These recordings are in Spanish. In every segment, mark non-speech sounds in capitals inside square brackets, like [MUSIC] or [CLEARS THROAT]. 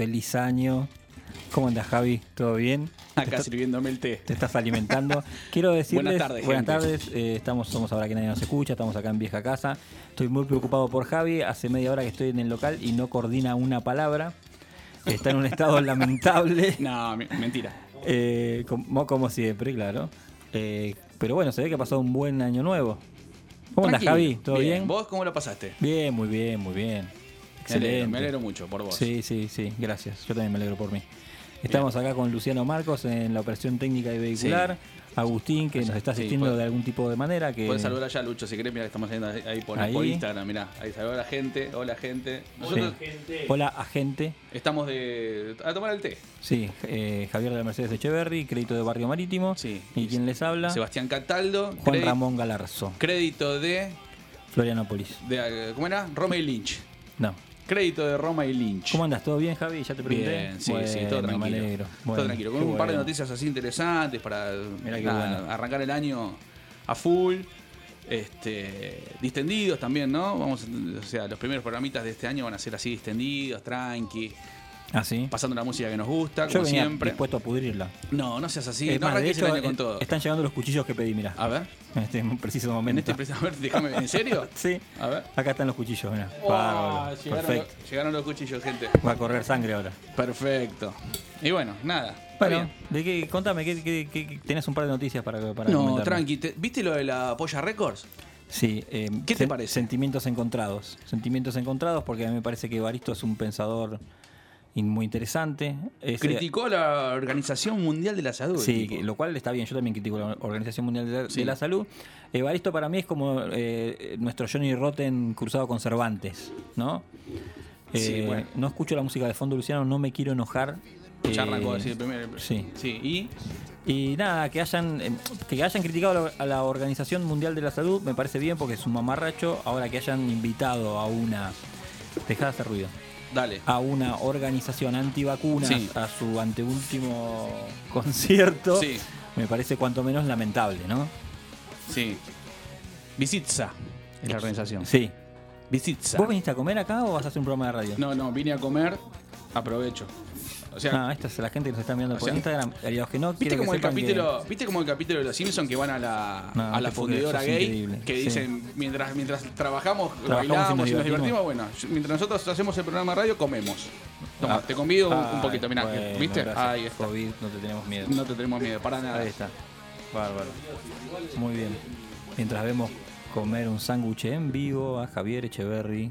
Feliz año. ¿Cómo andas, Javi? ¿Todo bien? Acá ¿Te, sirviéndome el té. te estás alimentando? Quiero [LAUGHS] decirles, Buenas tardes, buenas gente. tardes, eh, estamos, somos ahora que nadie nos escucha, estamos acá en Vieja Casa. Estoy muy preocupado por Javi, hace media hora que estoy en el local y no coordina una palabra. Está en un estado [LAUGHS] lamentable, No, mentira. eh, como, como siempre, claro. Eh, pero bueno, se ve que ha pasado un buen año nuevo. ¿Cómo andas. Javi? ¿Todo bien? ¿Vos cómo lo pasaste? Bien, muy bien, muy bien. Me alegro, Excelente. me alegro mucho por vos. Sí, sí, sí, gracias. Yo también me alegro por mí. Estamos acá con Luciano Marcos en la operación técnica y vehicular. Agustín, que nos está Sí, asistiendo puede- de algún tipo de manera. Que... Puedes saludar allá, Lucho, si querés. Mira, que estamos saliendo ahí, por, Ahí. por Instagram. Mirá, ahí saluda a la gente. Hola, gente. Nosotros Hola, agente. estamos de, a tomar el té. Sí, eh, Javier de la Mercedes Echeverry, crédito de Barrio Marítimo. Sí. ¿Y quién les habla? Sebastián Cataldo. Juan crédito- Ramón Galarzo, Crédito de, Florianópolis. de. ¿Cómo era? Roma y Lynch. No. Crédito de Roma y Lynch. ¿Cómo andas? ¿Todo bien, Javi? ¿Ya te pregunté? Bien, sí, sí, todo tranquilo. todo tranquilo. Con un par de noticias así interesantes para nada, arrancar el año a full. Este, distendidos también, ¿no? Vamos, o sea, los primeros programitas de este año van a ser así distendidos, tranqui, Ah, sí. pasando la música que nos gusta, Yo como venía siempre. dispuesto a pudrirla. No, no seas así, Es no más, de hecho, el año con todo. están llegando los cuchillos que pedí, mira. A ver, En este [LAUGHS] preciso en momento. este preciso- a ver, déjame, ¿en serio? [LAUGHS] Sí. A ver. Acá están los cuchillos, mira. Oh, llegaron, Perfecto. los, llegaron los cuchillos, gente. Va a correr sangre ahora. Perfecto. Y bueno, nada. Bueno. ¿de qué? Contame, ¿qué, qué, tenés un par de noticias para, para No, comentarme? tranqui. ¿te- ¿Viste lo de la Polla Records? Sí. eh, ¿Qué te parece? Sentimientos encontrados. Sentimientos encontrados porque a mí me parece que Baristo es un pensador in- muy interesante. Es, eh, Criticó a la Organización Mundial de la Salud. Sí, tipo. lo cual está bien. Yo también critico la Organización Mundial de la, Sí. de la Salud. Evaristo para mí es como eh, nuestro Johnny Rotten cruzado con Cervantes, ¿no? Sí, Eh, bueno. No escucho la música de fondo, Luciano, no me quiero enojar. Ya Eh, arrancó así el primer. Sí. Sí, y. Y nada, que hayan, eh, que hayan criticado a la- a Organización Mundial de la Salud me parece bien porque es un mamarracho. Ahora que hayan invitado a una. Deja de hacer ruido. Dale. A una organización antivacunas Sí. a su anteúltimo concierto. Sí. Me parece cuanto menos lamentable, ¿no? Sí. Visitza es la organización. Sí. Visitza. ¿Vos viniste a comer acá o vas a hacer un programa de radio? No, no, vine a comer. Aprovecho. O sea, Ah, esta es la gente que nos está mirando por sea, Instagram. Y a los que no, ¿Viste que como, el que- capítulo, ¿Viste como el capítulo de los Simpsons que van a la, No, a la fundidora gay? increíble. Que Sí. dicen, mientras, mientras trabajamos, Trabajamos y bailamos nos y nos divertimos, bueno, mientras nosotros hacemos el programa de radio, comemos. Toma, Ah. te convido un- poquito, mirá, bueno, ¿viste? gracias. Ahí está. COVID, no te tenemos miedo. No te tenemos miedo, para nada. Ahí está. Bárbaro. Muy bien. Mientras vemos comer un sándwich en vivo a Javier Echeverry,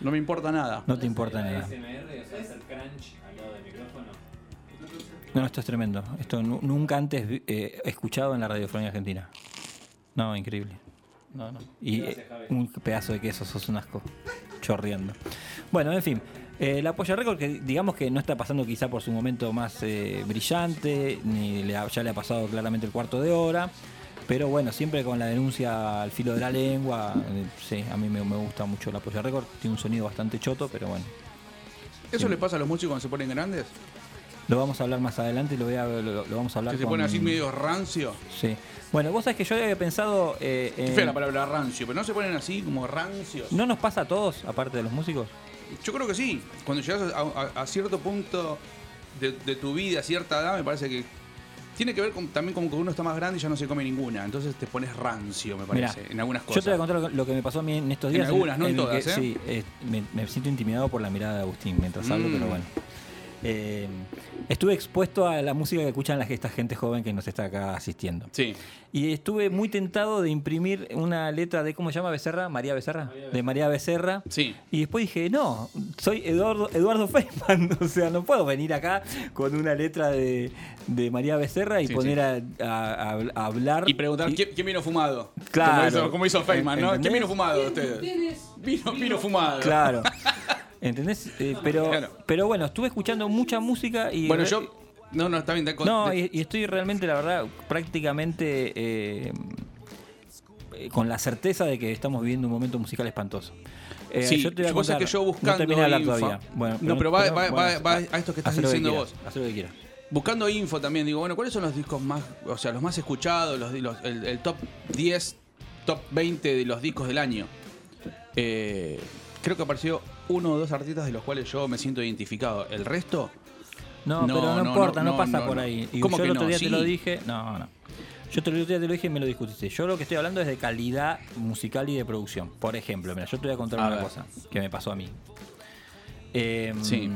No me importa nada. no te importa nada. No, no, esto es tremendo. Esto nu- nunca antes vi- eh, escuchado en la radiofonía argentina. No, increíble. No, no. Y eh, un pedazo de queso, sos un asco. Chorreando. Bueno, en fin. Eh, la Polla Record, que digamos que no está pasando quizá por su momento más eh, brillante, ni le ha- ya le ha pasado claramente el cuarto de hora. Pero bueno, siempre con la denuncia al filo de la lengua. eh, sí, a mí me, me gusta mucho la Polla Record. Tiene un sonido bastante choto, pero bueno. ¿Eso le pasa a los músicos cuando se ponen grandes? Lo vamos a hablar más adelante lo, voy a, lo, lo vamos a hablar Que se con- pone así medio rancio. Sí. Bueno, vos sabés que yo había pensado... eh, Qué en- fea la palabra rancio, pero no se ponen así como rancios. ¿No nos pasa a todos, aparte de los músicos? Yo creo que sí. Cuando llegas a, a- a cierto punto de, de tu vida, a cierta edad, me parece que tiene que ver con, también como que uno está más grande y ya no se come ninguna. Entonces te pones rancio, me Mirá, parece, en algunas Yo cosas. te voy a contar lo que- lo que me pasó a mí en estos En días. algunas, no en el que- todas, ¿eh? Sí, eh, me, me siento intimidado por la mirada de Agustín mientras hablo, Mm. pero bueno. Eh, estuve expuesto a la música que escuchan la, esta gente joven que nos está acá asistiendo. Sí. Y estuve muy tentado de imprimir una letra de, ¿cómo se llama Becerra? María Becerra. De María Becerra. Sí. Y después dije, no, soy Eduardo, Eduardo Feynman, [LAUGHS] o sea, no puedo venir acá con una letra de, de María Becerra y Sí, poner A, a- a- a hablar. Y preguntar, ¿quién, quién vino fumado? Claro. Como hizo, como hizo Feynman, ¿no? ¿Entendés? ¿Quién vino fumado usted? Vino, vino fumado. Claro. [LAUGHS] ¿Entendés? Eh, pero, Claro. pero bueno, estuve escuchando mucha música y. Bueno, yo. No, no, está bien. de- No, y, y estoy realmente, la verdad, prácticamente eh, eh, con la certeza de que estamos viviendo un momento musical espantoso. Eh, sí, yo te voy a contar, que yo buscando No info- todavía. Bueno, No, pero va- va- va- bueno, va a esto que estás diciendo quieras, vos. haz lo que quieras. Buscando info también, digo, bueno, ¿cuáles son los discos más, o sea, los más escuchados, los, los- el, el top 10, top 20 de los discos del año? Eh, creo que apareció uno o dos artistas de los cuales yo me siento identificado. El resto, No, No, pero no, no, importa, no, no, pasa por ahí. Y ¿Cómo yo que el otro día te lo dije. No, no. Yo te el otro día te lo dije y me lo discutiste. Yo lo que estoy hablando es de calidad musical y de producción. Por ejemplo, mira, yo te voy a contar A una ver. cosa que me pasó a mí. Eh, Sí.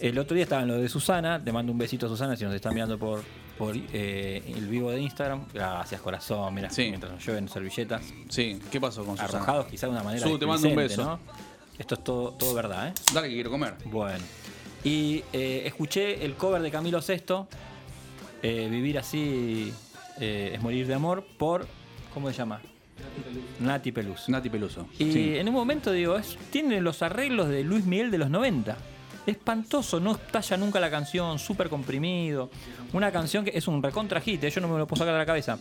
El otro día estaba en lo de Susana. Te mando un besito a Susana si nos está mirando por, por eh, el vivo de Instagram. Gracias, corazón. Mira, Sí. mientras nos llueven servilletas. sí, ¿qué pasó con Susana? Arrojados quizá de una manera. Su, te mando un beso. ¿no? Esto es todo, todo verdad, ¿eh? Dale que quiero comer. Bueno. Y eh, escuché el cover de Camilo VI, eh, Vivir así eh, es morir de amor, por. ¿Cómo se llama? Nati Pelus. Nati Peluso. Y Sí. en un momento digo, es, tiene los arreglos de Luis Miguel de los 90. Espantoso, no estalla nunca la canción, súper comprimido. Una canción que es un recontra hit, yo no me lo puedo sacar de la cabeza.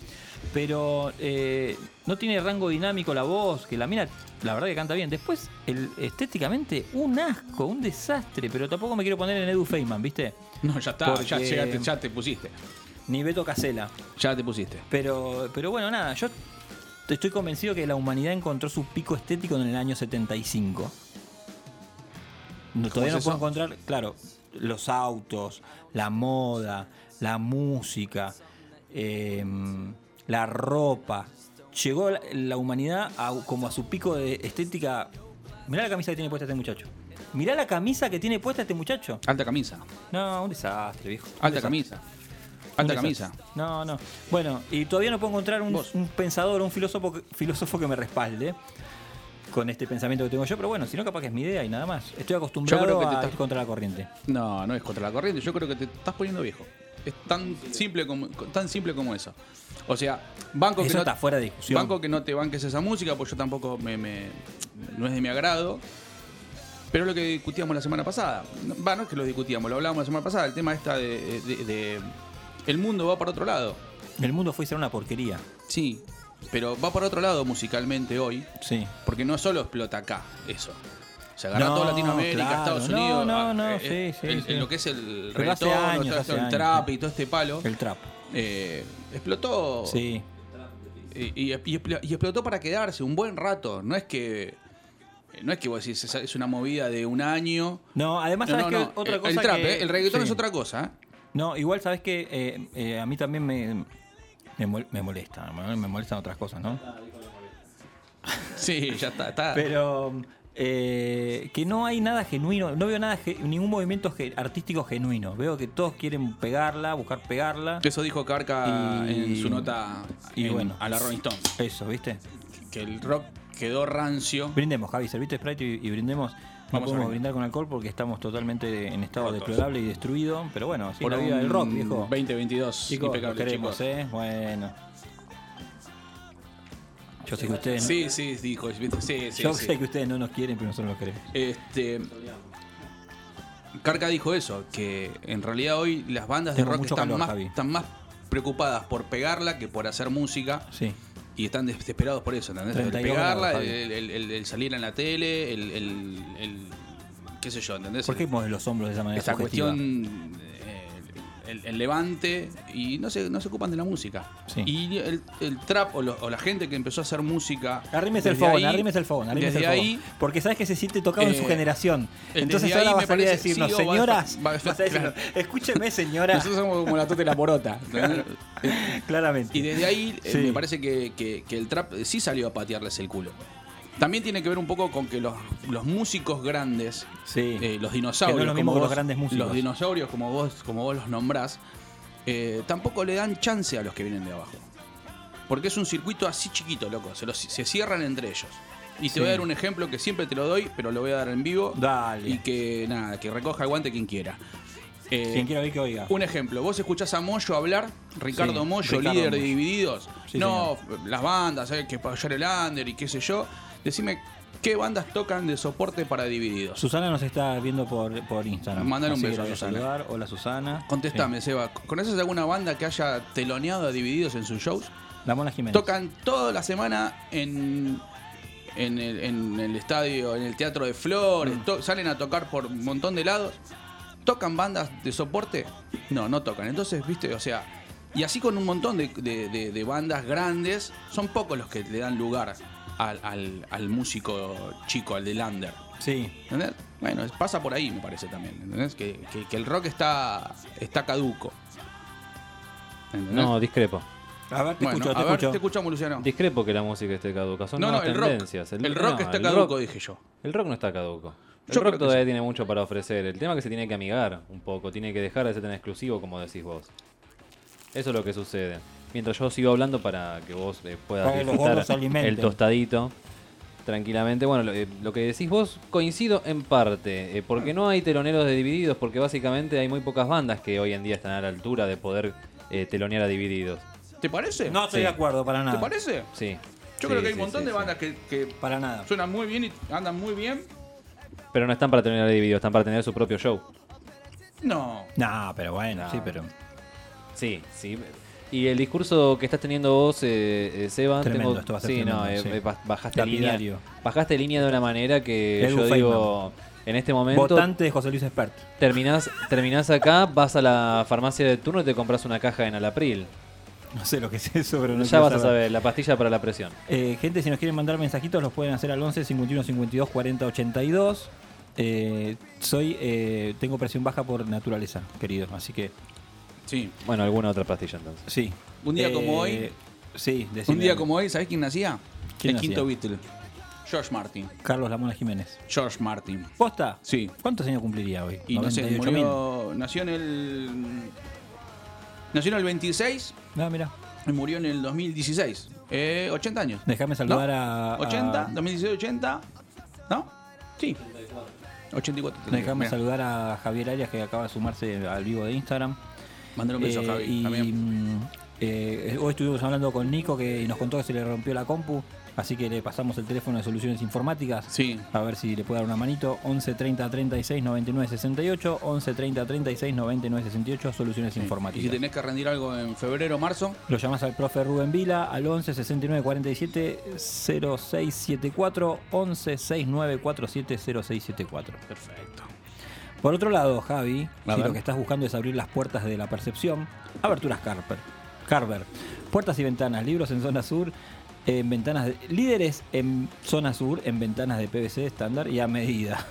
Pero eh, no tiene rango dinámico la voz, que la mina, la verdad que canta bien. Después, el, estéticamente, un asco, un desastre. Pero tampoco me quiero poner en Edu Feynman, ¿viste? No, ya está, ya, te, pusiste. Ni Beto Casela. Ya te pusiste. Pero, pero bueno, nada, yo estoy convencido que la humanidad encontró su pico estético en el año 75. No, todavía no puedo encontrar, claro, los autos, la moda, la música, eh, la ropa. Llegó la, la humanidad a- como a su pico de estética. Mirá la camisa que tiene puesta este muchacho. Mirá la camisa que tiene puesta este muchacho. Alta camisa. No, un desastre, viejo. Un Alta desastre. camisa. Alta camisa. No, no. Bueno, y todavía no puedo encontrar un, pensador, un filósofo, que- filósofo que me respalde con este pensamiento que tengo yo, pero bueno, si no, capaz que es mi idea y nada más. Estoy acostumbrado Yo creo que te estás- ir contra la corriente. No, no es contra la corriente. Yo creo que te estás poniendo viejo. Es tan simple como, tan simple como eso. O sea, banco que no, está fuera de discusión. banco que no te banques esa música, pues yo tampoco me, me- no es de mi agrado. Pero es lo que discutíamos la semana pasada. No, Va, no es que lo discutíamos, lo hablábamos la semana pasada. El tema está de, de- de- el mundo va para otro lado. El mundo fue a ser una porquería. Sí, pero va para otro lado musicalmente hoy. Sí. Porque no solo explota acá eso. Se agarra No, toda Latinoamérica, claro. Estados Unidos. no, ah, no, eh, sí, sí, el- sí. el- lo que es el reggaetón, años, el años, trap y todo este palo. El trap. eh, explotó. Sí. Y, y- y expl- y explotó para quedarse un buen rato. No es que. No es que vos decís, es- es una movida de un año. No, además, No, ¿sabes no, no. Otra cosa el trap, que- eh, el reggaetón sí. es otra cosa. ¿eh? No, igual, ¿sabes que eh, eh, a mí también me, me, mol- me molesta. Me me molestan otras cosas, ¿no? Sí, ya está. está. Pero eh, que no hay nada genuino, no veo nada, ningún movimiento artístico genuino. Veo que todos quieren pegarla, buscar pegarla. Eso dijo Carca Y- en su nota y en- bueno. a la Rolling Stone. Eso, ¿viste? Que el rock quedó rancio. Brindemos, Javi, serviste Sprite y, y brindemos. No Vamos a podemos brindar. brindar con alcohol porque estamos totalmente en estado Rotos. deplorable y destruido. Pero bueno, así por la vida del rock, viejo. 2022 Chicos, lo impecable, queremos, chicos. ¿eh? Bueno. Yo sé que ustedes, no- Sí, sí, dijo. Sí, sí, yo sí. sé que ustedes no nos quieren, pero nosotros los queremos. Este. Carca dijo eso, que en realidad hoy las bandas Tengo de rock están, calor, más, Javi. están más preocupadas por pegarla que por hacer música Sí. y están desesperados por eso, ¿entendés? El 32 pegarla, grados, el, el- el- el salir en la tele, el, qué sé yo, ¿entendés? ¿Por qué mueves los hombros de esa manera subjetiva? cuestión, el, el levante y no se, no se ocupan de la música. Sí. Y el, el trap o, lo- o la gente que empezó a hacer música. Arrímese el fogón, arrímese el fogón, Desde el fogón. ahí, Porque sabes que se siente tocado en su eh, generación. eh, Entonces ahora ahí vas me a salir a decirnos, sí, va señoras, va a- [LAUGHS] vas a decirnos, claro. escúcheme señora, nosotros somos como la tota y la porota. [LAUGHS] ¿entendés? claramente. Y desde ahí eh, me parece que, que- que el trap sí salió a patearles el culo. También tiene que ver un poco con que los, los músicos grandes, Sí. eh, los dinosaurios, Que no lo como que los vos- grandes músicos. los dinosaurios como vos, como vos los nombrás, eh, tampoco le dan chance a los que vienen de abajo. Porque es un circuito así chiquito, loco. Se, los- se cierran entre ellos. Y te Sí. voy a dar un ejemplo que siempre te lo doy, pero lo voy a dar en vivo. Dale. Y que nada, que recoja el guante quien quiera. Eh, Quien quiera que oiga. un ejemplo, vos escuchás a Moyo hablar, Ricardo Sí, Moyo, Ricardo líder de. Divididos. Sí, no, las bandas, ¿sabes? que para apoyar el under y qué sé yo. Decime, ¿qué bandas tocan de soporte para Divididos? Susana nos está viendo por, por Instagram. Mandale un beso a Susana. saludar. Hola Susana. Contestame, Seba. ¿Conoces alguna banda que haya teloneado a Divididos en sus shows? La Mona Jiménez. Tocan toda la semana en, en, el, en el estadio, en el Teatro de Flores, Mm. to- salen a tocar por un montón de lados. ¿Tocan bandas de soporte? No, no tocan. Entonces, viste, o sea, y así con un montón de, de- de- de bandas grandes, son pocos los que le dan lugar al, al- al músico chico, al del under. Sí. ¿Entendés? Bueno, pasa por ahí, me parece también. ¿Entendés? Que, que- que el rock está, está caduco. ¿Entendés? No, discrepo. A ver, te Bueno, escucho, te a ver, escucho. te escuchamos, Luciano. Discrepo que la música esté caduca. Son No, no, el rock. El, rock no, está el caduco, rock- dije yo. El rock no está caduco. El Yo rock todavía sí. tiene mucho para ofrecer. El tema es que se tiene que amigar un poco. Tiene que dejar de ser tan exclusivo como decís vos. Eso es lo que sucede. Mientras yo sigo hablando para que vos eh, puedas Para disfrutar el tostadito tranquilamente. Bueno, lo, eh, lo que decís vos coincido en parte. eh, porque no hay teloneros de Divididos. Porque básicamente hay muy pocas bandas que hoy en día están a la altura de poder eh, telonear a Divididos. ¿Te parece? No estoy Sí. de acuerdo para nada. ¿Te parece? Sí. Yo Sí, creo que hay sí, un montón sí, de sí. bandas que, que Para nada. suenan muy bien y andan muy bien. Pero no están para telonear a Divididos, están para tener su propio show. No. No, pero bueno, No. sí, pero. Sí, sí. Y el discurso que estás teniendo vos, eh, eh, Seba, Tremendo, tengo- esto va a ser sí, no, tremendo, eh, sí. eh, ba- bajaste línea, bajaste línea de una manera que Edu yo digo, en este momento Votante de José Luis Espert. terminás, terminás acá, vas a la farmacia de turno y te compras una caja en Alapril. No sé lo que es eso, pero no ya vas a saber, la pastilla para la presión. Eh, gente, si nos quieren mandar mensajitos, los pueden hacer al 11 51 52 40 82. Eh, soy, eh, tengo presión baja por naturaleza, querido, así que Sí. Bueno, alguna otra pastilla entonces. sí. Un día Eh, como hoy- Sí, Un decime día algo. como hoy, ¿sabés quién nacía? ¿Quién el nacía? quinto Beatle. George Martin. Carlos Lamona Jiménez. George Martin. ¿Posta? Sí. ¿Cuántos años cumpliría hoy? Y no sé, 98.000. murió, nació en el. Nació en el 26 No, mira. y murió en el 2016. Eh, 80 años. Déjame saludar ¿No? a, a- 80, 2016, 80. ¿No? Sí. 84. tendría. Déjame saludar a Javier Arias que acaba de sumarse al vivo de Instagram. Mandale un beso Eh, a Javi y mm, eh, hoy estuvimos hablando con Nico que nos contó que se le rompió la compu, así que le pasamos el teléfono de soluciones informáticas. Sí. A ver si le puede dar una manito. 11 30 36 99 68. 11 30 36 99 68. Soluciones Y informáticas. si tenés que rendir algo en febrero o marzo, Lo llamás al profe Rubén Vila al 11 69 47 0674 11 69 47 0674. perfecto. Por otro lado, Javi, A si ver. lo que estás buscando es abrir las puertas de la percepción, aberturas Carver. Carver. Puertas y ventanas, libros en zona sur, en ventanas de, líderes en zona sur, en ventanas de PVC estándar y a medida.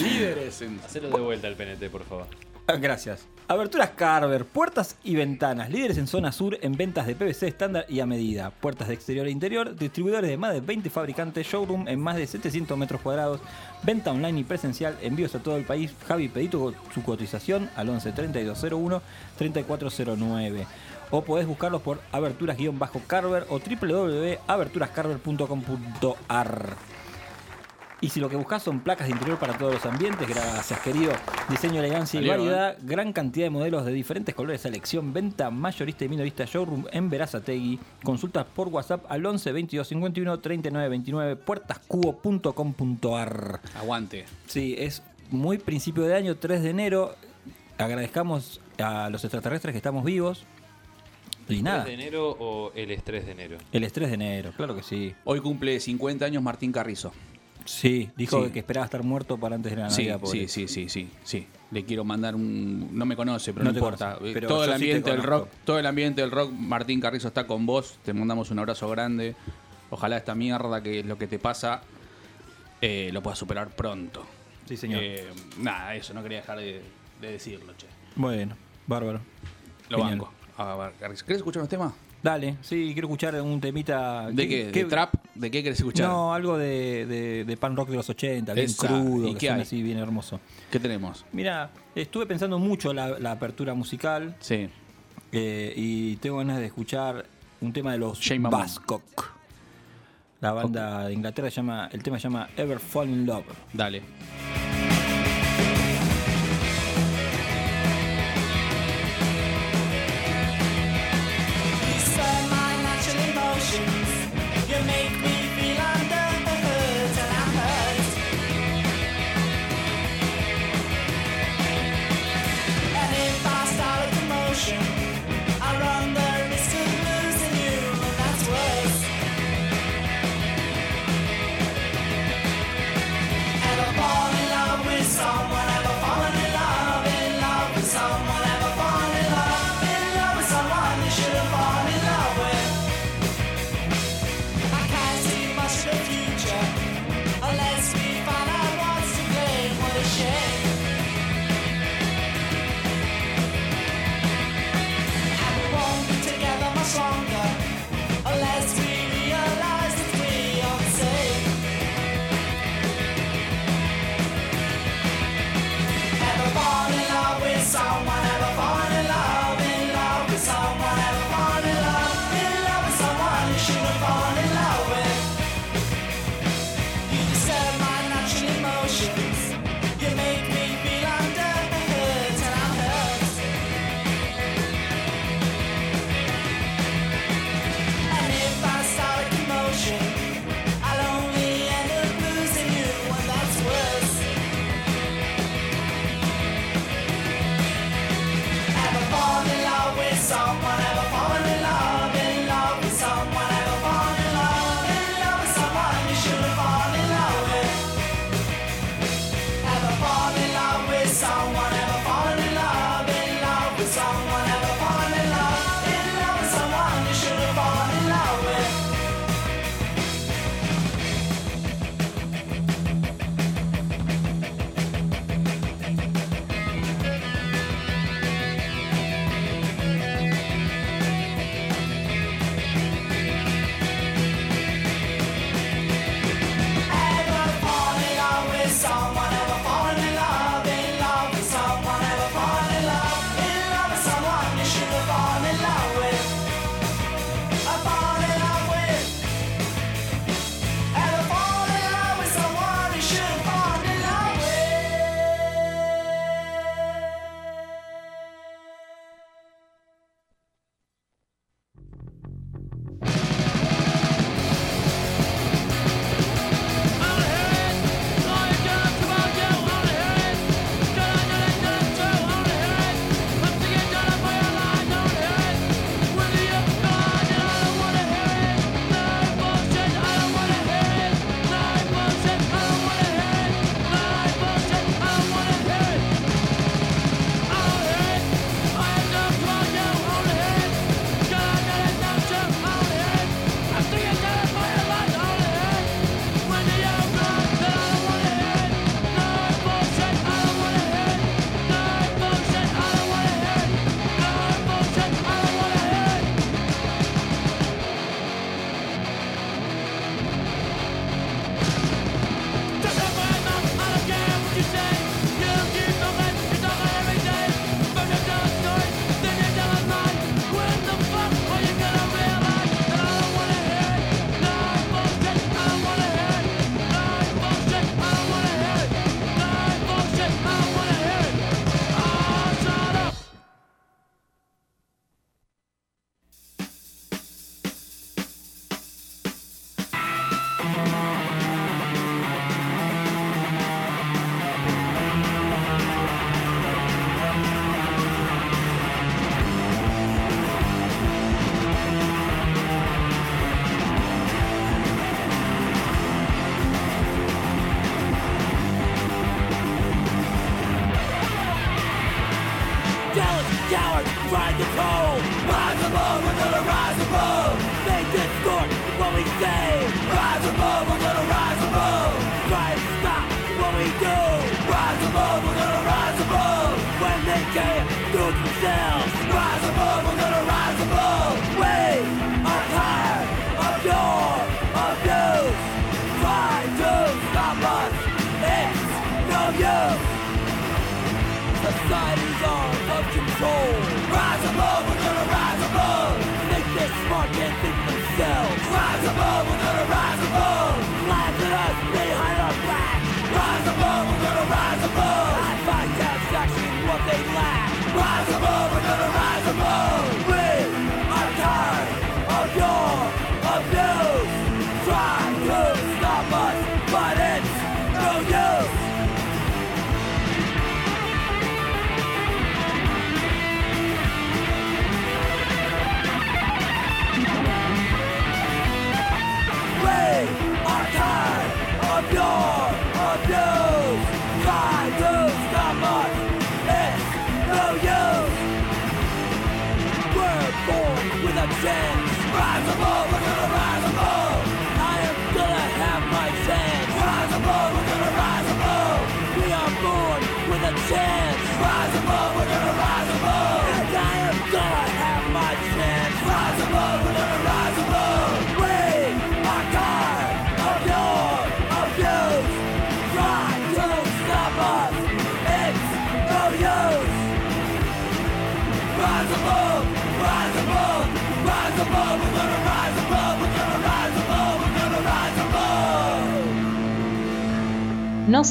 Líderes en. Hacelo de vuelta al PNT, por favor. [LAUGHS] Gracias. Aberturas Carver, puertas y ventanas, líderes en zona sur en ventas de PVC estándar y a medida. Puertas de exterior e interior, distribuidores de más de 20 fabricantes, showroom en más de 700 metros cuadrados, venta online y presencial, envíos a todo el país. Javi, pedí tu, su cotización al 11 3201 3409. O podés buscarlos por aberturas-carver o www.aberturascarver.com.ar. Y si lo que buscas son placas de interior para todos los ambientes, gracias querido. Diseño, elegancia y Salió, variedad, gran cantidad de modelos de diferentes colores, selección, venta, mayorista y minorista, showroom en Verazategui. Consultas por WhatsApp al 11 22 51 39 29, puertascubo.com.ar. Aguante. Sí, es muy principio de año, 3 de enero. Agradezcamos a los extraterrestres que estamos vivos. ¿El de enero o el estrés de enero? el estrés de enero, claro que sí. Hoy cumple 50 años Martín Carrizo. Sí, dijo Sí. que esperaba estar muerto para antes de la Sí, Navidad. pobre. sí, sí, sí, sí, sí. Le quiero mandar un. No me conoce, pero No importa. conoce, Eh, pero todo el sí ambiente del rock, todo el ambiente del rock, Martín Carrizo está con vos. Te mandamos un abrazo grande. Ojalá esta mierda que es lo que te pasa eh, lo puedas superar pronto. Sí, señor. Eh, nada, eso, no quería dejar de, de decirlo, che. Bueno, bárbaro. Lo Genial. banco. A ver. ¿Querés escuchar unos temas? Dale, sí, quiero escuchar un temita. ¿De qué? ¿De trap? ¿De qué querés escuchar? No, algo de, de, de pan rock de los 80, bien Esa. crudo, ¿Y que qué suena hay? así, bien hermoso. ¿Qué tenemos? Mira, estuve pensando mucho la, la apertura musical Sí. eh, y tengo ganas de escuchar un tema de los. Buzzcock. La banda de Inglaterra se llama, el tema se llama Ever Fall in Love. Dale.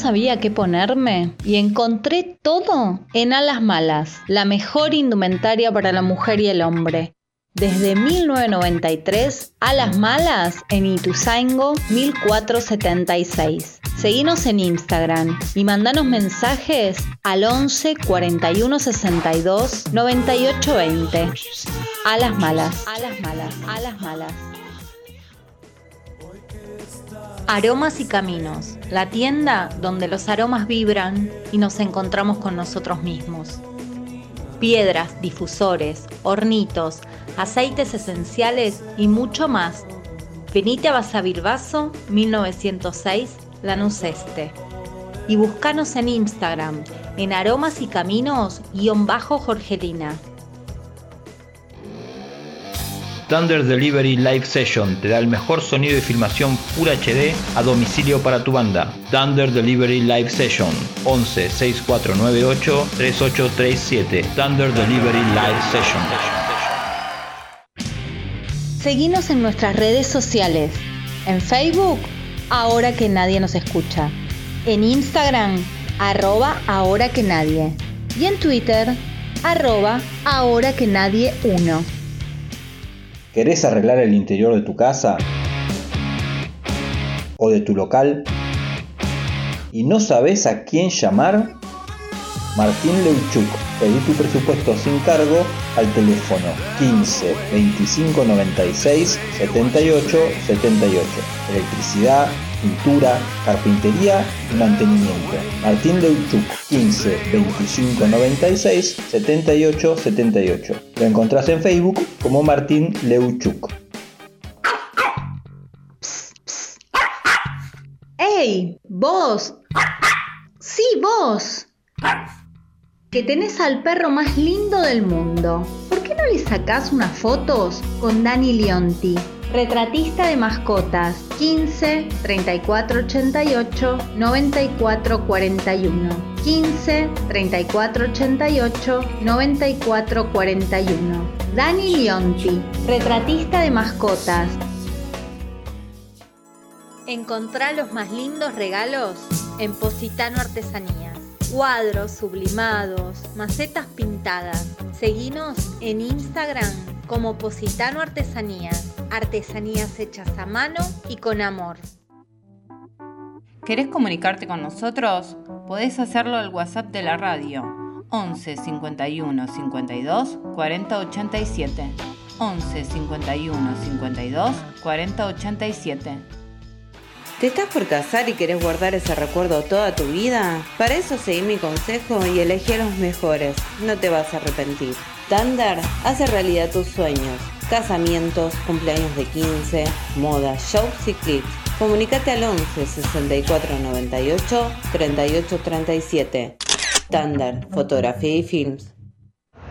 Sabía qué ponerme y encontré todo en Alas Malas, la mejor indumentaria para la mujer y el hombre. Desde 1993, Alas Malas en Ituzaingo 1476. Seguinos en Instagram y mandanos mensajes al 11 41 62 98 20. Alas Malas, Alas Malas, Alas Malas. Aromas y Caminos, la tienda donde los aromas vibran y nos encontramos con nosotros mismos. Piedras, difusores, hornitos, aceites esenciales y mucho más. Venite a Basavilbaso 1906, Lanús Este. Y buscanos en Instagram en aromas y caminos guion bajo Jorgelina. Thunder Delivery Live Session te da el mejor sonido y filmación Full HD a domicilio para tu banda. Thunder Delivery Live Session 11 6498 3837. Thunder Delivery Live Session. Seguinos en nuestras redes sociales. En Facebook, ahora que nadie nos escucha. En Instagram, arroba ahora que nadie. Y en Twitter, arroba ahora que nadie 1. ¿Querés arreglar el interior de tu casa? ¿O de tu local? ¿Y no sabes a quién llamar? Martín Leuchuk, pedí tu presupuesto sin cargo al teléfono 15 25 96 78 78. Electricidad, pintura, carpintería y mantenimiento. Martín Leuchuk, 15 25 96 78 78. Lo encontrás en Facebook como Martín Leuchuk. ¡Vos! ¡Sí, vos! Que tenés al perro más lindo del mundo. ¿Por qué no le sacás unas fotos con Dani Leonti? Retratista de mascotas 15 34 88 94 41 15 34 88 94 41 Dani Leonti, retratista de mascotas. Encontrá los más lindos regalos en Positano Artesanías. Cuadros sublimados, macetas pintadas. Seguinos en Instagram como Positano Artesanías. Artesanías hechas a mano y con amor. ¿Querés comunicarte con nosotros? Podés hacerlo al WhatsApp de la radio 11 51 52 40 87. 11 51 52 40 87. ¿Te estás por casar y querés guardar ese recuerdo toda tu vida? Para eso seguí mi consejo y elegí a los mejores. No te vas a arrepentir. Thunder hace realidad tus sueños. Casamientos, cumpleaños de 15, moda, shows y clips. Comunicate al 11 64 98 38 37. Thunder, fotografía y films.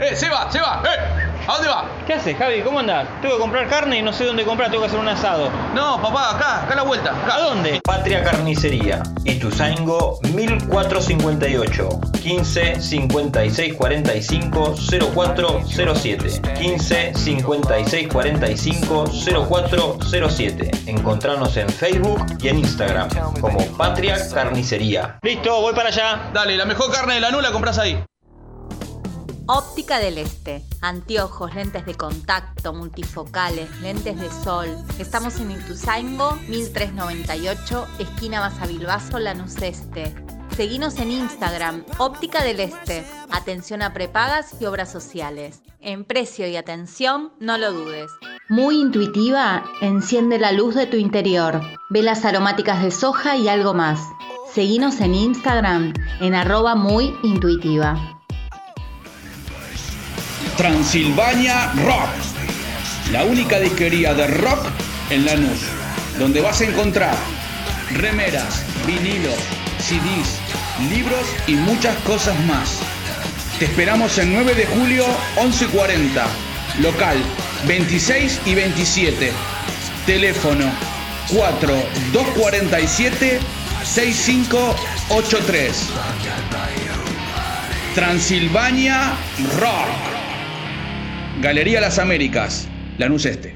¡Eh, se va, se va! ¡Eh! ¿A dónde va? ¿Qué haces, Javi? ¿Cómo andás? Tengo que comprar carne y no sé dónde comprar, tengo que hacer un asado. No, papá, acá, acá a la vuelta. Acá. ¿A dónde? Patria Carnicería, Ituzaingo 1458 15 56 45 0407 15 56 45 0407 Encontranos en Facebook y en Instagram como Patria Carnicería. Listo, voy para allá. Dale, la mejor carne de la nula compras ahí. Óptica del Este. Anteojos, lentes de contacto, multifocales, lentes de sol. Estamos en Ituzaingo, 1398, esquina Basavilbaso, Lanús Este. Seguinos en Instagram, Óptica del Este. Atención a prepagas y obras sociales. En precio y atención, no lo dudes. Muy intuitiva, enciende la luz de tu interior. Velas aromáticas de soja y algo más. Seguinos en Instagram en arroba muy intuitiva. Transilvania Rock, la única disquería de rock en Lanús, donde vas a encontrar remeras, vinilos, CDs, libros y muchas cosas más. Te esperamos el 9 de julio 1140, local 26 y 27. Teléfono 4247 6583. Transilvania Rock. Galería Las Américas, Lanús Este.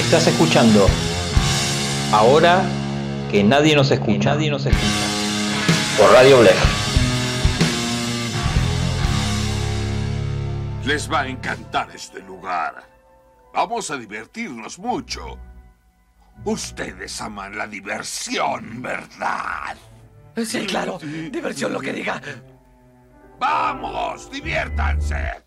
Estás escuchando ahora que nadie nos escucha. nadie nos escucha. Por Radio Black. Les va a encantar este lugar. Vamos a divertirnos mucho. Ustedes aman la diversión, ¿verdad? Sí, claro. Diversión lo que diga. ¡Vamos! ¡Diviértanse!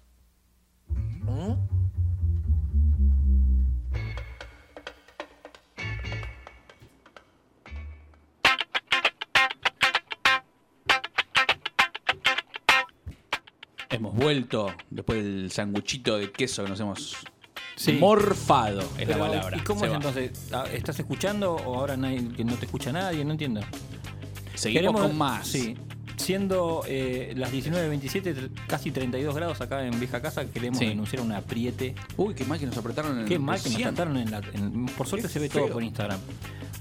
Hemos vuelto después del sanguchito de queso que nos hemos Sí. morfado, es la palabra. ¿Y cómo Se es va. entonces? Ah, ¿Estás escuchando o ahora nadie- que no te escucha nadie? No entiendo. Seguimos con más. Sí. Siendo eh, las 19.27, tr- casi 32 grados acá en Vieja Casa, queremos Sí. denunciar un apriete. Uy, qué mal que nos apretaron en Qué mal que nos trataron en la. en- por suerte Qué se ve todo por Instagram.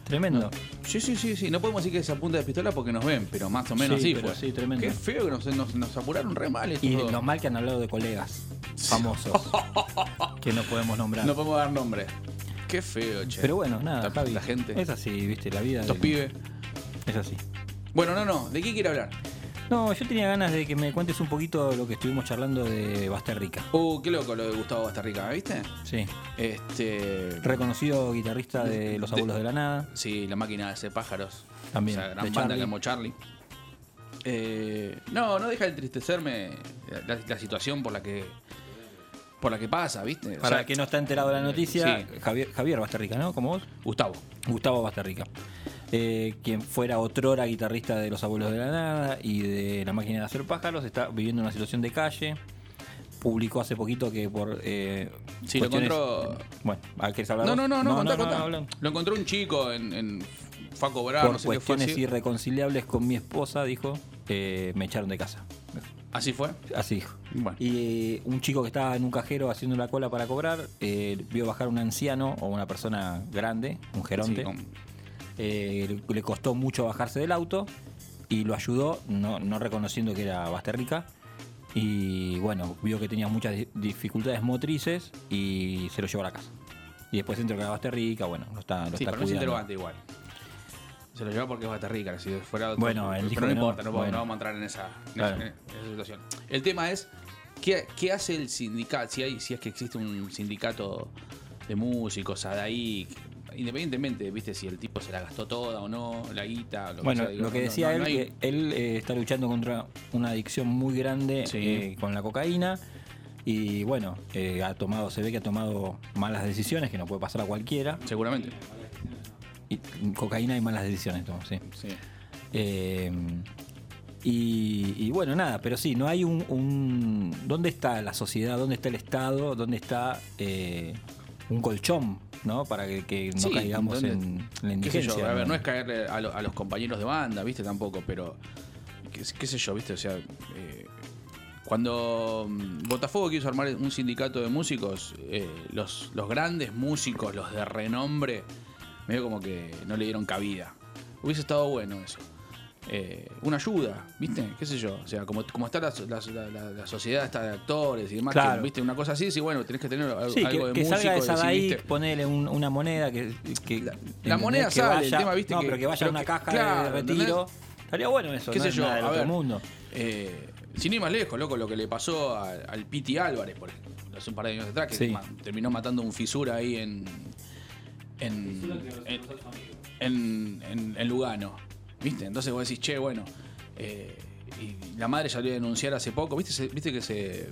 Tremendo. Sí, sí, sí, sí. No podemos decir que es a punta de pistola porque nos ven, pero más o menos Sí, sí, pero fue. sí, tremendo. Qué feo que nos, nos, nos apuraron re mal Y dos. lo mal que han hablado de colegas famosos que no podemos nombrar. No podemos dar nombre. Qué feo, che. Pero bueno, nada, Javi. La gente. Es así, viste, la vida. Estos del- pibes. Es así. Bueno, no, no. ¿De qué quiere hablar? No, yo tenía ganas de que me cuentes un poquito lo que estuvimos charlando de Basta Rica. Uh, qué loco lo de Gustavo Bastarrica, ¿viste? Sí. Este. Reconocido guitarrista de Los Abuelos de la Nada. Sí, la máquina de hacer pájaros. También, Esa gran de banda que armó Charlie. Eh, no, no deja de entristecerme la, la situación por la que por la que pasa, ¿viste? O Para sea, que no está enterado de la noticia, sí. Javier, Javier Basterrica, ¿no? Como vos. Gustavo. Gustavo Basterrica. Eh, quien fuera otrora guitarrista de Los Abuelos de la Nada y de La Máquina de Hacer Pájaros, está viviendo una situación de calle. Publicó hace poquito que por. Eh, Sí, lo cuestiones- encontró- Bueno, ¿a qué hablar No, no, no, no, contá, contá. Lo encontró un chico en, en fue a cobrar, Por no sé qué fue cuestiones irreconciliables con mi esposa, dijo, eh, me echaron de casa. ¿Así fue? Así dijo. Bueno. Y eh, un chico que estaba en un cajero haciendo la cola para cobrar, eh, vio bajar un anciano o una persona grande, un geronte. Sí, con- Eh, le, costó mucho bajarse del auto y lo ayudó, no, no reconociendo que era Basterrica. Y bueno, vio que tenía muchas di- dificultades motrices y se lo llevó a la casa. Y después entró que era Basterrica, bueno, lo está, lo Sí, está pero no cuidando. interrogante igual. Se lo llevó porque es Batarrica, si fuera otro- Bueno, él dijo no no. importa, no, Bueno. no vamos a entrar en esa, en Claro. esa- en esa situación. El tema es, ¿qué, qué hace el sindicato? Si, hay, si es que existe un sindicato de músicos, ahí, independientemente, viste, si el tipo se la gastó toda o no, la guita, lo Bueno, que sea, digo, lo que no- decía no- él, no hay- que él eh, está luchando contra una adicción muy grande Sí. eh, con la cocaína. Y bueno, eh, ha tomado, se ve que ha tomado malas decisiones, que no puede pasar a cualquiera. Seguramente. Y, cocaína y malas decisiones, sí. Sí. Y, y bueno, nada, pero sí, no hay un, un- ¿Dónde está la sociedad? ¿Dónde está el Estado? ¿Dónde está un colchón? ¿No? Para que, que no Sí, caigamos ¿dónde- en la indigencia. yo, a ver, no es caerle a, lo- a los compañeros de banda, viste, tampoco, pero qué, qué sé yo, viste, o sea, eh, cuando mm, Botafogo quiso armar un sindicato de músicos, eh, los, los grandes músicos, los de renombre, medio como que no le dieron cabida. Hubiese estado bueno eso. Eh, una ayuda, ¿viste? ¿Qué sé yo? O sea, como, como está la, la- la- la sociedad está de actores y demás, que. ¿viste? Una cosa así, sí, bueno, tenés que tener algo, Sí, algo que, de que músico. salga de ponele un- una moneda que, que- la moneda Que sale, el tema, viste, No, que- pero que vaya a pero una que- caja claro, de retiro. ¿entendés? Estaría bueno eso, qué no sé es yo, nada del a otro ver, mundo. eh, sin ir más lejos, loco, lo que le pasó a- al Piti Álvarez, por ejemplo, hace un par de años atrás, que Sí. ma- terminó matando un fisura ahí en. en. en, en- en- en Lugano. ¿Viste? Entonces vos decís, che, bueno. eh, y la madre salió a denunciar hace poco, ¿viste? Se- ¿Viste que se.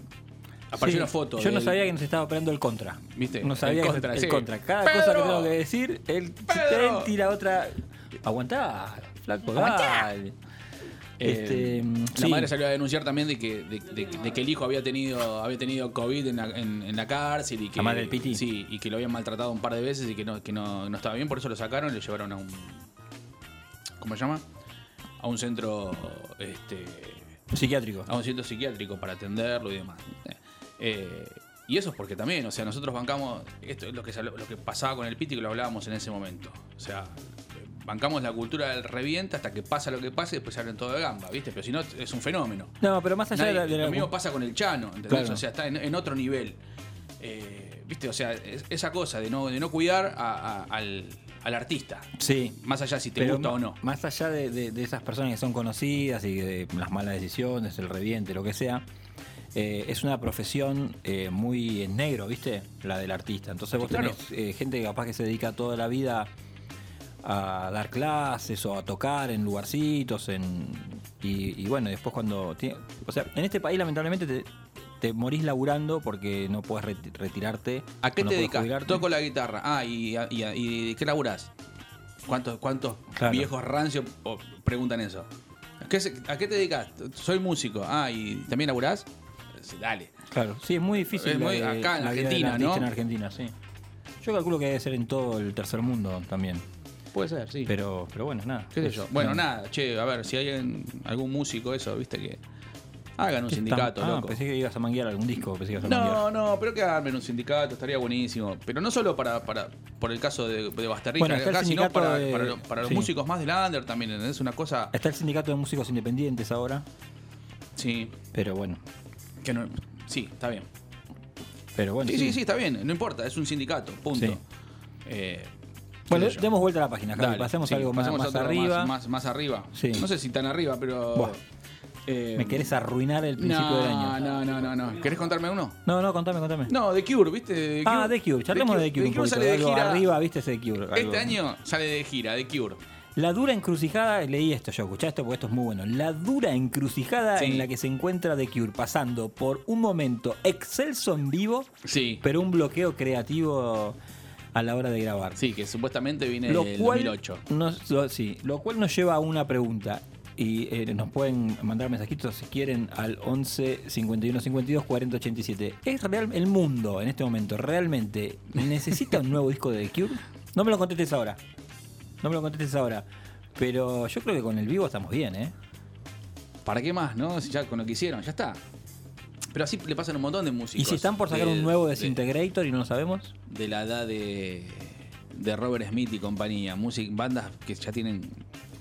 Apareció Sí, una foto. Yo no sabía que nos estaba operando el contra. ¿Viste? No sabía El que contra, el sí. contra. Cada Pedro. cosa que tengo que decir, él, tira otra. Aguantá, flaco, Aguantá. dale. Este, Eh, la madre salió a denunciar también de que, de, de- de que el hijo había tenido, había tenido COVID en la, en- en la cárcel y que. ¿La madre del Piti? Sí, y que lo habían maltratado un par de veces y que no, que no, no estaba bien, por eso lo sacaron y lo llevaron a un. ¿Cómo se llama? A un centro. Este, Psiquiátrico. a un centro psiquiátrico para atenderlo y demás. Eh, y eso es porque también, o sea, nosotros bancamos, esto es lo que, lo que pasaba con el Piti que lo hablábamos en ese momento. O sea, bancamos la cultura del revienta hasta que pasa lo que pasa y después salen todo de gamba, ¿viste? Pero si no, es un fenómeno. No, pero más allá de la- de la- Lo mismo pasa con el Chano, ¿entendés? Claro. O sea, está en, en otro nivel. Eh, ¿Viste? O sea, es- esa cosa de no, de no cuidar a- a- al, al artista. Sí. Más allá si te Pero gusta o no. Más allá de, de- de esas personas que son conocidas y de las malas decisiones, el reviente, lo que sea, eh, es una profesión eh, muy en negro, ¿viste? La del artista. Entonces vos Sí, claro. tenés eh, gente capaz que se dedica toda la vida a dar clases o a tocar en lugarcitos, en y, y bueno, después cuando... tiene- o sea, en este país lamentablemente te, te morís laburando porque no puedes reti- retirarte. ¿A qué no te dedicas? Toco la guitarra. Ah, ¿y, y, y qué laburás? ¿Cuántos, cuántos Claro. viejos rancios preguntan eso? ¿A qué, se- a qué te dedicas? Soy músico. Ah, ¿y también laburás? Dale. Claro, sí, es muy difícil. Es muy- la- acá en la Argentina, ¿no? En Argentina, sí. Yo calculo que debe ser en todo el tercer mundo también. Puede ser, sí. Pero, pero bueno, nada. ¿Qué sé yo? Bueno, no. nada, che, a ver, si hay algún músico, eso, viste que. Hagan un ¿Qué sindicato, ah, loco. pensé que ibas a manguear algún disco. Pensé que ibas a manguear. No, no, pero que armen un sindicato, estaría buenísimo. Pero no solo para, para por el caso de, de Bueno, acá, sino para, de- para lo- para los sí. músicos más del under también, ¿entendés? Una cosa. Está el sindicato de músicos independientes ahora. Sí. Pero bueno. Que no, sí, está bien. Pero bueno. sí, sí, sí, está bien, no importa, es un sindicato, punto. Sí. Eh, Bueno, demos vuelta a la página, Javi. Dale, Pasemos sí, algo más, pasemos más arriba. Más, más- más arriba. Sí. No sé si tan arriba, pero. Buah. Eh, Me querés arruinar el principio no, del año. No, no, no, no. ¿Querés contarme uno? No, no, contame, contame. No, The Cure, ¿viste? The ah, The Cure. Charlemos de The Cure. un poquito. sale de gira. Arriba, viste ese The Cure. algo. Este año sale de gira, The Cure. La dura encrucijada, leí esto yo, escuchá esto porque esto es muy bueno. La dura encrucijada Sí. en la que se encuentra The Cure, pasando por un momento excelso en vivo, Sí. pero un bloqueo creativo a la hora de grabar. Sí, que supuestamente viene Lo del cual, 2008. nos, lo, sí, lo cual nos lleva a una pregunta. Y eh, nos pueden mandar mensajitos si quieren al 11 51 52 40 87. ¿Es real el mundo en este momento realmente necesita un nuevo disco de The Cure? No me lo contestes ahora. No me lo contestes ahora. Pero yo creo que con el vivo estamos bien, ¿eh? ¿Para qué más, no? Si ya con lo que hicieron, ya está. Pero así le pasan un montón de músicos. ¿Y si están por sacar un nuevo de- Desintegrator y no lo sabemos? de la edad de, de Robert Smith y compañía. Music, bandas que ya tienen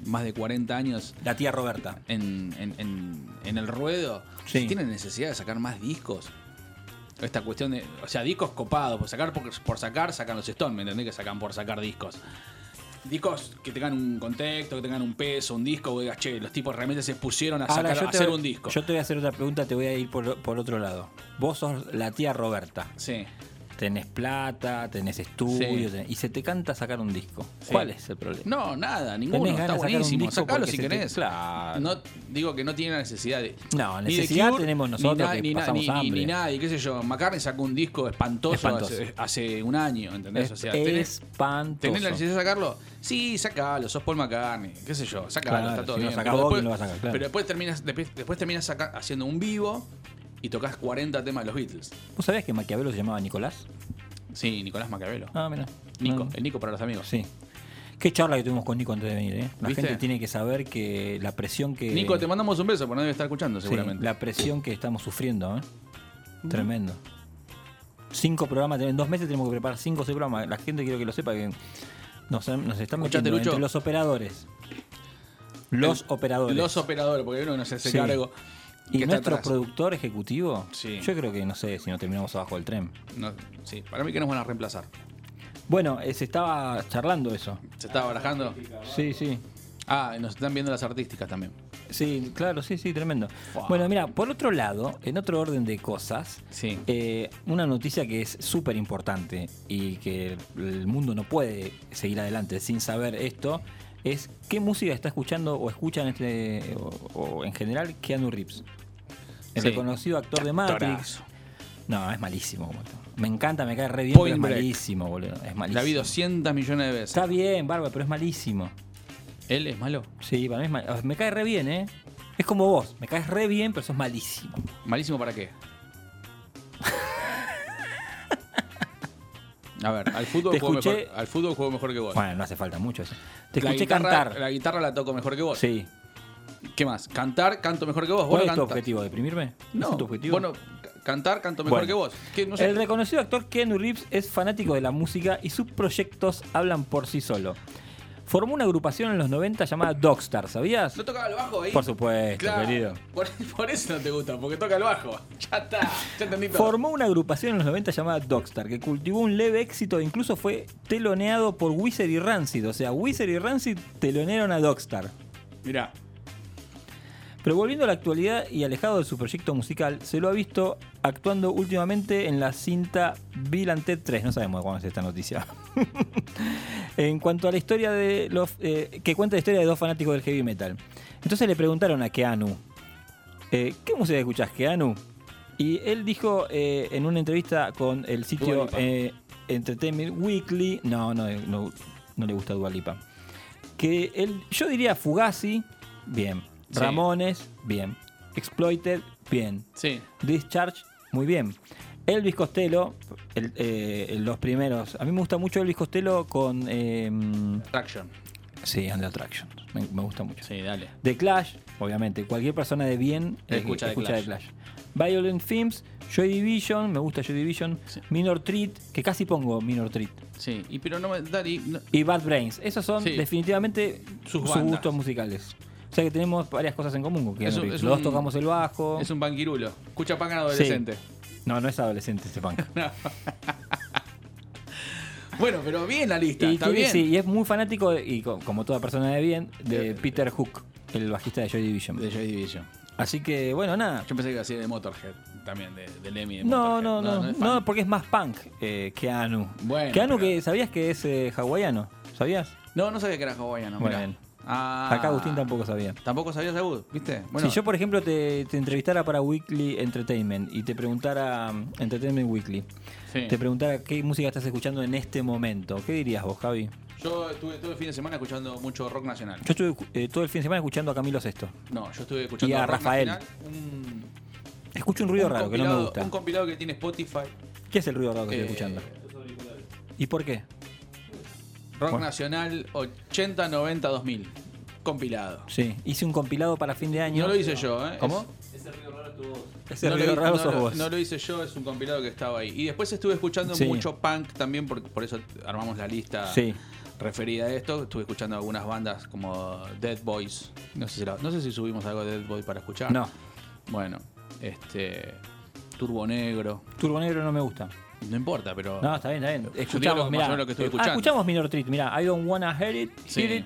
más de 40 años La tía Roberta. en, en- en- en el ruedo. Sí. ¿Tienen necesidad de sacar más discos? Esta cuestión de. O sea, discos copados. Por sacar, por, por sacar, sacan los Stones. ¿Me entendés? Que sacan por sacar discos. Discos que tengan un contexto, que tengan un peso, un disco, que digas, che, los tipos realmente se pusieron a, Ahora, sacar, yo a hacer voy- un disco. Yo te voy a hacer otra pregunta, te voy a ir por, por otro lado. Vos sos la tía Roberta. Sí. Tenés plata, tenés estudio, Sí. tenés- y se te canta sacar un disco. Sí. ¿Cuál es el problema? No, nada, ninguno. Tenés Está ganas un buenísimo. Sacalo si te- querés. Claro. No, digo que no tiene necesidad de. No, ni de necesidad Cure, tenemos ni nosotros na- que ni, na- pasamos ni- ni- hambre. ni nadie, qué sé yo. McCartney sacó un disco espantoso, Espantoso. Hace, hace un año, ¿entendés? Es o sea, tenés, espantoso. ¿tenés la necesidad de sacarlo? Sí, sacalo, sos Paul McCartney, qué sé yo, sacalo, Claro, está todo si bien. saca pero, después, ¿quién lo va a sacar? Claro. pero después terminas, después, después terminas haciendo un vivo y tocas 40 temas de los Beatles. ¿Vos sabías que Maquiavelo se llamaba Nicolás? Sí, Nicolás Maquiavelo. Ah, mira. Nico, No. el Nico para los amigos. Sí. Qué charla que tuvimos con Nico antes de venir, ¿eh? La ¿Viste? gente tiene que saber que la presión que. Nico, te mandamos un beso, porque no debe estar escuchando Sí, seguramente. la presión que estamos sufriendo, ¿eh? Tremendo. Cinco programas, en dos meses tenemos que preparar cinco o seis programas. La gente quiero que lo sepa que nos, nos están ¿Escuchaste, metiendo Lucho? entre los operadores. Los El- operadores. Los operadores, porque uno no se hace Sí. cargo. Y nuestro atrás. productor ejecutivo, Sí. yo creo que no sé si no terminamos abajo del tren. No, sí, para mí que nos van a reemplazar. Bueno, eh, se estaba charlando eso. ¿Se está barajando? Sí, sí. Ah, y nos están viendo las artísticas también. Sí, claro, sí, sí, tremendo. Bueno, mira, por otro lado, en otro orden de cosas, Sí. eh, una noticia que es súper importante y que el mundo no puede seguir adelante sin saber esto es qué música está escuchando o escuchan este, o, o en general Keanu Reeves. El Sí. reconocido actor de Matrix. No, es malísimo. boludo. Me encanta, me cae re bien, Point pero es Break. malísimo, boludo. Es malísimo. La vi 200 millones de veces. Está bien, Barba, pero es malísimo. ¿Él es malo? Sí, para mí es mal- Me cae re bien, ¿eh? Es como vos, me caes re bien, pero sos malísimo. ¿Malísimo para qué? A ver, al fútbol, Te juego escuché- mejor, al fútbol juego mejor que vos. Bueno, no hace falta mucho eso. Te la escuché guitarra, cantar. La guitarra la toco mejor que vos. Sí. ¿Qué más? Cantar, canto mejor que vos. ¿Cuál ¿Vos es tu objetivo? ¿Deprimirme? ¿Ese No, es tu objetivo? bueno, ca- cantar, canto mejor Bueno. que vos. ¿Qué? No sé. El reconocido actor Keanu Reeves es fanático de la música y sus proyectos hablan por sí solo. Formó una agrupación en los 90 llamada Dogstar, ¿sabías? ¿No tocaba el bajo ahí? Por supuesto, Claro. querido. Por, [LAUGHS] por eso no te gusta, porque toca el bajo. [LAUGHS] Ya está, ya entendí todo. Formó una agrupación en los 90 llamada Dogstar, que cultivó un leve éxito e incluso fue teloneado por Wizard y Rancid. O sea, Wizard y Rancid telonearon a Dogstar. Mirá. Pero volviendo a la actualidad y alejado de su proyecto musical, se lo ha visto actuando últimamente en la cinta Bill and Ted 3. No sabemos de cuándo es esta noticia. [LAUGHS] en cuanto a la historia de los. eh, que cuenta la historia de dos fanáticos del heavy metal. Entonces le preguntaron a Keanu: eh, ¿Qué música escuchás, Keanu? Y él dijo eh, en una entrevista con el sitio Entertainment Weekly. No, no, no, no le gusta Dua Lipa. Que él, yo diría Fugazi, bien. Sí. Ramones, bien. Exploited, bien. Sí. Discharge, muy bien. Elvis Costello, el- eh, los primeros. A mí me gusta mucho Elvis Costello con. eh, Traction. sí, Under Attraction. Me, me gusta mucho. Sí, dale. The Clash, obviamente. Cualquier persona de bien eh, Escucha The escucha Clash. Clash. Violent Films, Joy Division, me gusta Joy Division. Minor Treat, que casi pongo Minor Treat. Sí, y pero no me. Dani, no- Y Bad Brains. Esos son Sí. definitivamente Sus gustos musicales. O sea que tenemos varias cosas en común. con Keanu Reeves. Los dos tocamos el bajo. es un banquirulo. Escucha pan adolescente. No, no es adolescente ese punk. [LAUGHS] Bueno, pero bien la lista. y, está tiene- bien. sí, y es muy fanático, y co- como toda persona de bien, de Peter Hook, el bajista de Joy Division. De Joy Division. Así que, bueno, nada. Yo pensé que hacía de Motorhead también, de, de Lemmy. De No, no, no, no, fan. porque es más punk eh, que Anu. Bueno, que Anu, pero- que sabías que es eh, hawaiano, ¿sabías? No, no sabía que era hawaiano. Bueno, mirá. Ah. Acá Agustín tampoco sabía. Tampoco sabías Agustín, ¿viste? Bueno, si yo, por ejemplo, te, te entrevistara para Weekly Entertainment y te preguntara, um, Entertainment Weekly, Sí. te preguntara qué música estás escuchando en este momento, ¿qué dirías vos, Javi? yo estuve todo el fin de semana escuchando mucho rock nacional. Yo estuve eh, todo el fin de semana escuchando a Camilo Sesto. No, yo estuve escuchando Y a rock Rafael. nacional, un, Escucho un ruido un raro que no me gusta. Un compilado que tiene Spotify. ¿Qué es el ruido raro que Eh, estoy escuchando? ¿Y por qué? Rock Bueno. Nacional 80, 90, 2000. Compilado. Sí, hice un compilado para fin de año. No lo hice yo, ¿eh? ¿Cómo? Ese ruido raro tu voz. Ese no ruido lo, raro no sos lo- vos. no lo hice yo, es un compilado que estaba ahí. Y después estuve escuchando Sí. mucho punk también, por, por eso armamos la lista Sí. referida a esto. Estuve escuchando algunas bandas como Dead Boys. No sé si, la- no sé si subimos algo de Dead Boys para escuchar. No. Bueno, este. Turbo Negro. Turbo Negro no me gusta. No importa, pero. No, está bien, está bien. Escuchamos, mirá. lo que estoy Ah, escuchando. escuchamos Minor Treat, mirá. I don't wanna hear it, Sí. hear it.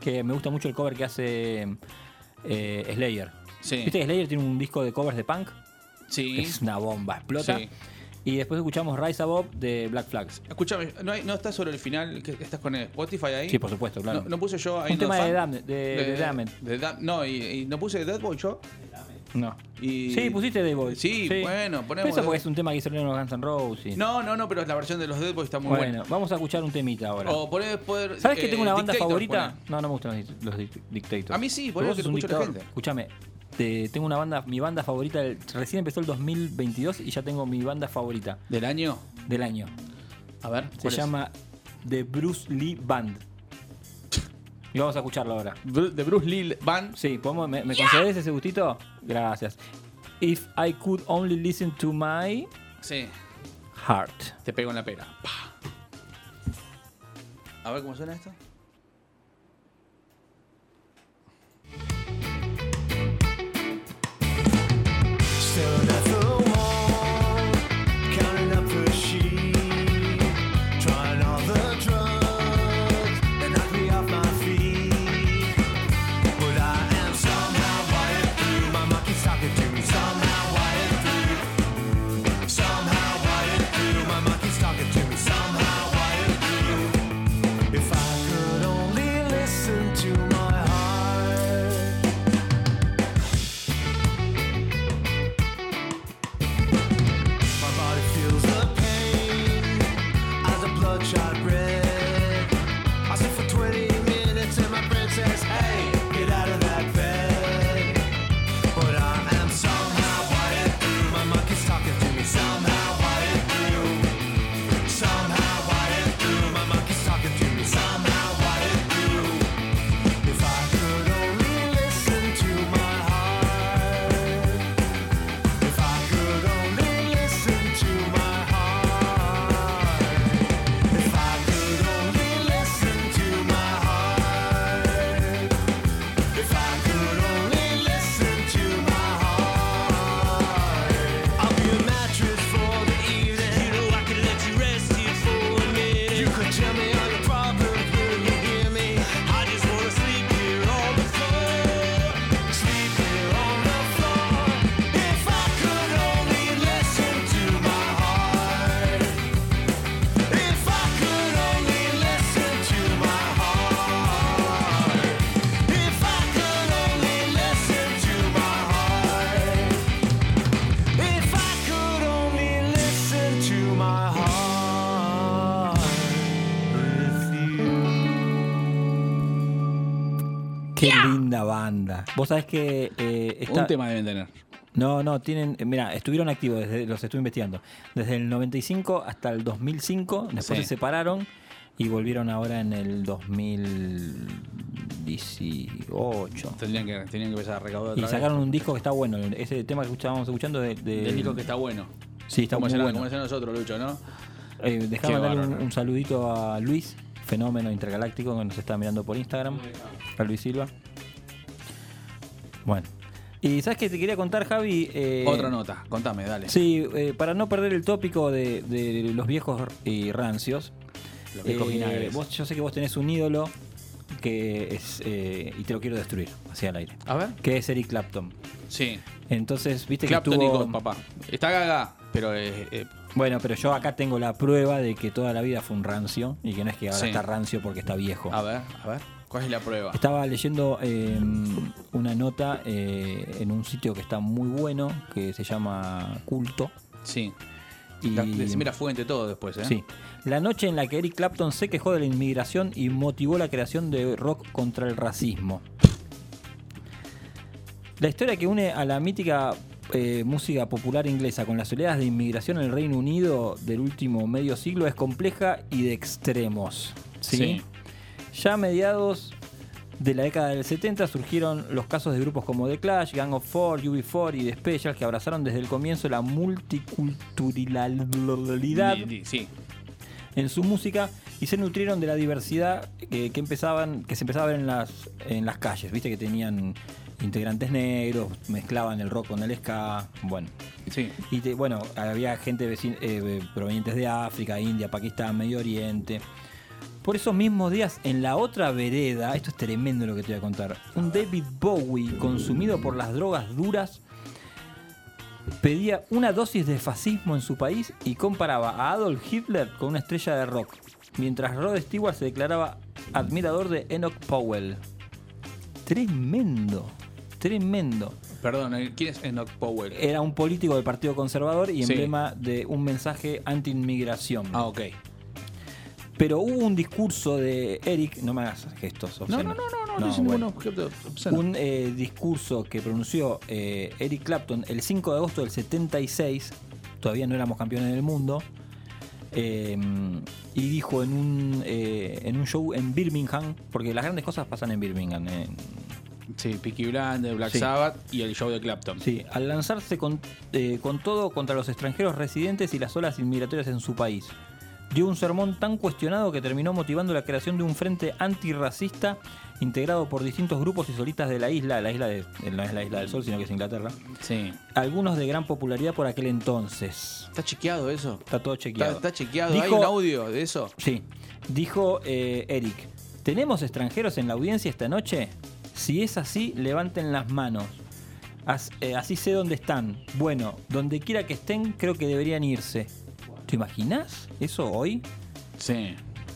Que me gusta mucho el cover que hace eh, Slayer. Sí. ¿Viste que Slayer tiene un disco de covers de punk? Sí. Es una bomba, explota. Sí. Y después escuchamos Rise Above de Black Flags. Escúchame, ¿no, hay- no estás sobre el final? ¿Que- ¿Estás con Spotify ahí? Sí, por supuesto, claro. No, no puse yo ahí Un tema de Damned, de- de Damned. de no, y, y no puse Dead Boy yo. No. Y... Sí, pusiste Boys. Sí, bueno, ponemos Eso Dead- porque es un tema que hicieron los Guns N' Roses. No, no, no, pero la versión de los Dead está muy bueno, buena. vamos a escuchar un temita ahora. O poder, ¿Sabes que eh, tengo una banda favorita? poné. No, no me gustan los, dic- los dic- Dictators. A mí sí, por eso que la dictador. gente. Escúchame, te- tengo una banda, mi banda favorita, recién empezó el 2022 y ya tengo mi banda favorita ¿Del año? del año. A ver, Se llama The Bruce Lee Band. Y vamos a escucharlo ahora. Bru- de Bruce Lee Band. Sí, ¿podemos- ¿me, me concedes ese gustito? Gracias. If I could only listen to my Sí, heart. te pego en la pera. Pa. A ver cómo suena esto. Qué linda banda. Vos sabés que eh, Un tema deben tener. No, no, tienen. eh, Mira, estuvieron activos, desde, los estuve investigando. Desde el 95 hasta el 2005. Después Sí. se separaron y volvieron ahora en el 2018. Tendrían que, tenían que empezar a recaudar Y sacaron un disco que está bueno. Ese tema que estábamos escuchando de. de- disco que está bueno. Sí, está como muy decían- bueno. Como decían nosotros, Lucho, ¿no? Eh, Qué Dejame darle un, bárbaro. un saludito a Luis, fenómeno intergaláctico que nos está mirando por Instagram. A Luis Silva. Bueno. Y sabes que te quería contar, Javi. Eh, Otra nota, contame, dale. Sí, eh, para no perder el tópico de, de los viejos y rancios. Los viejos eh, vinagres. vos- yo sé que vos tenés un ídolo que es. y te lo quiero destruir hacia el aire. A ver. Que es Eric Clapton. Sí. Entonces, viste Clapton que y tuvo. Papá. Está gaga, pero Bueno, pero yo acá tengo la prueba de que toda la vida fue un rancio y que no es que ahora Sí. está rancio porque está viejo. a ver, a ver. ¿Cuál es la prueba? Estaba leyendo eh, una nota eh, en un sitio que está muy bueno, que se llama Culto. Sí. Y, La- Decime la fuente todo después, ¿eh? Sí. La noche en la que Eric Clapton se quejó de la inmigración y motivó la creación de rock contra el racismo. La historia que une a la mítica eh, música popular inglesa con las oleadas de inmigración en el Reino Unido del último medio siglo es compleja y de extremos. ¿sí? Sí. Ya a mediados de la década del 70 surgieron los casos de grupos como The Clash, Gang of Four, UB4 y The Specials que abrazaron desde el comienzo la multiculturalidad Sí. en su música y se nutrieron de la diversidad eh, que empezaban que se empezaba a ver en las en las calles viste que tenían integrantes negros mezclaban el rock con el ska bueno Sí. y te- bueno había gente vecin- eh, provenientes de África India Pakistán Medio Oriente por esos mismos días en la otra vereda esto es tremendo lo que te voy a contar un David Bowie consumido por las drogas duras pedía una dosis de fascismo en su país y comparaba a Adolf Hitler con una estrella de rock, mientras Rod Stewart se declaraba admirador de Enoch Powell. Tremendo, tremendo. Perdón, eh, ¿quién es Enoch Powell? Era un político del Partido Conservador y Sí. emblema de un mensaje anti-inmigración. Ah, ok. Pero hubo un discurso de Eric, no me hagas gestos No, obscenos. no, no, no, no, no hice ningún objeto obsceno. Un eh, discurso que pronunció eh, Eric Clapton el 5 de agosto del 76, todavía no éramos campeones del mundo, eh, y dijo en un, en un show en Birmingham, porque las grandes cosas pasan en Birmingham. en- Sí, Peaky Blinders, Black Sí. Sabbath y el show de Clapton. Sí, al lanzarse con, eh, con todo contra los extranjeros residentes y las olas inmigratorias en su país. Dio un sermón tan cuestionado que terminó motivando la creación de un frente antirracista integrado por distintos grupos y solistas de la isla, la isla de, no es la isla del sol, sino que es Inglaterra. Sí. Algunos de gran popularidad por aquel entonces. ¿Está chequeado eso? Está todo ¿Está, chequeado. está chequeado? ¿Hay Dijo- un audio de eso? Sí. Dijo eh, Eric, ¿tenemos extranjeros en la audiencia esta noche? Si es así, levanten las manos. As- eh, así sé dónde están. Bueno, donde quiera que estén, creo que deberían irse. ¿Te imaginas eso hoy? Sí.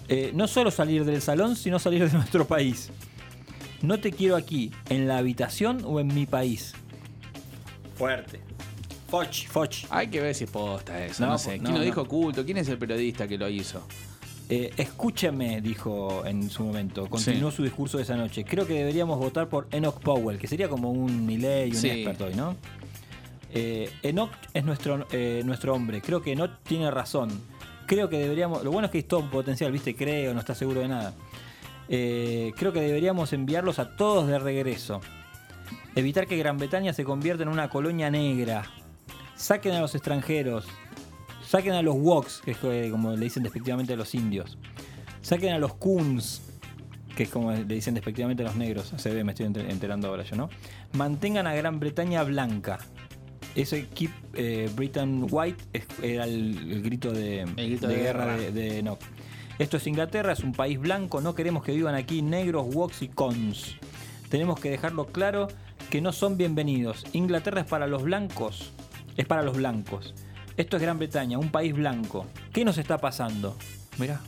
Eh, no solo salir del salón, sino salir de [LAUGHS] nuestro país. No te quiero aquí, en la habitación o en mi país. Fuerte. Foch, Foch. Hay que ver si posta eso. No, No, sé. no, ¿Quién lo no. dijo oculto? ¿Quién es el periodista que lo hizo? Eh, escúchame, dijo en su momento. Continuó su discurso de esa noche. Creo que deberíamos votar por Enoch Powell, que sería como un Milley, un Sí. experto hoy, ¿no? Eh, Enoch es nuestro, eh, nuestro hombre. Creo que Enoch tiene razón. Creo que deberíamos. Lo bueno es que es todo un potencial, ¿viste? Creo, no está seguro de nada. Eh, creo que deberíamos enviarlos a todos de regreso. Evitar que Gran Bretaña se convierta en una colonia negra. Saquen a los extranjeros. Saquen a los woks, que es eh, como le dicen despectivamente a los indios. Saquen a los coons, que es como le dicen despectivamente a los negros. Se ve, me estoy enter- enterando ahora yo, ¿no? Mantengan a Gran Bretaña blanca. Ese Keep eh, Britain White era el, el grito de, grito de de guerra, guerra. de, de Enoch. Esto es Inglaterra, es un país blanco, no queremos que vivan aquí negros, woks y cons. Tenemos que dejarlo claro que no son bienvenidos. Inglaterra es para los blancos, es para los blancos. Esto es Gran Bretaña, un país blanco. ¿Qué nos está pasando? Mirá,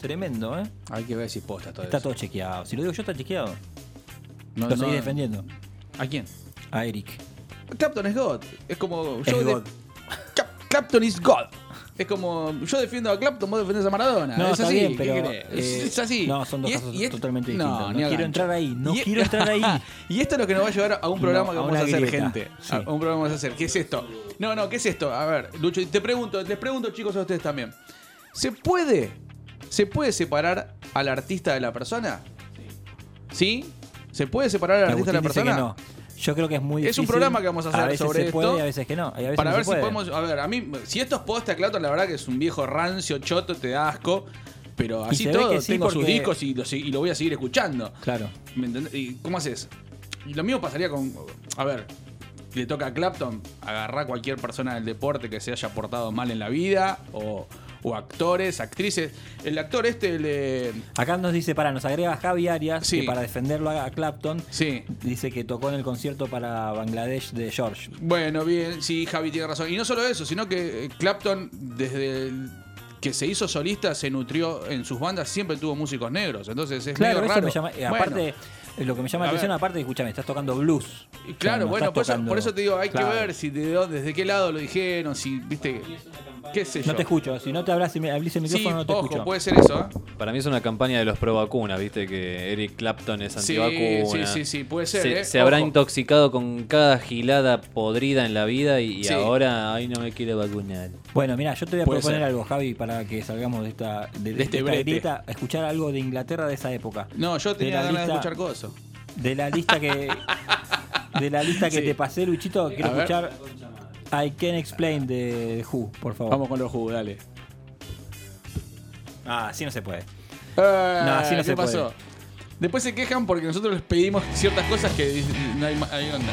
tremendo, ¿eh? Hay que ver si posta todo Está eso. todo chequeado. Si lo digo yo, está chequeado. No, lo no- seguís defendiendo. ¿A quién? A Eric. Clapton es God. Es como Es de- God. Cap- Clapton is God. Es como, yo defiendo a Clapton, vos defendés a Maradona. No, es está así, bien, ¿qué pero? Es- eh, es así. no, son dos Y casos y es- totalmente no, distintos. No a quiero entrar ahí, no Y- quiero [LAUGHS] entrar ahí. y esto es lo que nos va a llevar a un programa No, que a vamos a, hacer, grieta. gente. Sí. A un programa que vamos a hacer. ¿Qué es esto? No, no, ¿qué es esto? A ver, Lucho, te pregunto, les pregunto, chicos, a ustedes también. ¿Se puede, se puede separar al artista de la persona? ¿Sí? ¿Se puede separar al artista de la persona? que no. Yo creo que es muy Es difícil. un programa que vamos a hacer veces sobre se esto. puede y a veces que no. y a veces Para no ver si puede. podemos. A ver, a mí, si esto es posta, Clapton, la verdad que es un viejo rancio, choto, te da asco. Pero así todo, que sí, tengo sus discos y, lo voy a seguir escuchando. Claro. ¿Me entendés? ¿Y cómo haces? Y lo mismo pasaría con. A ver, le toca a Clapton agarrar a cualquier persona del deporte que se haya portado mal en la vida, o, o actores, actrices. El actor este, el de. Acá nos dice, para, nos agrega Javi Arias, Sí. que para defenderlo a Clapton, Sí. dice que tocó en el concierto para Bangladesh de George. Bueno, bien, sí, Javi tiene razón. Y no solo eso, sino que eh, Clapton, desde el que se hizo solista, se nutrió en sus bandas, siempre tuvo músicos negros. Entonces es Claro, medio eso raro. me llama. Bueno, aparte, lo que me llama la A atención, aparte, escúchame, estás tocando blues. y O sea, claro, no bueno, por eso, tocando- por eso te digo, hay Claro. que ver si de dónde- desde qué lado lo dijeron, si, viste, qué sé yo. No te escucho, si no te hablas y me abrís el Sí, micrófono, no te ojo, escucho. puede ser eso, ¿eh? Para mí es una campaña de los pro vacunas, viste que Eric Clapton es Sí, antivacuna. sí, sí, sí, puede ser, Se, ¿eh? se habrá intoxicado con cada gilada podrida en la vida y, y Sí. ahora, ay, no me quiere vacunar. Bueno, mira, yo te voy a Puede proponer ser. algo, Javi, para que salgamos de esta, de, De este esta brete. grieta, escuchar algo de Inglaterra de esa época. No, yo De tenía ganas de escuchar cosas. De la lista que de la lista que Sí. te pasé, Luchito, quiero A ver. escuchar I Can Explain de Who, por favor. Vamos con los jugos, dale. Ah, así no se puede. no, así no ¿Qué se puede. pasó? Después se quejan porque nosotros les pedimos ciertas cosas que no hay, ma- hay onda.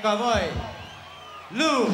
cowboy. Lu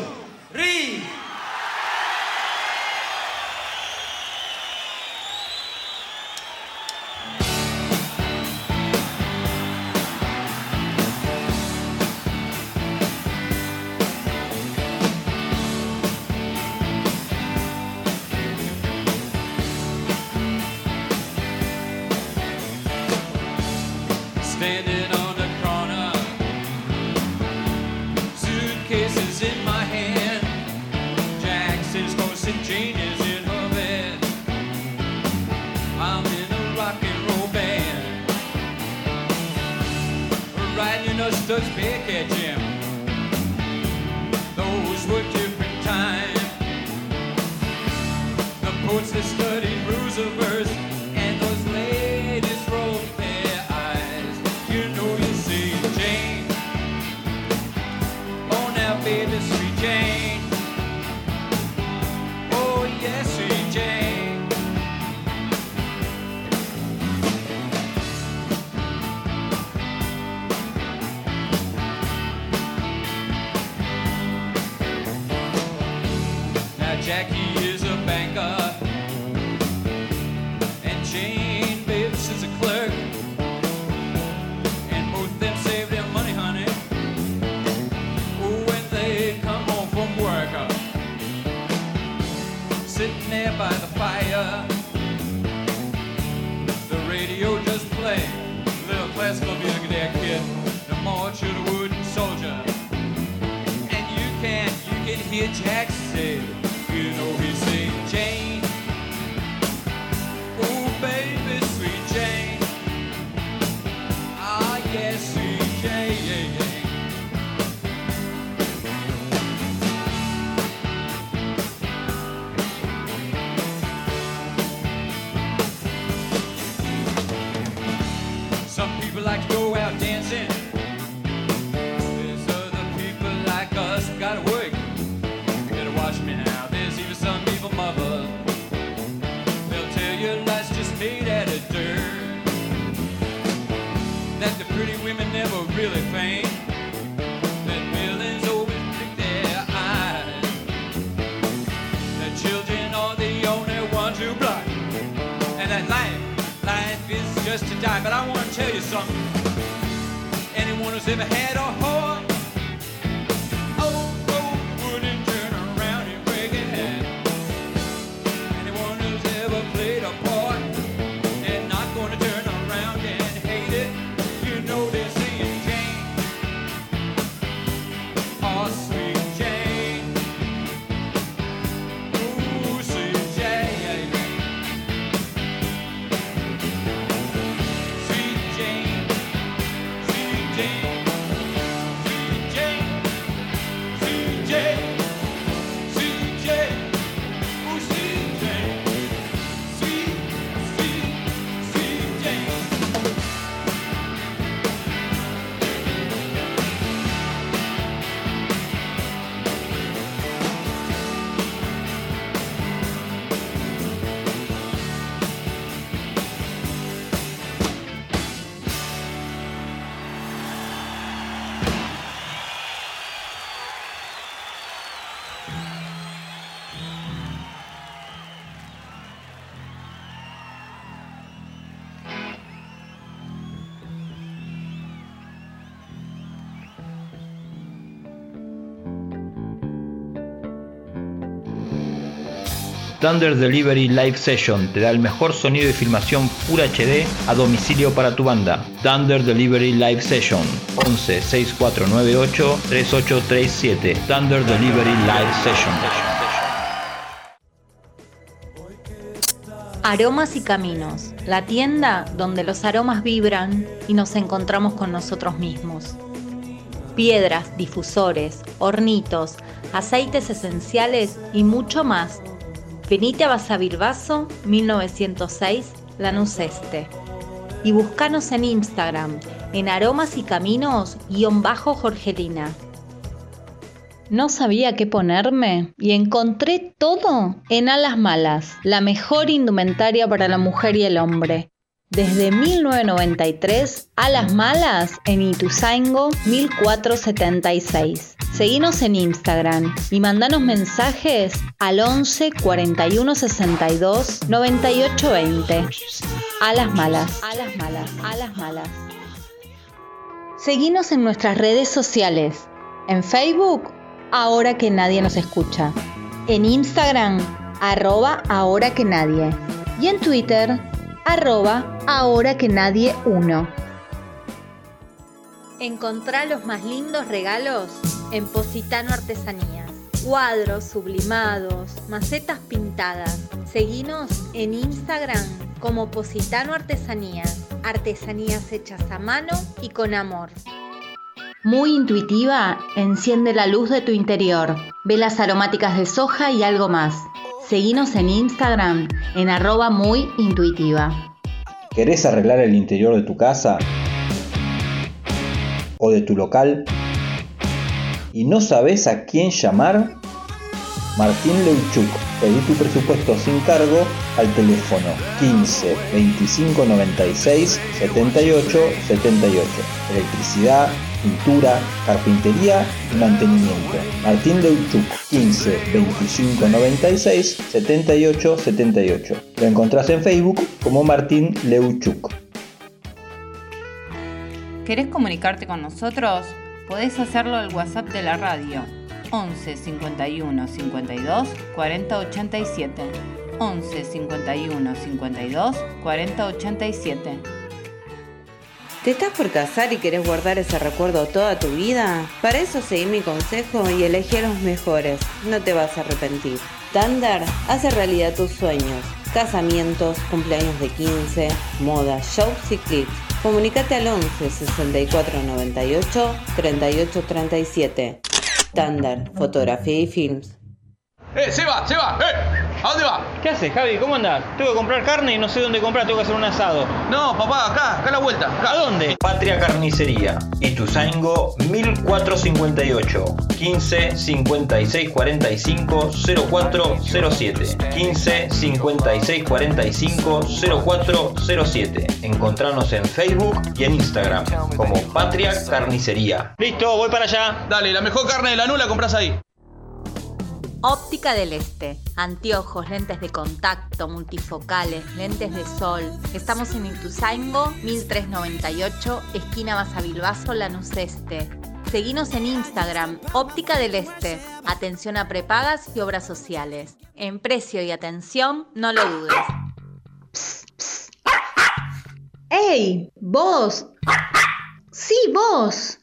Thunder Delivery Live Session te da el mejor sonido y filmación Full HD a domicilio para tu banda. Thunder Delivery Live Session 11 6498 3837. Thunder Delivery Live Session. Aromas y Caminos, la tienda donde los aromas vibran y nos encontramos con nosotros mismos. Piedras, difusores, hornitos, aceites esenciales y mucho más. Venite a Basavilbaso 1906 Lanús Este y buscanos en Instagram en aromas y caminos guion bajo Jorgelina. No sabía qué ponerme y encontré todo en Alas Malas, la mejor indumentaria para la mujer y el hombre. Desde 1993, Alas Malas en Ituzaingo 1476. Seguinos en Instagram y mandanos mensajes al 11 41 62 98 20. Alas Malas, Alas Malas, Alas Malas. Seguinos en nuestras redes sociales. En Facebook, ahora que nadie nos escucha. En Instagram, arroba ahora que nadie. Y en Twitter, arroba ahora que nadie uno. Encontrá los más lindos regalos en Positano Artesanías. Cuadros sublimados, macetas pintadas. Seguinos en Instagram como Positano Artesanías. Artesanías hechas a mano y con amor. Muy intuitiva, enciende la luz de tu interior. Velas aromáticas de soja y algo más. Seguinos en Instagram en arroba muy intuitiva. ¿Querés arreglar el interior de tu casa? ¿O de tu local? ¿Y no sabes a quién llamar? Martín Leuchuk. Pedí tu presupuesto sin cargo al teléfono 15 25 96 78 78. Electricidad, pintura, carpintería y mantenimiento. Martín Leuchuk 15 25 96 78 78. Lo encontrás en Facebook como Martín Leuchuk. ¿Querés comunicarte con nosotros? Podés hacerlo al WhatsApp de la radio 11 51 52 40 87. 11 51 52 40 87. ¿Te estás por casar y querés guardar ese recuerdo toda tu vida? Para eso seguí mi consejo y elegí a los mejores. No te vas a arrepentir. Thunder hace realidad tus sueños. Casamientos, cumpleaños de 15, moda, shows y clips. Comunicate al 11 64 98 38 37. Thunder, fotografía y films. ¡Eh, se va, se va! ¡Eh! ¿A dónde va? ¿Qué haces, Javi? ¿Cómo andás? Tengo que comprar carne y no sé dónde comprar, tengo que hacer un asado. No, papá, acá, acá a la vuelta. ¿A dónde? Patria Carnicería, Ituzaingo 1458 15 56 45 0407 15 56 45 0407 Encontranos en Facebook y en Instagram como Patria Carnicería. Listo, voy para allá. Dale, la mejor carne de la nula compras ahí. Óptica del Este. Anteojos, lentes de contacto, multifocales, lentes de sol. Estamos en Ituzaingo, 1398, esquina Basavilbaso, Lanús Este. Seguinos en Instagram, Óptica del Este. Atención a prepagas y obras sociales. En precio y atención, no lo dudes. ¡Ey! ¡Vos! ¡Sí, vos!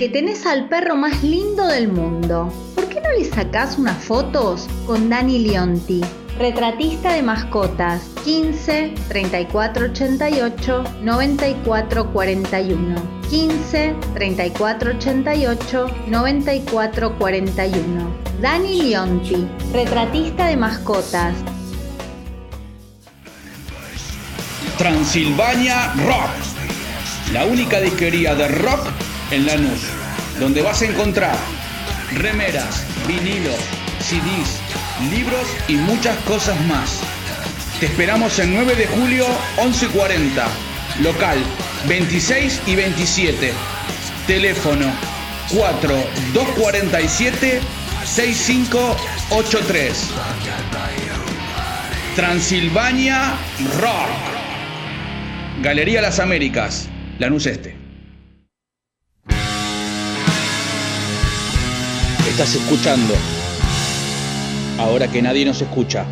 Que tenés al perro más lindo del mundo. ¿Por qué no le sacás unas fotos con Dani Leonti? Retratista de mascotas 15 34 88 94 41 15 34 88 94 41 Dani Leonti, retratista de mascotas Transilvania Rock, la única disquería de rock en Lanús, donde vas a encontrar remeras, vinilos, CDs, libros y muchas cosas más. Te esperamos el 9 de julio 1140, local 26 y 27, teléfono 4247 6583. Transilvania Rock. Galería Las Américas, Lanús Este. Estás escuchando. Ahora que nadie nos escucha.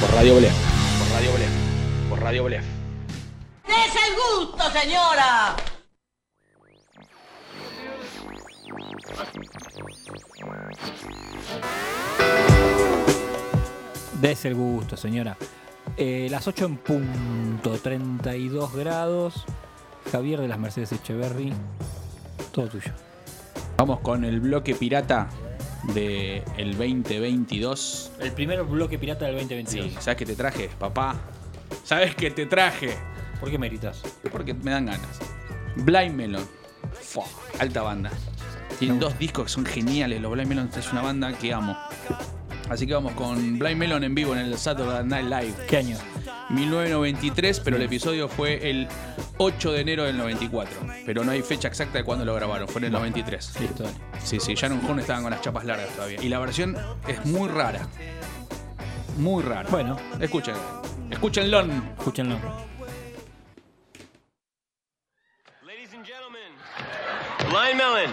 Por Radio Blef. Por Radio Blef. Por Radio Blef. ¡Es el gusto, señora! Des el gusto, señora. Eh, las 8 en punto, 32 grados. Javier de las Mercedes Echeverry. Todo tuyo. Vamos con el bloque pirata del 2022. El primer bloque pirata del 2022. Sí, ¿sabes qué te traje, papá? ¿Sabes qué te traje? ¿Por qué me gritas? Porque me dan ganas. Blind Melon. Fua, alta banda. Tienen dos discos que son geniales. Los Blind Melon es una banda que amo. Así que vamos con Blind Melon en vivo en el Saturday Night Live. ¿Qué año? 1993, pero el episodio fue el 8 de enero del 94. Pero no hay fecha exacta de cuándo lo grabaron, fue en el 93. Listo, dale. Sí, sí, Shannon Horn estaban con las chapas largas todavía. Y la versión es muy rara. Muy rara. Bueno. Escuchen. Escúchenlo. Escúchenlo. Blind Melon.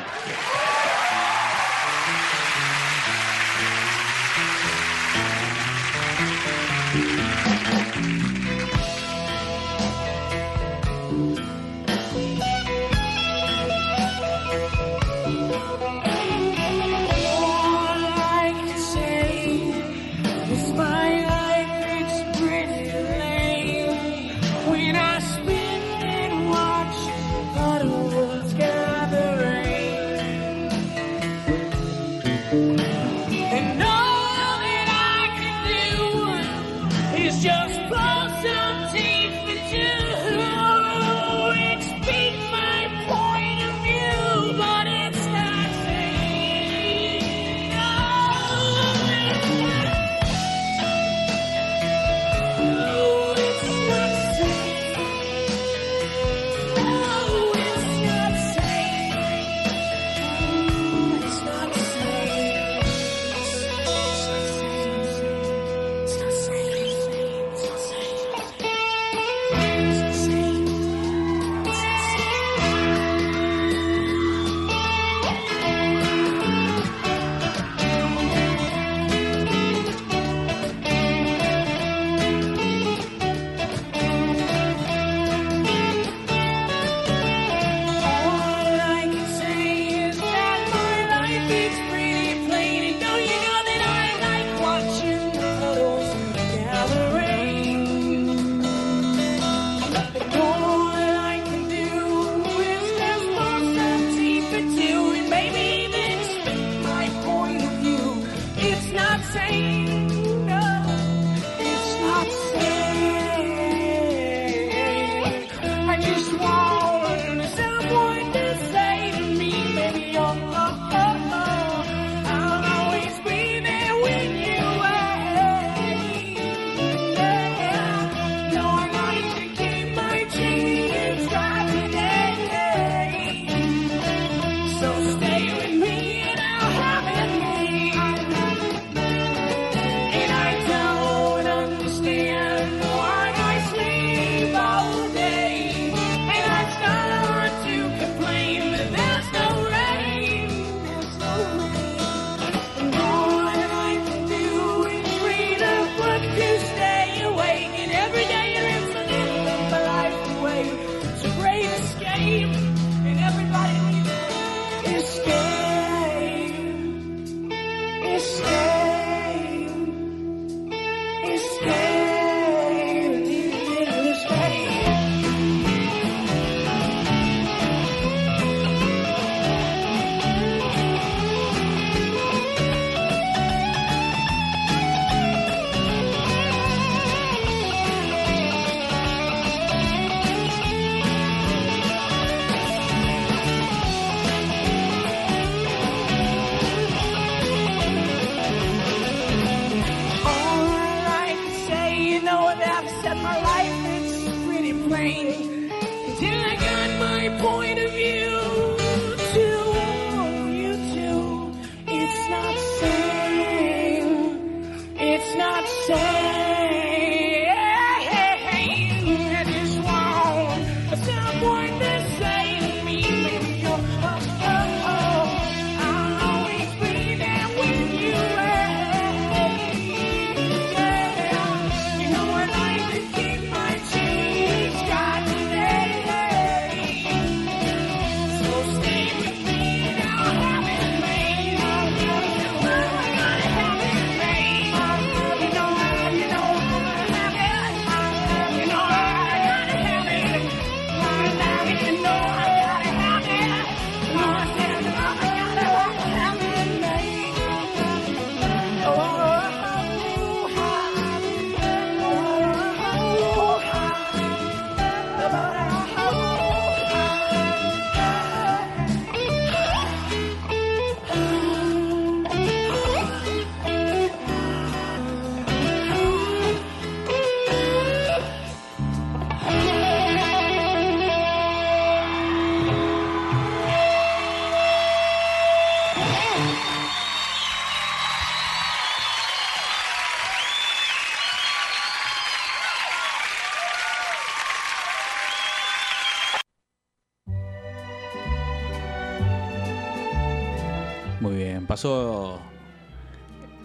Pasó.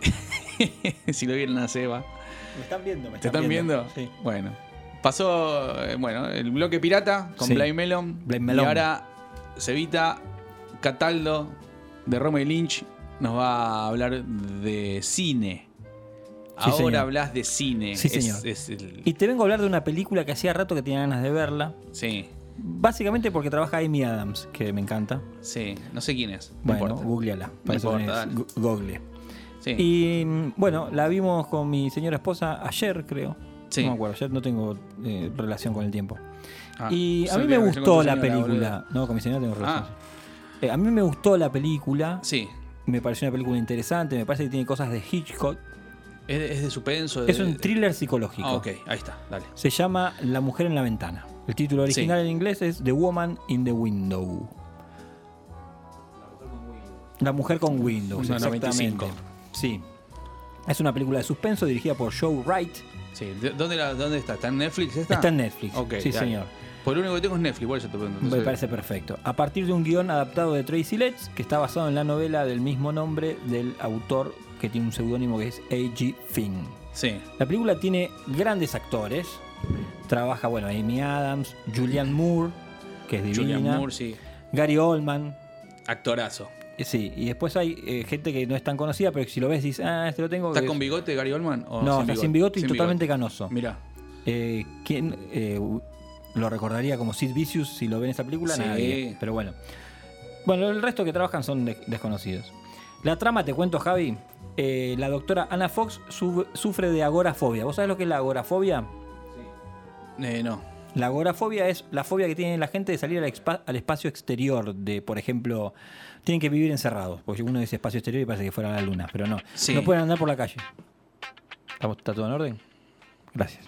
[LAUGHS] si lo vieron a Seba. Me están viendo, me ¿Te están viendo? Sí. Bueno. Pasó, eh, bueno, el bloque pirata con Sí. Blind Melon. Blind Melon. Y ahora Cevita Cataldo de Roma y Lynch nos va a hablar de cine. ahora hablas de cine. Sí, Es- señor. es el- Y te vengo a hablar de una película que hacía rato que tenía ganas de verla. sí, Básicamente porque trabaja Amy Adams, que me encanta. sí. No sé quién es. No Bueno, googleala. No Para eso importa, Google. Sí. Y bueno, la vimos con mi señora esposa ayer, creo. Sí. No me acuerdo, ayer no tengo eh, relación con el tiempo. Ah, y a mí me gustó la película. No, con mi señora tengo relación. Ah. Eh, a mí me gustó la película. Sí. Me pareció una película interesante. Me parece que tiene cosas de Hitchcock. ¿Es de, es de suspenso? de- Es un thriller psicológico. Ah, ok, ahí está, dale. Se llama La mujer en la ventana. El título original en inglés es The Woman in the Window. La mujer con Windows, Una exactamente. 95. Sí. Es una película de suspenso dirigida por Joe Wright. Sí. ¿de- ¿Dónde, la- ¿Dónde está? ¿Está en Netflix esta? Está en Netflix. Ok, sí, dale. señor. Por lo único que tengo es Netflix, por eso te pregunto. Me parece perfecto. A partir de un guion adaptado de Tracy Letts, que está basado en la novela del mismo nombre del autor que tiene un seudónimo que es A.G. Finn. Sí. La película tiene grandes actores. Trabaja, bueno, Amy Adams, Julianne Moore, que es divina. Julian Moore, sí. Gary Oldman. Actorazo. Eh, Sí, y después hay eh, gente que no es tan conocida, pero que si lo ves dices, ah, este lo tengo. ¿Está con bigote Gary Oldman? o No, está sin bigote y totalmente canoso. Mira. Eh, ¿Quién eh, lo recordaría como Sid Vicious si lo ve en esa película? Sí. Nadie. Pero bueno. Bueno, el resto que trabajan son de- desconocidos. La trama, te cuento, Javi. La doctora Anna Fox su- sufre de agorafobia. ¿Vos sabés lo que es la agorafobia? Eh, no. La agorafobia es la fobia que tiene la gente de salir al, al espacio exterior. De, por ejemplo, tienen que vivir encerrados. Porque uno dice espacio exterior y parece que fuera la luna, pero no. Sí. No pueden andar por la calle. ¿Estamos- ¿Está todo en orden? Gracias.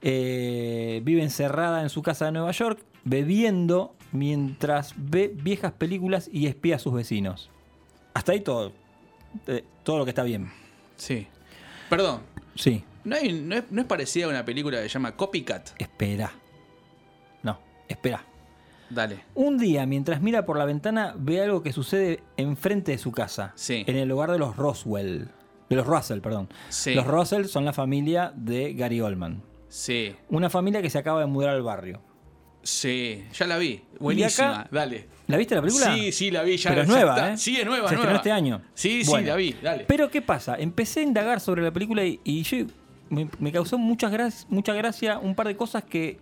Eh, vive encerrada en su casa de Nueva York, bebiendo mientras ve viejas películas y espía a sus vecinos. Hasta ahí todo. eh, todo lo que está bien. Sí. Perdón. Sí. ¿No, hay- no es, no es parecida a una película que se llama Copycat? Espera. No, espera. Dale. Un día, mientras mira por la ventana, ve algo que sucede enfrente de su casa. Sí. En el hogar de los Roswell. De los Russell, perdón. Sí. Los Russell son la familia de Gary Oldman. Sí. Una familia que se acaba de mudar al barrio. Sí, ya la vi. Buenísima, acá- dale. ¿La viste la película? Sí, sí, la vi. Ya, Pero es nueva, está. ¿eh? Sí, es nueva, Se nueva. este año. Sí, sí, la vi, dale. Pero ¿qué pasa? Empecé a indagar sobre la película y, y yo me, me causó mucha, gra- mucha gracia un par de cosas que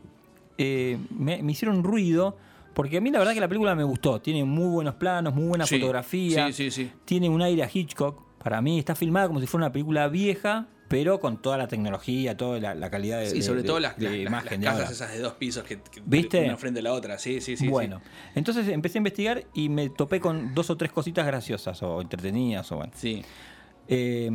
eh, me, me hicieron ruido. Porque a mí la verdad que la película me gustó. Tiene muy buenos planos, muy buena Sí, fotografía. sí, sí, sí. Tiene un aire a Hitchcock. Para mí está filmada como si fuera una película vieja, pero con toda la tecnología, toda la, la calidad de, Sí, de- sobre de- todo las, de las- las- casas esas de dos pisos que, que ¿Viste? una frente a la otra. Sí, sí, sí. bueno, entonces empecé a investigar y me topé con dos o tres cositas graciosas o entretenidas o bueno. Sí. Eh,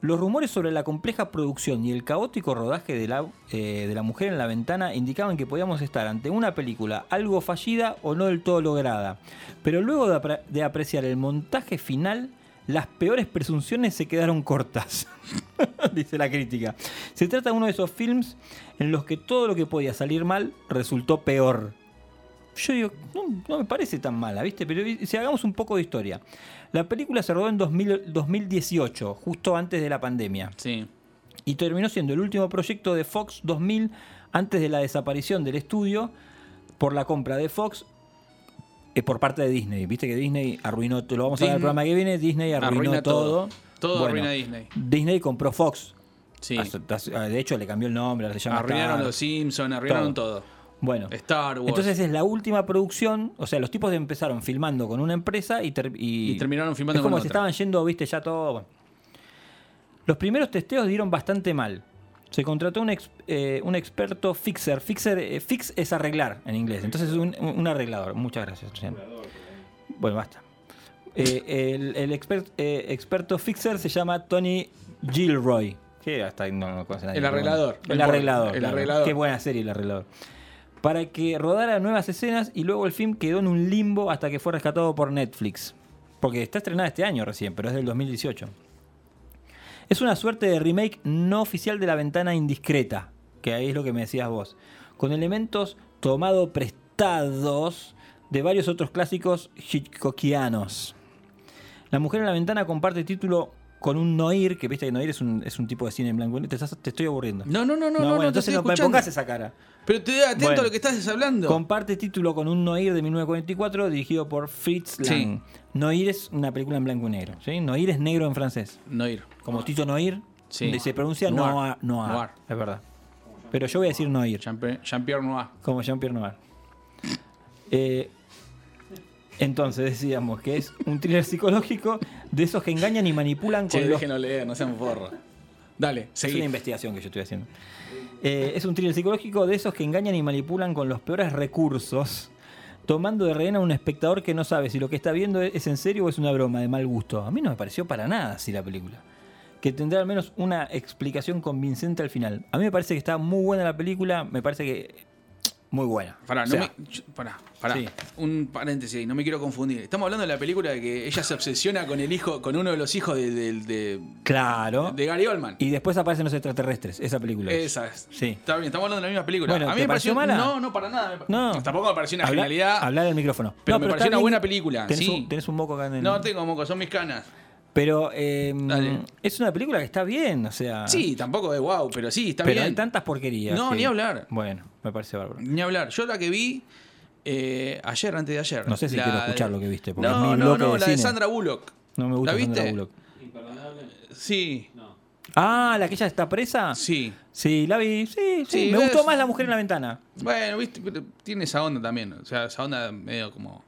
los rumores sobre la compleja producción y el caótico rodaje de la, eh, de la mujer en la ventana indicaban que podíamos estar ante una película algo fallida o no del todo lograda. Pero luego de, apre- de apreciar el montaje final, las peores presunciones se quedaron cortas, [LAUGHS] dice la crítica. Se trata de uno de esos films en los que todo lo que podía salir mal resultó peor. Yo digo, no me parece tan mala, ¿viste? Pero si hagamos un poco de historia. La película se rodó en 2000 2018, justo antes de la pandemia. Sí. Y terminó siendo el último proyecto de Fox 2000 antes de la desaparición del estudio por la compra de Fox eh, por parte de Disney. Viste que Disney arruinó, todo. lo vamos a ver en el programa que viene, Disney arruinó Arruina todo. todo. Todo Bueno, arruina Disney. Disney compró Fox. Sí. De hecho, le cambió el nombre, llama Arruinaron Star. los Simpsons, arruinaron todo. Bueno. Star Wars. Entonces es la última producción, o sea, los tipos empezaron filmando con una empresa y, ter- y, Y terminaron filmando es como con si otra. estaban yendo, viste, ya todo. bueno. Los primeros testeos dieron bastante mal. Se contrató un, ex- eh, un experto fixer. Fixer, eh, fix es arreglar en inglés. Entonces es un, un arreglador. Muchas gracias. Bueno, basta. Eh, el el expert- experto fixer se llama Tony Gilroy. Que hasta no, no conoce nadie. El arreglador. El El arreglador. el claro. arreglador. Qué buena serie el arreglador. Para que rodara nuevas escenas y luego el film quedó en un limbo hasta que fue rescatado por Netflix. Porque está estrenada este año recién, pero es del 2018. Es una suerte de remake no oficial de La Ventana Indiscreta, que ahí es lo que me decías vos, con elementos tomados prestados de varios otros clásicos hitchcockianos. La Mujer en la Ventana comparte título con un Noir, que viste que Noir es un, es un tipo de cine en blanco y negro. Te, estás- te estoy aburriendo. No, no, no, no, no, bueno, no, entonces no me pongas esa cara. Pero te atento Bueno. a lo que estás hablando. Comparte título con un Noir de 1944 dirigido por Fritz Sí. Lang. Noir es una película en blanco y negro. ¿sí? Noir es negro en francés. Noir. Como Tito Noir, Sí. se pronuncia Noir. Noir. Noir, Noir. Es verdad. Pero yo voy a decir Noir. Jean- Jean-Pierre Noir. Como Jean-Pierre Noir. Eh, entonces decíamos que es un thriller psicológico de esos que engañan y manipulan con Che, los déjenlo leer, no sean forros. Dale, Es seguí. una investigación que yo estoy haciendo. Eh, es un thriller psicológico de esos que engañan y manipulan con los peores recursos, tomando de rehén a un espectador que no sabe si lo que está viendo es en serio o es una broma de mal gusto. A mí no me pareció para nada así la película. Que tendrá al menos una explicación convincente al final. A mí me parece que está muy buena la película, me parece que muy buena. Pará, O no sea, me, yo- pará, pará. Sí. Un paréntesis ahí, no me quiero confundir. Estamos hablando de la película de que ella se obsesiona con el hijo, con uno de los hijos de, de, de- Claro. de Gary Oldman. Y después aparecen los extraterrestres, esa película. es. Esa es. Sí. Está bien, estamos hablando de la misma película. Bueno, a mí ¿te me pareció mala? No, no, para nada. No. Tampoco me pareció una Habla- genialidad. Hablar al micrófono. Pero No, me pareció una bien. buena película. Tenés, sí. un, tenés un moco acá en el. No tengo moco, son mis canas. Pero eh, Dale. es una película que está bien, o sea. Sí, tampoco de wow, pero sí, está pero bien. hay tantas porquerías. No, que- ni hablar. Bueno, me parece bárbaro. Ni hablar. Yo la que vi eh, ayer, antes de ayer. No sé si la quiero escuchar lo que viste, porque No, es mi no, no, de la de. Sandra Bullock. No me gusta ¿La Sandra viste? Bullock. Sí. Ah, la que ella está presa. Sí. Sí, la vi. Sí, sí. Sí, me ves. gustó más la mujer en la ventana. Bueno, viste, pero tiene esa onda también. O sea, esa onda medio como.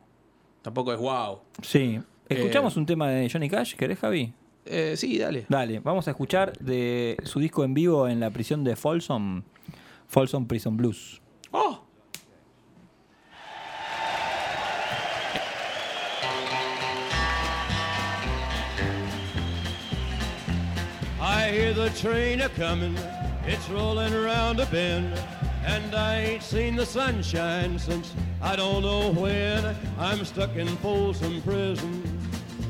Tampoco es wow. Sí. Escuchamos un tema de Johnny Cash, ¿querés, Javi? Eh, sí, dale. Dale, vamos a escuchar de su disco en vivo en la prisión de Folsom, Folsom Prison Blues. ¡Oh! I hear the train a comin', it's rolling around a bend, and I ain't seen the sunshine since I don't know when. I'm stuck in Folsom Prison,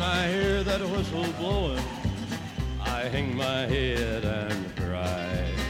When I hear that whistle blowing, I hang my head and cry.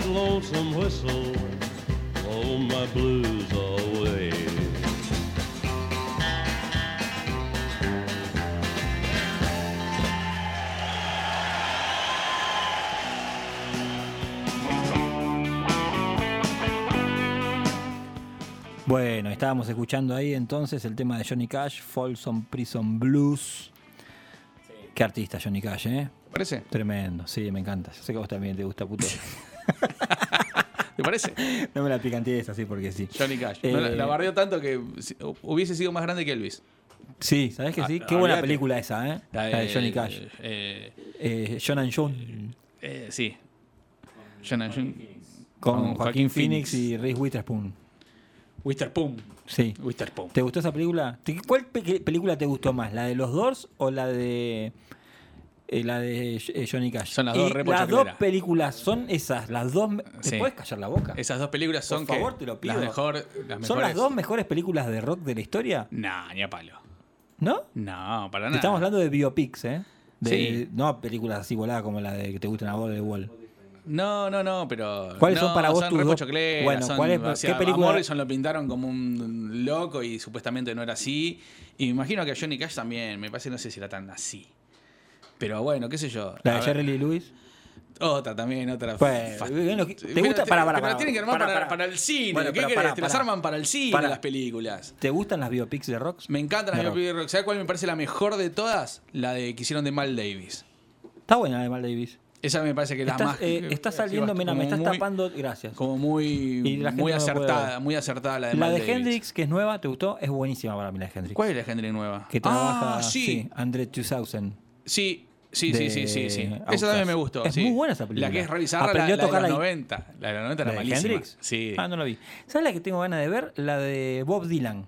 That lonesome whistle blow my blues away. Bueno, estábamos escuchando ahí entonces el tema de Johnny Cash, Folsom Prison Blues. Qué artista Johnny Cash, ¿eh? ¿Parece? Tremendo, sí, me encanta. Yo sé que a vos también te gusta, puto. [LAUGHS] [LAUGHS] ¿Te parece? no me la picantees así porque sí. Johnny Cash. Eh, No, la, la bardeó tanto que hubiese sido más grande que Elvis. Sí, ¿sabés que sí? Ah, Qué buena película esa, ¿eh? La de Johnny Cash. Eh, Eh, John and John. eh, sí. John and John. Con Joaquín Phoenix y Reese Witherspoon. Witherspoon. Sí. Witherspoon. ¿Te gustó esa película? ¿Te- ¿Cuál pe- película te gustó más? ¿La de los Doors o la de eh, la de eh, Johnny Cash? Son las dos Y Las dos películas son esas, las dos. ¿Te Sí. puedes callar la boca? Esas dos películas son Por favor, que te lo pido. las, mejor, las mejores. ¿Son las dos mejores películas de rock de la historia? Nah, ni a palo. ¿No? No, para nada. Estamos hablando de biopics, ¿eh? De, Sí. No películas así voladas como la de que te gustan a vos de Wall. No, no, no, pero. ¿Cuáles no, son para vos son tus dos- Bueno, son- ¿cuál es- o sea, qué película- A Morrison lo pintaron como un loco y supuestamente no era así. Y me imagino que a Johnny Cash también. Me parece, no sé si era tan así. Pero bueno, qué sé yo. La de Jerry Lee Lewis. Otra también, otra. Pues, fa- ¿te Pero gusta? te- Para, para, pero para. la tienen que armar para, el cine. Bueno, ¿Qué pero querés? te las arman para el cine Para. las películas. ¿Te gustan las biopics de rocks? Me encantan las De biopics de rock. ¿Sabes cuál me parece la mejor de todas? La de que hicieron de Mal Davis. Está buena la de Mal Davis. Esa me parece que es la Estás, más. eh, está saliendo, mira, me como estás muy- tapando. Gracias. Como muy, Y la gente muy no lo puede acertada, ver. muy acertada la de La Mal de Davis. Hendrix, que es nueva, ¿te gustó? Es buenísima para mí la de Hendrix. ¿Cuál es la de Hendrix nueva? Que trabaja, ah, sí. Andre 2000. Sí, sí, sí, sí, sí, sí. Esa también me gustó. Es sí. muy buena esa película. La que es re bizarra, la, la de los la- 90. La de los 90 era ¿La de malísima. Hendrix? Sí. Ah, no la vi. ¿Sabes la que tengo ganas de ver? La de Bob Dylan.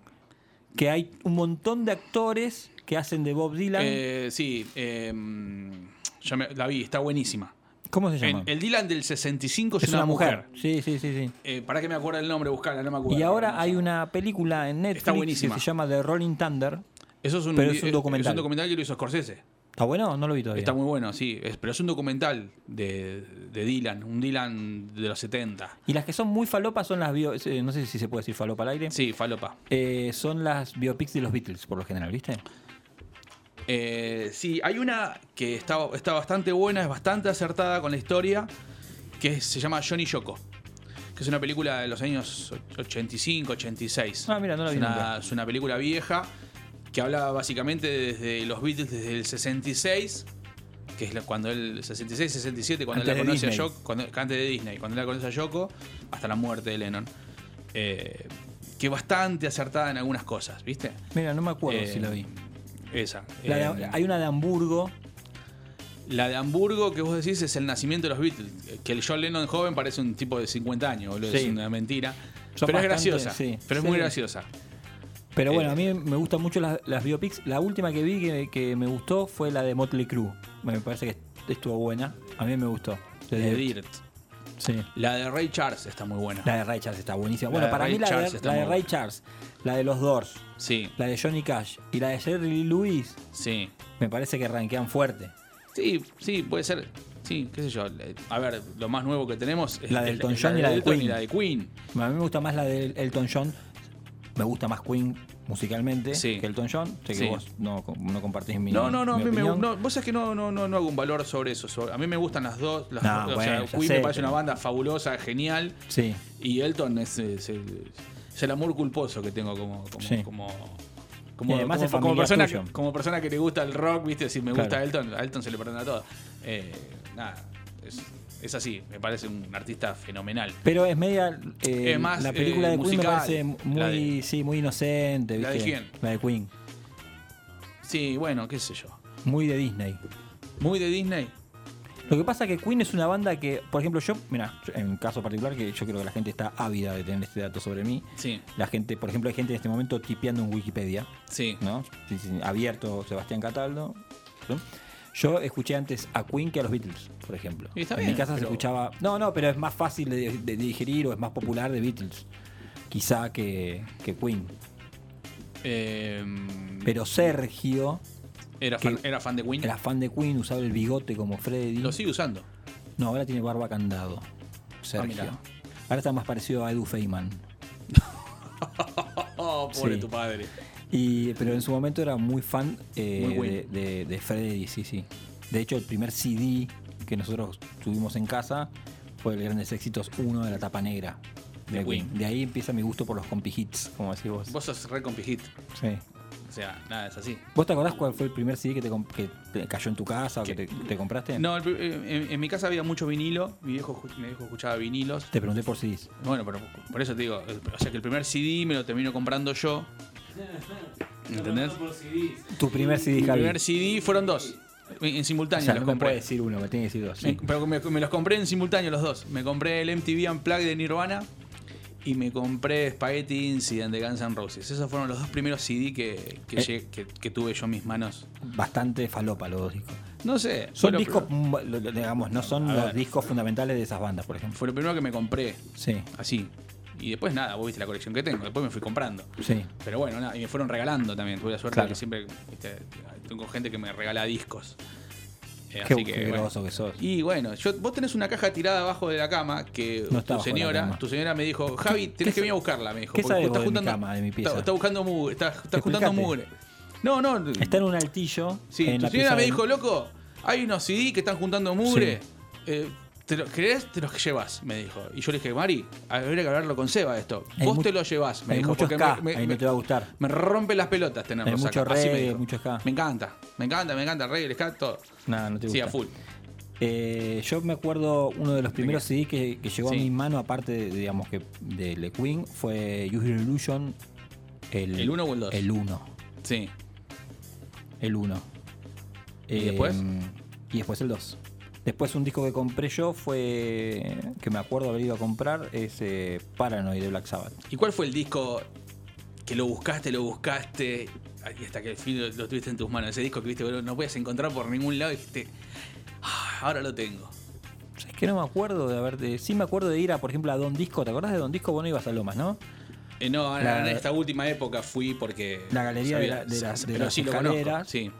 Que hay un montón de actores que hacen de Bob Dylan. Eh, sí, eh, yo me- la vi, está buenísima. ¿Cómo se llama? El Dylan del 65 es, es una mujer. Sí, sí, sí, sí. Eh, para que me acuerde el nombre, buscarla, no me acuerdo. Y ahora hay una película en Netflix que buenísima. se llama The Rolling Thunder. Eso es un, pero es un documental. Es un documental que lo hizo Scorsese. ¿Está bueno? No lo vi todavía. Está muy bueno, sí. Es- pero es un documental de, de Dylan, un Dylan de los 70. Y las que son muy falopas son las bio... eh, No sé si se puede decir falopa al aire. Sí, falopa. Eh, son las biopics de los Beatles, por lo general, ¿viste? Eh, sí, hay una que está, está bastante buena, es bastante acertada con la historia, que se llama Johnny Yoko. Que es una película de los años 85, 86. Ah, mira, no la vi es una, nunca. es una película vieja que habla básicamente desde los Beatles desde el 66, que es cuando él, 66, 67, cuando Antes él la conoce a. Yoko, cuando, antes de Disney, cuando él la conoce a Yoko, hasta la muerte de Lennon. Eh, que bastante acertada en algunas cosas, ¿viste? Mira, no me acuerdo Eh, si la vi. Esa. La de- Eh, hay una de Hamburgo. la de Hamburgo que vos decís es el nacimiento de los Beatles. Que el John Lennon joven parece un tipo de 50 años, boludo. Es una mentira. Son pero es graciosa. sí. pero es Sí. muy graciosa. Pero bueno, Eh, a mí me gustan mucho las, las biopics. La última que vi que, que me gustó fue la de Motley Crue. Me parece que estuvo buena. A mí me gustó. La de Dirt. Sí. La de Ray Charles está muy buena. La de Ray Charles está buenísima. La Bueno, para Ray mí la de, la Ray buena. Charles, la de los Doors, Sí, la de Johnny Cash y la de Jerry Lee Lewis, sí. me parece que rankean fuerte. Sí, sí, puede ser. Sí, qué sé yo. A ver, lo más nuevo que tenemos es La de Elton John y la de Queen. y la de Queen. A mí me gusta más la de Elton John. Me gusta más Queen musicalmente Sí. que Elton John. Sé que Sí. vos no, no compartís mi No, no, no, a mí me, no, vos sabés que no, no, no, no hago un valor sobre eso. sobre- a mí me gustan las dos. Las No, dos, o sea, Queen sé, me parece pero- una banda fabulosa, genial. Sí. Y Elton es, es el, es el amor culposo que tengo como, como, Sí. como, como, además como- es como familiar persona, que- como persona que le gusta el rock, viste, si me gusta. Elton, a Elton se le perdona todo. Eh, nada, es, es así, me parece un artista fenomenal. Pero es media. eh, Es más, la película eh, de Queen me parece muy, de- sí, muy inocente. ¿La de quién? La de Queen. Sí, bueno, qué sé yo. Muy de Disney. Muy de Disney. Lo que pasa es que Queen es una banda que, por ejemplo, yo, mira, en mi caso particular, que yo creo que la gente está ávida de tener este dato sobre mí. Sí. La gente, por ejemplo, hay gente en este momento tipeando en Wikipedia, Sí. ¿no? Sí, sí, abierto Sebastián Cataldo. ¿no? Yo escuché antes a Queen que a los Beatles, por ejemplo. Y está en bien, mi casa se escuchaba. No, no, pero es más fácil de, de digerir o es más popular de Beatles, quizá que, que Queen. Eh, Pero Sergio era, fan, era fan de Queen. era fan de Queen, usaba el bigote como Freddy. Lo sigue usando. No, ahora tiene barba candado. Sergio. Ah, ahora está más parecido a Edu Feynman. [LAUGHS] Oh, pobre Sí. tu padre. Y, pero en su momento era muy fan eh, Muy de, de- de Freddy, sí, sí. De hecho, el primer CD que nosotros tuvimos en casa fue el Grandes Éxitos 1 de la tapa negra de, Queen. De ahí empieza mi gusto por los compi hits, como decís vos. Vos sos re compijit. Sí. O sea, nada, es así. ¿Vos te acordás cuál fue el primer CD que te, comp- que te cayó en tu casa o que te, te compraste? No, el eh, en, en mi casa había mucho vinilo. Mi viejo, mi viejo escuchaba vinilos. Te pregunté por CDs. Bueno, pero por eso te digo. O sea que el primer CD me lo termino comprando yo. ¿Entendés? Tu primer CD, Mi Javi. primer CD fueron dos. En en o simultáneo sea, los no me compré. puede decir uno, me tiene que decir dos. Me- pero me, me los compré en simultáneo los dos. Me compré el MTV Unplugged de Nirvana y me compré Spaghetti Incident de Guns N' Roses. Esos fueron los dos primeros CD que, que, Eh. llegué- que- que tuve yo en mis manos. Bastante falopa los dos discos. No sé. fue Son lo discos, pri- mm, lo- lo- digamos, no son A los ver. discos fundamentales de esas bandas, por ejemplo. Fue lo primero que me compré. Sí, Así. Y después nada, vos viste la colección que tengo. Después me fui comprando. sí. Pero bueno, nada, y me fueron regalando también. Tuve la suerte Claro. de que siempre viste, tengo gente que me regala discos. Eh, Qué, así que, qué bueno. groso que sos. Y bueno, yo, vos tenés una caja tirada abajo de la cama que No está tu señora, tu señora me dijo, Javi, tenés que venir a buscarla, me dijo. qué sabes estás vos de mi juntando, cama, de mi pieza? Está, está buscando mugre, está, está juntando mugre. No, no. Está en un altillo. Sí, en tu la señora me dijo, loco, hay unos CD que están juntando mugre. Eh, ¿Te los querés? Te los llevas, me dijo. Y yo le dije, Mari, habría que hablarlo con Seba esto. Hay Vos te lo llevas, me hay dijo. muchos porque K, me, me- ahí no te va a gustar. me rompe las pelotas tenerlos Hay mucho acá. Así me reggae, dijo. mucho ska. Me encanta, me encanta, me encanta el reggae, el ska, todo. Nada, no te Sí, gusta. a full. Eh, yo me acuerdo uno de los primeros CD que, que llegó Sí. a mi mano, aparte de, digamos que de The Queen, fue Use Your Illusion. El, ¿El uno o el dos? El 1. Sí. El 1. ¿Y después? Y después el 2. Después un disco que compré yo fue, que me acuerdo haber ido a comprar, es eh, Paranoid de Black Sabbath. ¿Y cuál fue el disco que lo buscaste, lo buscaste y hasta que al fin lo, lo tuviste en tus manos? Ese disco que viste, boludo, no puedes encontrar por ningún lado y dijiste, "Ah, ahora lo tengo. Es que no me acuerdo de haber. sí me acuerdo de ir a, por ejemplo, a Don Disco. ¿Te acordás de Don Disco? Vos no ibas a Lomas, ¿no? Eh, no, La- en esta última época fui porque. La galería de la- de las- de escaleras. Sí.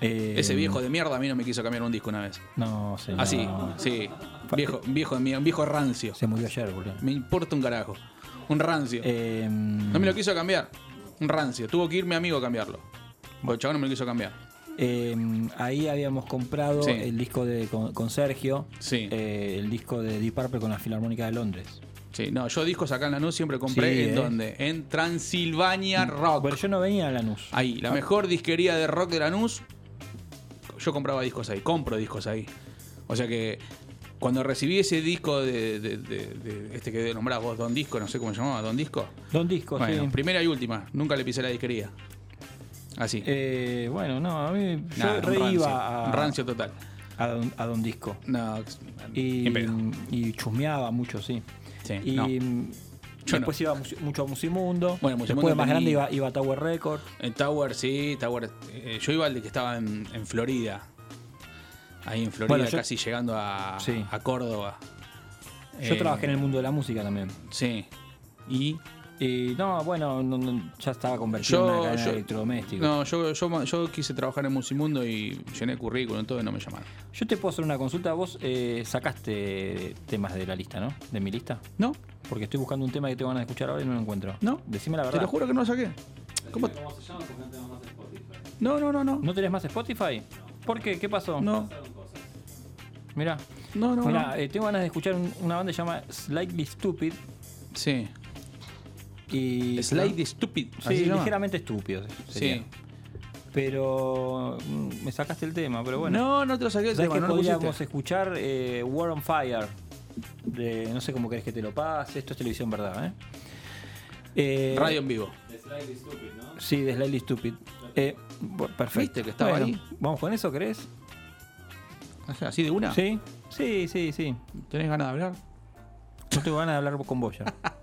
Eh, Ese viejo de mierda a mí no me quiso cambiar un disco una vez. No, señor. Ah, sí, sí. Viejo, viejo, viejo rancio. Se murió ayer, boludo. Me importa un carajo. Un rancio. Eh, No me lo quiso cambiar. Un rancio. Tuvo que ir mi amigo a cambiarlo. Porque el chabón no me lo quiso cambiar. Eh, ahí habíamos comprado Sí. el disco de con, con Sergio, Sí. eh, el disco de Deep Purple con la Filarmónica de Londres. Sí, no, yo discos acá en Lanús siempre compré. Sí, ¿En eh. dónde? En Transilvania Rock. Pero yo no venía a Lanús. Ahí, la mejor disquería de rock de Lanús. Yo compraba discos ahí, compro discos ahí. O sea que cuando recibí ese disco de, de- de- de este que nombrás vos, Don Disco, no sé cómo se llamaba, Don Disco. Don Disco, Bueno, sí. primera y última, nunca le pisé la disquería. Así. Eh, bueno, no, a mí yo Nada, re rancio, iba a, rancio total. a, don, a Don Disco. No, Y, y chusmeaba mucho, sí. Sí, y, no. Yo Después iba mucho- a Musimundo. Bueno, Después Musimundo de más grande iba, iba a Tower Record. En Tower, sí, Tower. eh, yo iba al de que estaba en, en Florida. Ahí en Florida, Bueno, yo- casi llegando a, Sí. a Córdoba. Yo Eh, trabajé en el mundo de la música también. Sí. ¿Y? Y no, bueno, no- no, ya estaba convertido en una cadena yo- de electrodomésticos. no, yo, yo, yo quise trabajar en Musimundo y llené currículum y todo y no me llamaron. Yo te puedo hacer una consulta. Vos eh, sacaste temas de la lista, ¿no? De mi lista. No. Porque estoy buscando un tema que tengo ganas de escuchar ahora y no lo encuentro. No. Decime la Te verdad. lo juro que no lo saqué. ¿Cómo? No, no, no, no. ¿No tenés más Spotify? ¿Por qué? ¿Qué pasó? No. Mirá. No, no, Mirá, no. eh, tengo ganas de escuchar un- una banda que se llama Slightly Stupid. Sí. Y, Slightly Stupid. ¿así Sí, ligeramente estúpido. sería. Sí. Pero mm, me sacaste el tema, pero bueno. No, no te lo saqué el ¿Sabés tema, que no lo podríamos pusiste? escuchar eh, War on Fire? De, no sé cómo querés que te lo pase. Esto es televisión, ¿verdad? ¿eh? Eh, Radio en vivo. Sí, de Slightly Stupid. Eh, perfecto. ¿Viste que estaba ahí? ¿Vamos con eso, querés? ¿Así de una? Sí, sí, sí, sí. ¿Tenés ganas de hablar? No tengo ganas de hablar con vos ya. [LAUGHS]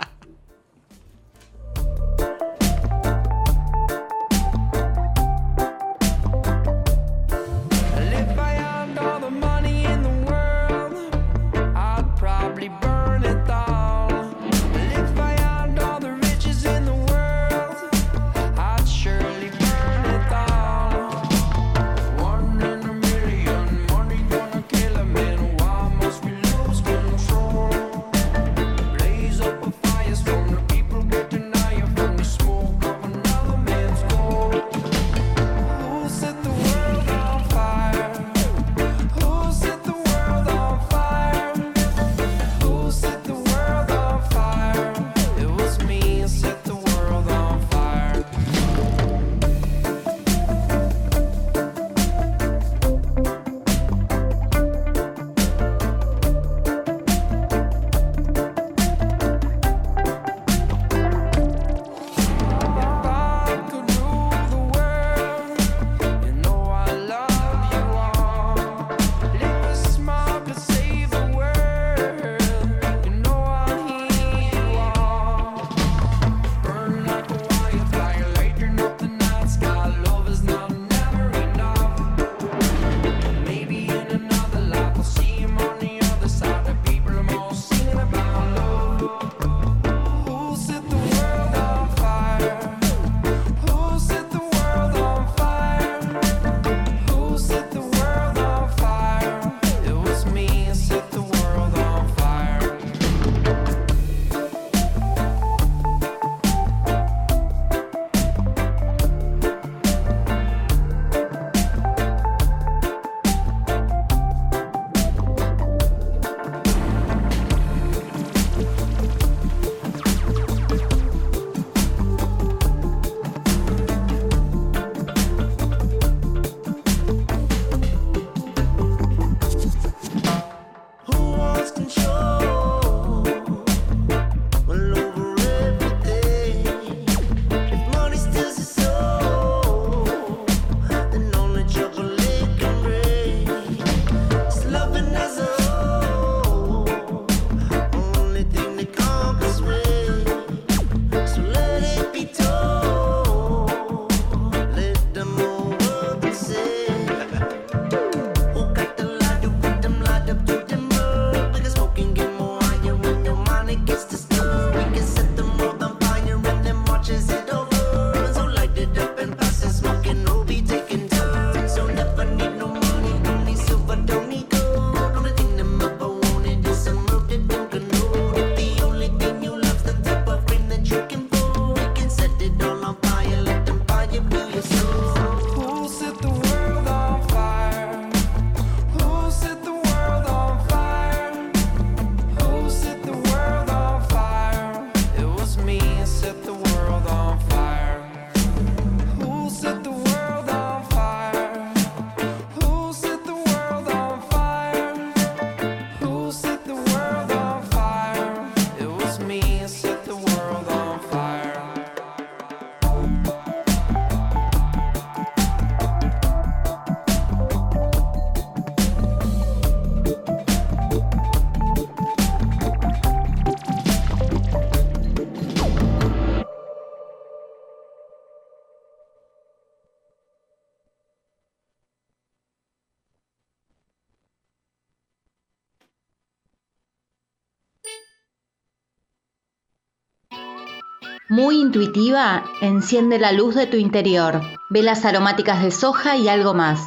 intuitiva, enciende la luz de tu interior. Velas aromáticas de soja y algo más.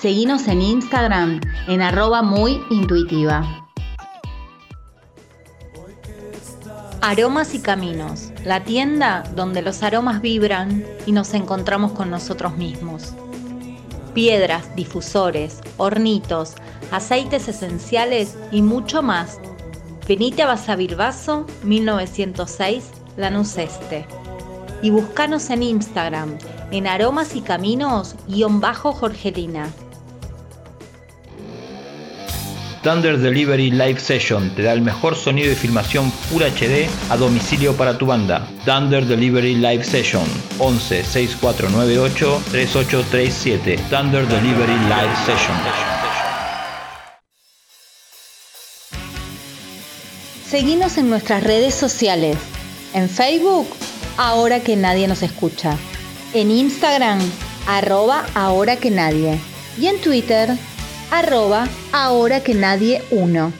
Seguinos en Instagram en arroba muy intuitiva. Aromas y Caminos, la tienda donde los aromas vibran y nos encontramos con nosotros mismos. Piedras, difusores, hornitos, aceites esenciales y mucho más. Venite a Basavilbaso 1906 Lanús Este. Y buscanos en Instagram en aromas y caminos guion bajo Jorgelina. Thunder Delivery Live Session te da el mejor sonido y filmación Full HD a domicilio para tu banda. Thunder Delivery Live Session 11 6498 3837. Thunder Delivery Live Session. Seguinos en nuestras redes sociales. En Facebook, ahora que nadie nos escucha. En Instagram, arroba ahora que nadie. Y en Twitter, arroba ahora que nadie uno.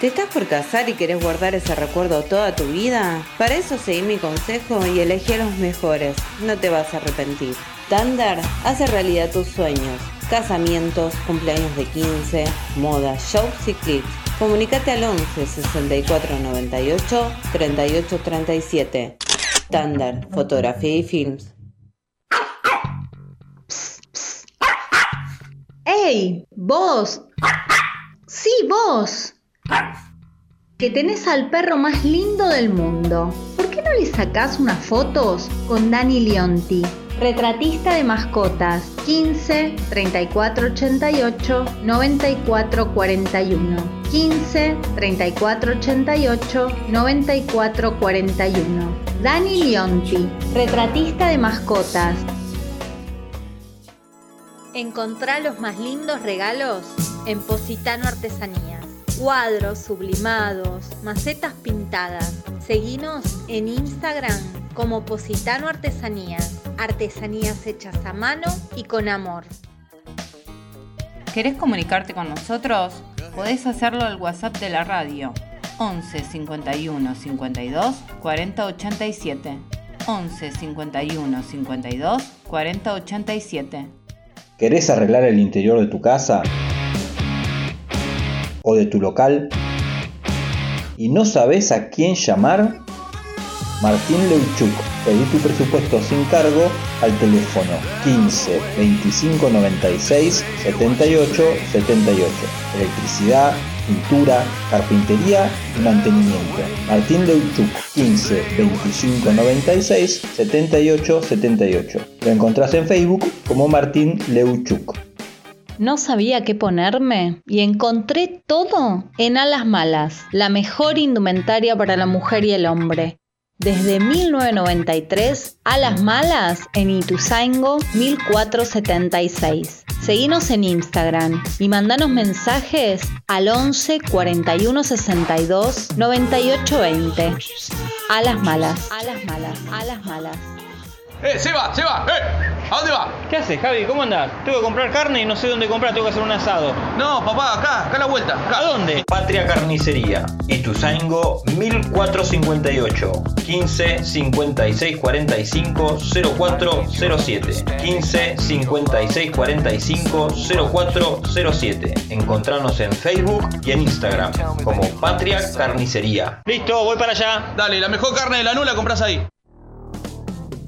¿Te estás por casar y querés guardar ese recuerdo toda tu vida? Para eso seguí mi consejo y elegí a los mejores. No te vas a arrepentir. Thunder hace realidad tus sueños. Casamientos, cumpleaños de 15, moda, shows y clips. Comunicate al 11 64 98 38 37. Thunder, fotografía y films. ¡Ey! ¡Vos! ¡Sí, vos! Que tenés al perro más lindo del mundo. ¿Por qué no le sacás unas fotos con Dani Leonti? Retratista de mascotas 15 34 88 94 41 15 34 88 94 41 Dani Leonti, retratista de mascotas. Encontrá los más lindos regalos en Positano Artesanías. Cuadros sublimados, macetas pintadas. Seguinos en Instagram como Positano Artesanías. Artesanías hechas a mano y con amor. ¿Querés comunicarte con nosotros? Podés hacerlo al WhatsApp de la radio 11 51 52 40 87. 11 51 52 40 87. ¿Querés arreglar el interior de tu casa? ¿O de tu local? ¿Y no sabes a quién llamar? Martín Leuchuk. Pedí tu presupuesto sin cargo al teléfono 15 25 96 78 78. Electricidad, pintura, carpintería y mantenimiento. Martín Leuchuk 15 25 96 78 78. Lo encontrás en Facebook como Martín Leuchuk. No sabía qué ponerme y encontré todo en Alas Malas, la mejor indumentaria para la mujer y el hombre. Desde 1993, Alas Malas en Ituzaingo 1476. Seguinos en Instagram y mandanos mensajes al 11 41 62 98 20. Alas Malas, Alas Malas, Alas Malas. ¡Eh, se va, se va! ¡Eh! ¿A dónde va? ¿Qué haces, Javi? ¿Cómo andás? Tengo que comprar carne y no sé dónde comprar, tengo que hacer un asado. No, papá, acá, acá a la vuelta. Acá. ¿A dónde? Patria Carnicería, Ituzaingo 1458 15 56 45 0407 15 56 45 0407 Encontranos en Facebook y en Instagram como Patria Carnicería. Listo, voy para allá. Dale, la mejor carne de la nula compras ahí.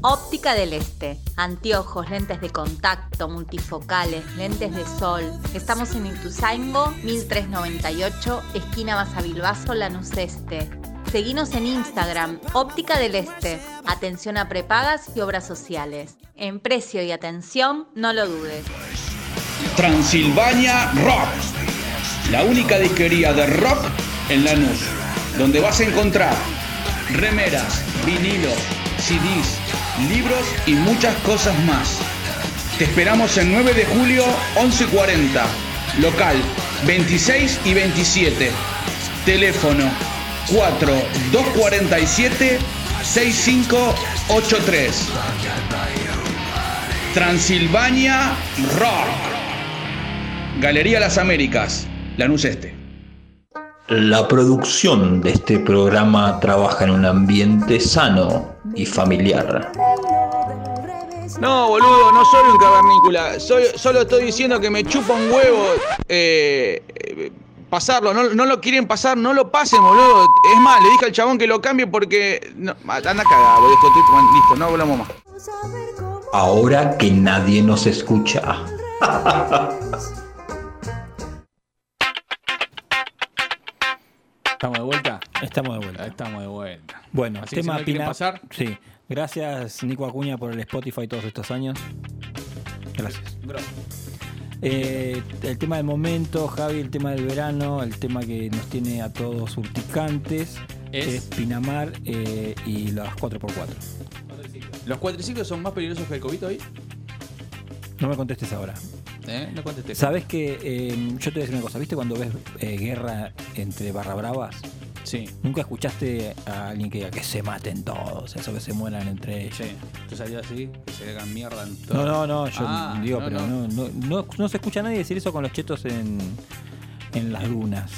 Óptica del Este. Anteojos, lentes de contacto, multifocales, lentes de sol. Estamos en Ituzaingo, 1398, esquina Basavilbaso, Lanús Este. Seguinos en Instagram, Óptica del Este. Atención a prepagas y obras sociales. En precio y atención, no lo dudes. Transilvania Rock, la única disquería de rock en Lanús, donde vas a encontrar remeras, vinilos, CDs, libros y muchas cosas más. Te esperamos el 9 de julio 1140, local 26 y 27, teléfono 4247 6583. Transilvania Rock. Galería Las Américas, Lanús Este. La producción de este programa trabaja en un ambiente sano, y familiar. No, boludo, no soy un cavernícola. Soy, solo estoy diciendo que me chupa un huevo eh, eh, pasarlo. No, no lo quieren pasar, no lo pasen, boludo. Es más, le dije al chabón que lo cambie porque. No, anda cagado, boludo. Listo, no hablamos más. Ahora que nadie nos escucha. [LAUGHS] ¿Estamos de vuelta? Estamos de vuelta. Estamos de vuelta. Bueno, Así que si tema no Pina- pasar, Sí. Gracias, Nico Acuña, por el Spotify todos estos años. Gracias. Eh, el tema del momento, Javi, el tema del verano, el tema que nos tiene a todos urticantes Es- es, Pinamar eh, y las 4x4. ¿Los cuatriciclos son más peligrosos que el COVID hoy? No me contestes ahora. ¿Eh? No contesté. Sabes que eh, yo te voy a decir una cosa, ¿viste cuando ves eh, guerra entre barra bravas? Sí. Nunca escuchaste a alguien que diga que se maten todos, eso que se mueran entre ellos. Sí. ¿Tú salías así? Que se hagan mierda en todo. No, no, no, yo Ah, digo, no, pero no. no. No, no, no se escucha a nadie decir eso con los chetos en, en las dunas.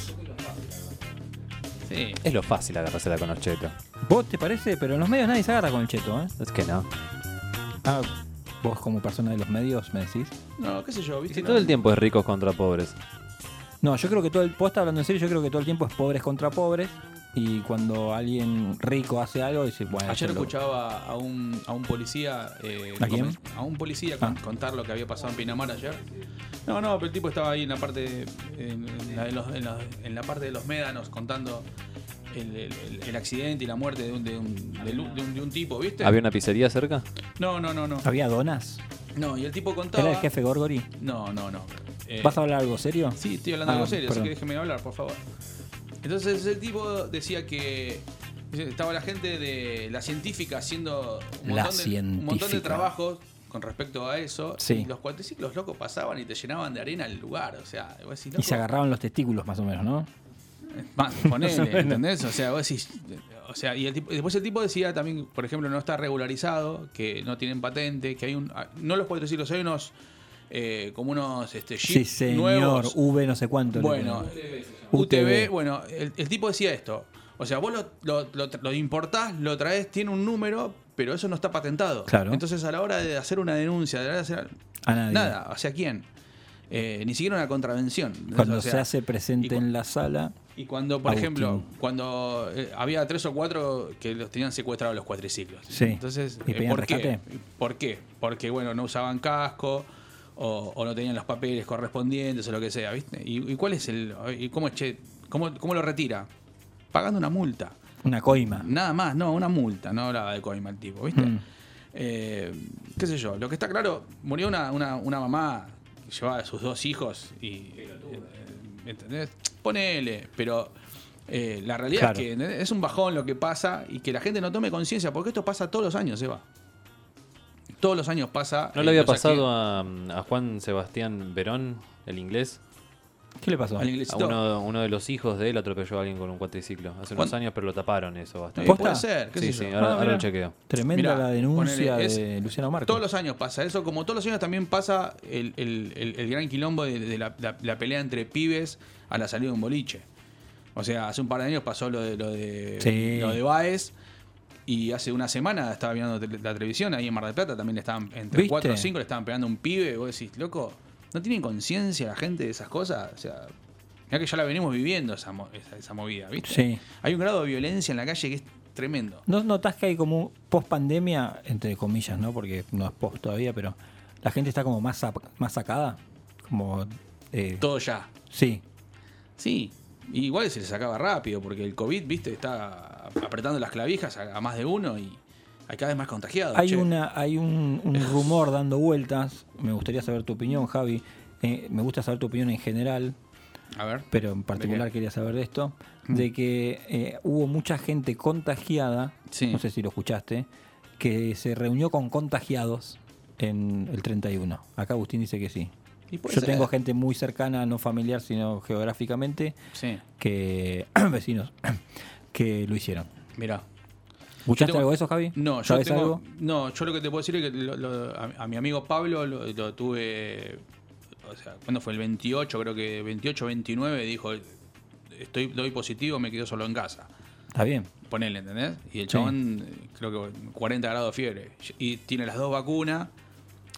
Sí. Es lo fácil agarrársela con los chetos. ¿Vos te parece? Pero en los medios nadie se agarra con el cheto, ¿eh? Es que no. Ah, vos como persona de los medios me decís. No, qué sé yo, ¿viste? Si No. todo el tiempo es ricos contra pobres. No, yo creo que todo el. Vos estás hablando en serio, yo creo que todo el tiempo es pobres contra pobres. Y cuando alguien rico hace algo, dice, bueno. Ayer escuchaba a un, a un policía. eh, ¿A quién? A un policía con- contar lo que había pasado en Pinamar ayer. No, no, pero el tipo estaba ahí en la parte. En, en la, de los- en la- en la parte de los médanos contando el, el- el- el accidente y la muerte de un, de un, de un- de un tipo, ¿viste? ¿Había una pizzería cerca? No, no, no, no. ¿Había donas? No, y el tipo contaba. ¿Era el jefe Gorgori? No, no, no. Eh, ¿Vas a hablar algo serio? Sí, estoy hablando Ah, algo serio, así que déjeme hablar, por favor. Entonces el tipo decía que estaba la gente de la científica haciendo un La montón, de, un montón de trabajos con respecto a eso. Sí. Y los cuatriciclos locos pasaban y te llenaban de arena el lugar. O sea, decís, Y se agarraban los testículos más o menos, ¿no? [LAUGHS] o ponele. ¿entendés? O sea, vos decís. O sea, y el tipo- y después el tipo decía también, por ejemplo, no está regularizado, que no tienen patente, que hay un. ah, No los cuatriciclos, hay unos. eh, como unos este, Sí, señor. nuevos. V no sé cuánto. Bueno, ponen. UTV, bueno, el, el tipo decía esto. O sea, vos lo, lo, lo, lo importás, lo traes, tiene un número, pero eso no está patentado. Claro. Entonces, a la hora de hacer una denuncia, de hacer. A nadie. Nada, ¿hacia quién? Eh, ni siquiera una contravención. Cuando O sea, se hace presente en la sala. Y cuando, por Agustín. ejemplo, cuando eh, había tres o cuatro que los tenían secuestrados los cuatriciclos. Sí. Entonces, ¿Y eh, ¿por qué? rescate? ¿Por qué? Porque, bueno, no usaban casco o, o no tenían los papeles correspondientes o lo que sea, ¿viste? ¿Y, y cuál es el. y cómo, che, cómo, cómo lo retira? Pagando una multa. Una coima. Nada más, no, una multa, no hablaba de coima el tipo, ¿viste? Mm. Eh, qué sé yo, lo que está claro, murió una, una, una mamá llevaba a sus dos hijos y. eh, ¿Entendés? Ponele, pero eh, la realidad Claro. es que es un bajón lo que pasa y que la gente no tome conciencia, porque esto pasa todos los años, Eva. Todos los años pasa. ¿No eh, le había los pasado a, a Juan Sebastián Verón, el inglés? ¿Qué le pasó? Al A inglesito. uno, uno de los hijos de él atropelló a alguien con un cuatriciclo. Hace unos años, pero lo taparon eso bastante. Eh, puede ser, qué Sí, sé sí, yo. ahora, Ah, ahora mirá. lo chequeo. Tremenda Mirá, la denuncia ponele, es- de Luciano Marco. Todos los años pasa eso, como todos los años también pasa el, el- el- el gran quilombo de, de la, la- la pelea entre pibes a la salida de un boliche. O sea, hace un par de años pasó lo de lo de, Sí. lo de Baez y hace una semana estaba viendo tele- la televisión ahí en Mar del Plata también le estaban entre ¿Viste? 4 o 5 le estaban pegando a un pibe, y vos decís, loco, ¿no tienen conciencia la gente de esas cosas? O sea, ya que ya la venimos viviendo esa, esa, esa movida, ¿viste? Sí. Hay un grado de violencia en la calle que es tremendo. ¿No notás que hay como post pandemia, entre comillas, ¿no? Porque no es post todavía, pero la gente está como más, más sacada? Como. eh, Todo ya. sí. Sí, y igual se le sacaba rápido, porque el COVID, viste, está apretando las clavijas a, a más de uno y hay cada vez más contagiados. Hay, che. una, hay un, un rumor dando vueltas. Me gustaría saber tu opinión, Javi. Eh, me gusta saber tu opinión en general, A ver. pero en particular quería saber de esto. Mm. De que eh, hubo mucha gente contagiada, Sí. no sé si lo escuchaste, que se reunió con contagiados en el 31. Acá Agustín dice que sí. Y Yo ser. tengo gente muy cercana, no familiar, sino geográficamente, Sí, que [CLEARS THROAT] vecinos, [CLEARS THROAT] que lo hicieron. mirá. ¿Escuchaste tengo- algo de eso, Javi? No, yo ¿Sabes tengo, algo? No, yo lo que te puedo decir es que lo- lo- a, a mi amigo Pablo lo, lo tuve. O sea, cuando fue el 28, creo que 28, 29, dijo: Estoy, doy positivo, me quedo solo en casa. Está bien. Ponele, ¿entendés? Y el Sí. chabón, creo que 40 grados de fiebre. Y tiene las dos vacunas.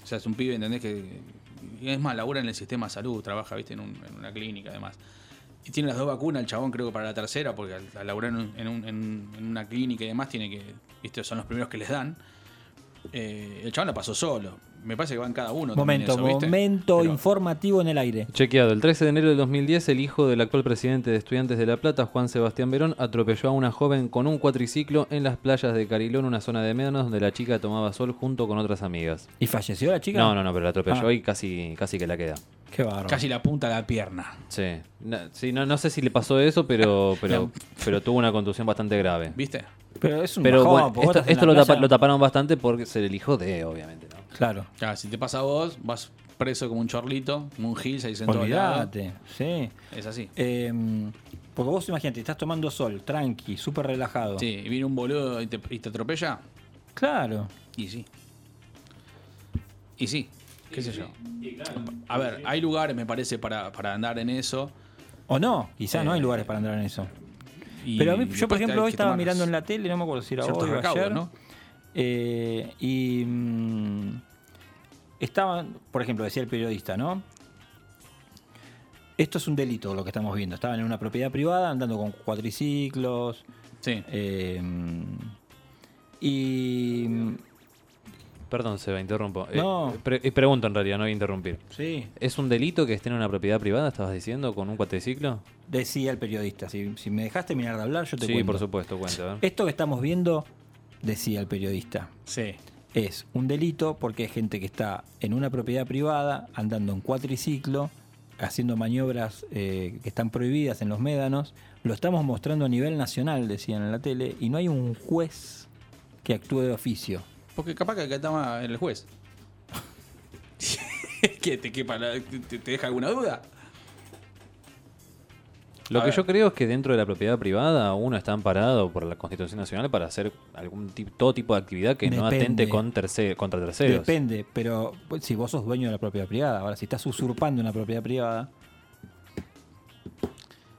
O sea, es un pibe, ¿entendés? Que es más, labura en el sistema de salud, trabaja, viste, en, un- en una clínica además. Y tiene las dos vacunas, el chabón creo que para la tercera, porque al, al laburar en, un- en un- en- en una clínica y demás, tiene que, viste, son los primeros que les dan. Eh, el chabón la pasó solo. Me parece que van cada uno. Momento, eso, ¿viste? momento Pero- informativo en el aire. Chequeado, el 13 de enero del 2010, el hijo del actual presidente de Estudiantes de La Plata, Juan Sebastián Verón, atropelló a una joven con un cuatriciclo en las playas de Carilón, una zona de Médanos, donde la chica tomaba sol junto con otras amigas. ¿Y falleció la chica? No, no, no, pero la atropelló Ah. y casi, casi que la queda. Qué bárbaro. Casi la punta de la pierna. Sí, no, sí, no, no sé si le pasó eso, pero, [LAUGHS] pero, pero tuvo una contusión bastante grave. ¿Viste? Pero es un Pero bajón, bueno, esto, esto lo, tapa- lo taparon bastante porque se el hijo de, obviamente. ¿no? Claro. Claro, si te pasa a vos, vas preso como un chorlito, como un gil, se dice en todos lados. Olvídate, sí. Es así. Eh, porque vos imagínate, estás tomando sol, tranqui, súper relajado. Sí, y viene un boludo y te, y te atropella. Claro. Y sí. Y sí, qué sé yo. A ver, hay lugares, me parece, para, para andar en eso. O no, quizá no hay Eh, lugares para andar en eso. y Pero a mí, yo por ejemplo hoy estaba mirando en la tele, no me acuerdo si era hoy o recaudos, ayer. ¿no? Eh, y mm, estaban, por ejemplo, decía el periodista, ¿no? Esto es un delito lo que estamos viendo. Estaban en una propiedad privada andando con cuatriciclos. Sí. eh, y Perdón, Seba, interrumpo. Eh, No. pre- eh, pregunto en realidad, no voy a interrumpir. Sí. ¿Es un delito que estén en una propiedad privada, estabas diciendo, con un cuatriciclo? decía el periodista, si, si me dejaste mirar de hablar, yo te Sí, cuento. por supuesto, ver. Esto que estamos viendo, decía el periodista, Sí. es un delito porque es gente que está en una propiedad privada, andando en cuatriciclo, haciendo maniobras eh, que están prohibidas en los médanos. Lo estamos mostrando a nivel nacional, decían en la tele, y no hay un juez que actúe de oficio. Porque capaz que acá estaba el juez. [LAUGHS] ¿Qué? ¿Te, quepa la- te, te deja alguna duda? Lo A que ver. yo creo es que dentro de la propiedad privada uno está amparado por la Constitución Nacional para hacer algún tipo, todo tipo de actividad que no atente con terce- contra terceros. Depende, pero pues, si vos sos dueño de la propiedad privada, ahora si estás usurpando una propiedad privada,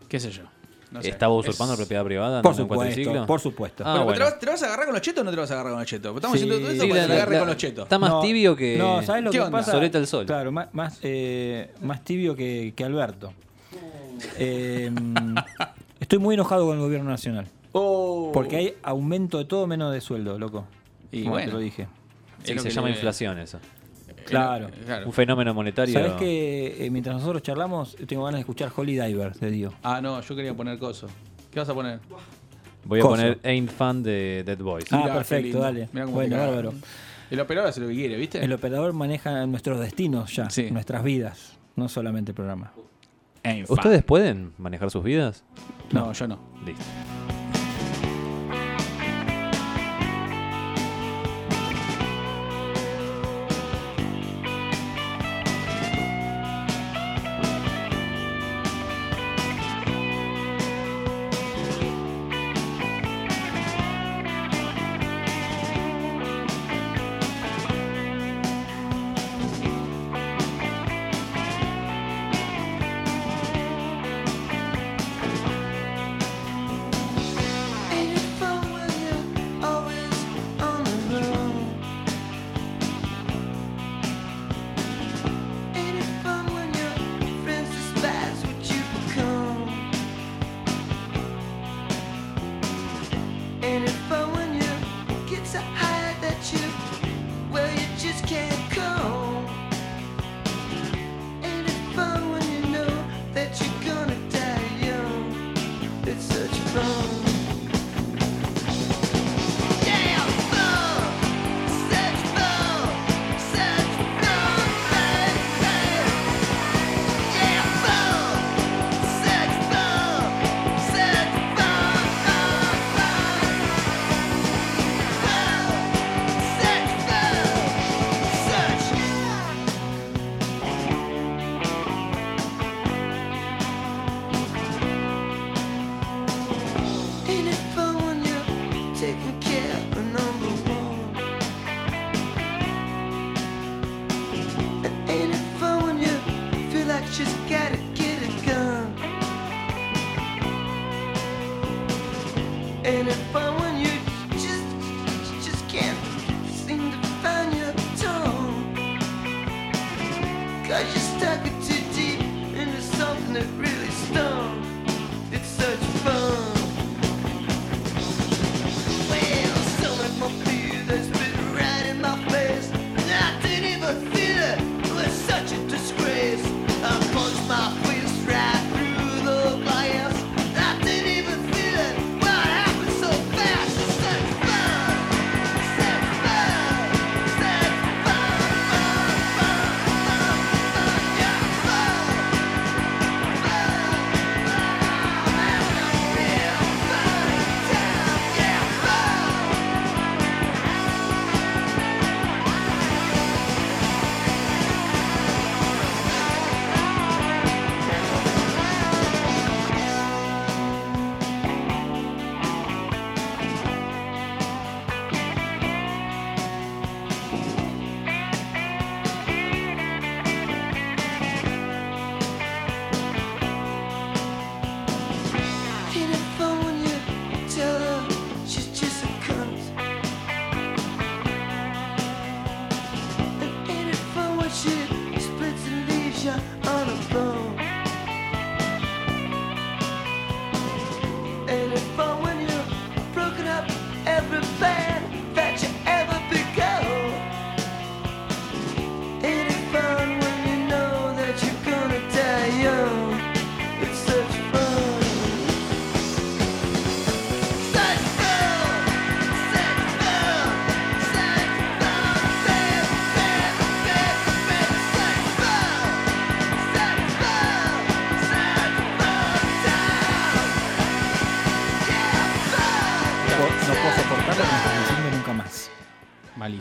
¿Qué sé yo? No sé. ¿Estaba usurpando Es- la propiedad privada? Por supuesto, cuatriciclo? por supuesto. Ah, Pero, bueno. ¿te, vas, te vas a agarrar con los chetos o no te vas a agarrar con los chetos? Estamos Sí. diciendo todo eso Sí, para que la- te agarre la- con los chetos. Está más No, tibio que. No, ¿sabes lo ¿Qué que onda? pasa? Soleta el sol. Claro, más, más, eh, más tibio que, que Alberto. Eh, estoy muy enojado con el gobierno nacional. Oh. Porque hay aumento de todo menos de sueldo, loco. Y Como bueno. te lo dije. Sí, Es lo se llama le- inflación eso. Claro. Claro. Un fenómeno monetario. ¿Sabes que eh, mientras nosotros charlamos, tengo ganas de escuchar Holy Diver, te digo. Ah, no, yo quería poner coso. ¿Qué vas a poner? Voy a Coso. poner Ain't Fan de Dead Boys. Ah, Mirá, qué perfecto, lindo. dale. Mirá cómo Bueno, te bárbaro. El operador hace lo que quiere, ¿viste? El operador maneja nuestros destinos ya, Sí. nuestras vidas, no solamente el programa. Fan. ¿Ustedes pueden manejar sus vidas? No, yo no. Listo.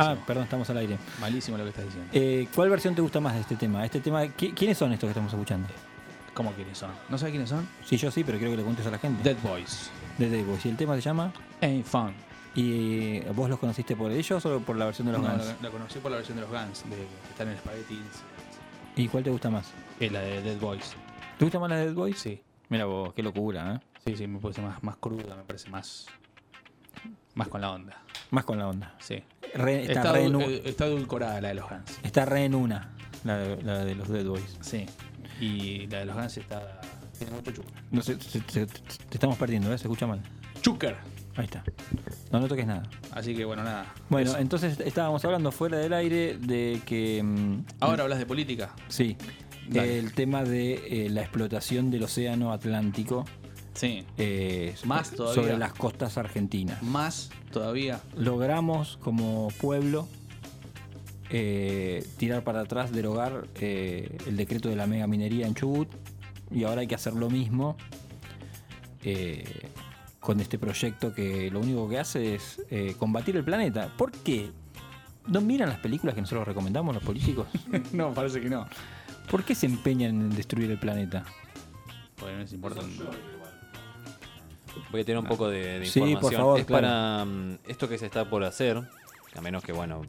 Ah, perdón, estamos al aire. Malísimo lo que estás diciendo. Eh, ¿Cuál versión te gusta más de este tema? Este tema ¿qui- ¿Quiénes son estos que estamos escuchando? ¿Cómo quiénes son? ¿No sabes quiénes son? Sí, yo sí, pero quiero que le cuentes a la gente. Dead Boys. De Dead Boys. ¿Y el tema se llama? Ain't Fun. ¿Y eh, vos los conociste por ellos o por la versión de los No, Guns? la, la conocí por la versión de los Guns, de, que están en Spaghetti. ¿Y cuál te gusta más? Es la de Dead Boys. ¿Te gusta más la de Dead Boys? Sí. Mira vos, qué locura, ¿eh? Sí, sí, me parece más, más cruda, me parece más. Más con la onda. Más con la onda. Sí. Re- está, está, re en, eh, está la de los Guns. está re en una, la de, la de los Dead Boys. Sí. Y la de los Guns está. Tiene mucho chucker. No se- se- te estamos perdiendo, ¿eh? Se escucha mal. Chucker. Ahí está. No, no toques nada. Así que bueno, nada. Bueno, Eso. entonces estábamos hablando fuera del aire de que... mm, Ahora hablas de política. Sí. Dale. El tema de eh, la explotación del océano Atlántico. Sí. eh, Más todavía. Sobre las costas argentinas. Más todavía. Logramos como pueblo eh, tirar para atrás, derogar eh, el decreto de la mega minería en Chubut. Y ahora hay que hacer lo mismo eh, con este proyecto que lo único que hace es eh, combatir el planeta. ¿Por qué? ¿No miran las películas que nosotros recomendamos los políticos? [LAUGHS] no, parece que no. ¿Por qué se empeñan en destruir el planeta? Porque no les importa. Voy a tener un poco de, de Sí, por información. favor, es claro. para mm, esto que se está por hacer, a menos que, bueno,